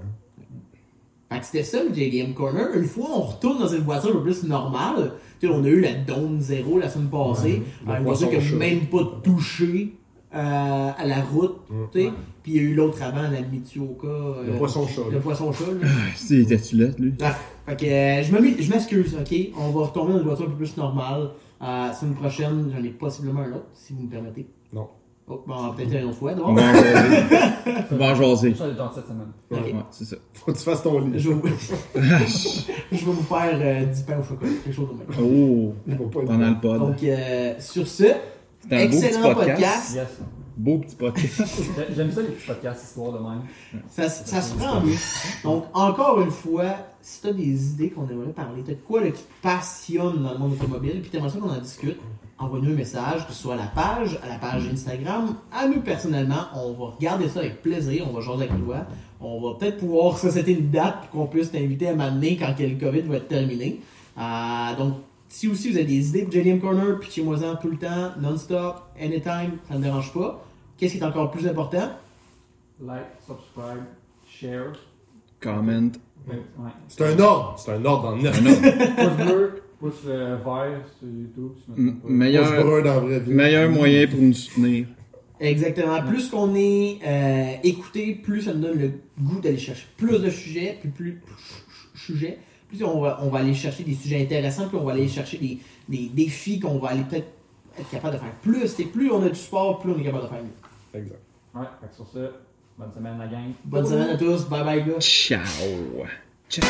Fait que c'était ça le JDM Corner. Une fois, on retourne dans une voiture un peu plus normale. Tu sais, on a eu la Dawn Zero la semaine passée. Ouais. une voiture qui a poisson chat. même pas touché euh, à la route. Tu sais. Ouais. Puis il y a eu l'autre avant, la Mitsuoka. euh, Le poisson chat. Le poisson chat. Ah, était-tu là, lui? Ah, fait que euh, je me mets- je m'excuse, ok? On va retomber dans une voiture un peu plus normale. Euh, semaine prochaine, j'en ai possiblement un autre, si vous me permettez. Non. Oh, bon, peut-être une autre fois, On donc. (laughs) va en jaser. En. Ça, dans cette semaine. Ok. Ouais, c'est ça. Faut que tu fasses ton lit. Je vais, vous- (laughs) je vais vous faire euh, 10 pains au chocolat, quelque chose de même. Oh, pas pendant le pod. Donc, euh, sur ce, C'était un beau petit excellent podcast. podcast. Yes. Beau petit podcast. (laughs) J'ai- J'aime ça les petits podcasts, histoire de même. Ça, ça se prend mieux. Donc, encore une fois, si tu as des idées qu'on aimerait parler, tu as de quoi là, qui te passionne dans le monde automobile, puis tu aimerais ça qu'on en discute, envoie-nous un message, que ce soit à la page, à la page Instagram, à nous personnellement. On va regarder ça avec plaisir, on va jaser avec toi. On va peut-être pouvoir se setter une date pour qu'on puisse t'inviter à m'amener quand le COVID va être terminé. Euh, donc, si aussi vous avez des idées pour JDM Corner, puis chez moi tout le temps, non-stop, anytime, ça ne me dérange pas. Qu'est-ce qui est encore plus important? Like, subscribe, share. Comment? Ouais. C'est un ordre. C'est un ordre dans le neuf. Pouce euh, vert sur YouTube. si M- meilleur, brun dans la vraie vie. meilleur moyen pour nous soutenir. Exactement. Plus qu'on est euh, écouté, plus ça nous donne le goût d'aller chercher plus de sujets, puis plus sujets, plus on va, on va aller chercher des sujets intéressants, puis on va aller chercher des, des défis qu'on va aller peut-être être capable de faire plus. Et plus on a du sport, plus on est capable de faire mieux. Exact. Ouais, fait que sur ce, bonne semaine la gang. Bonne semaine à tous. Bye bye, gars. Ciao. Ciao.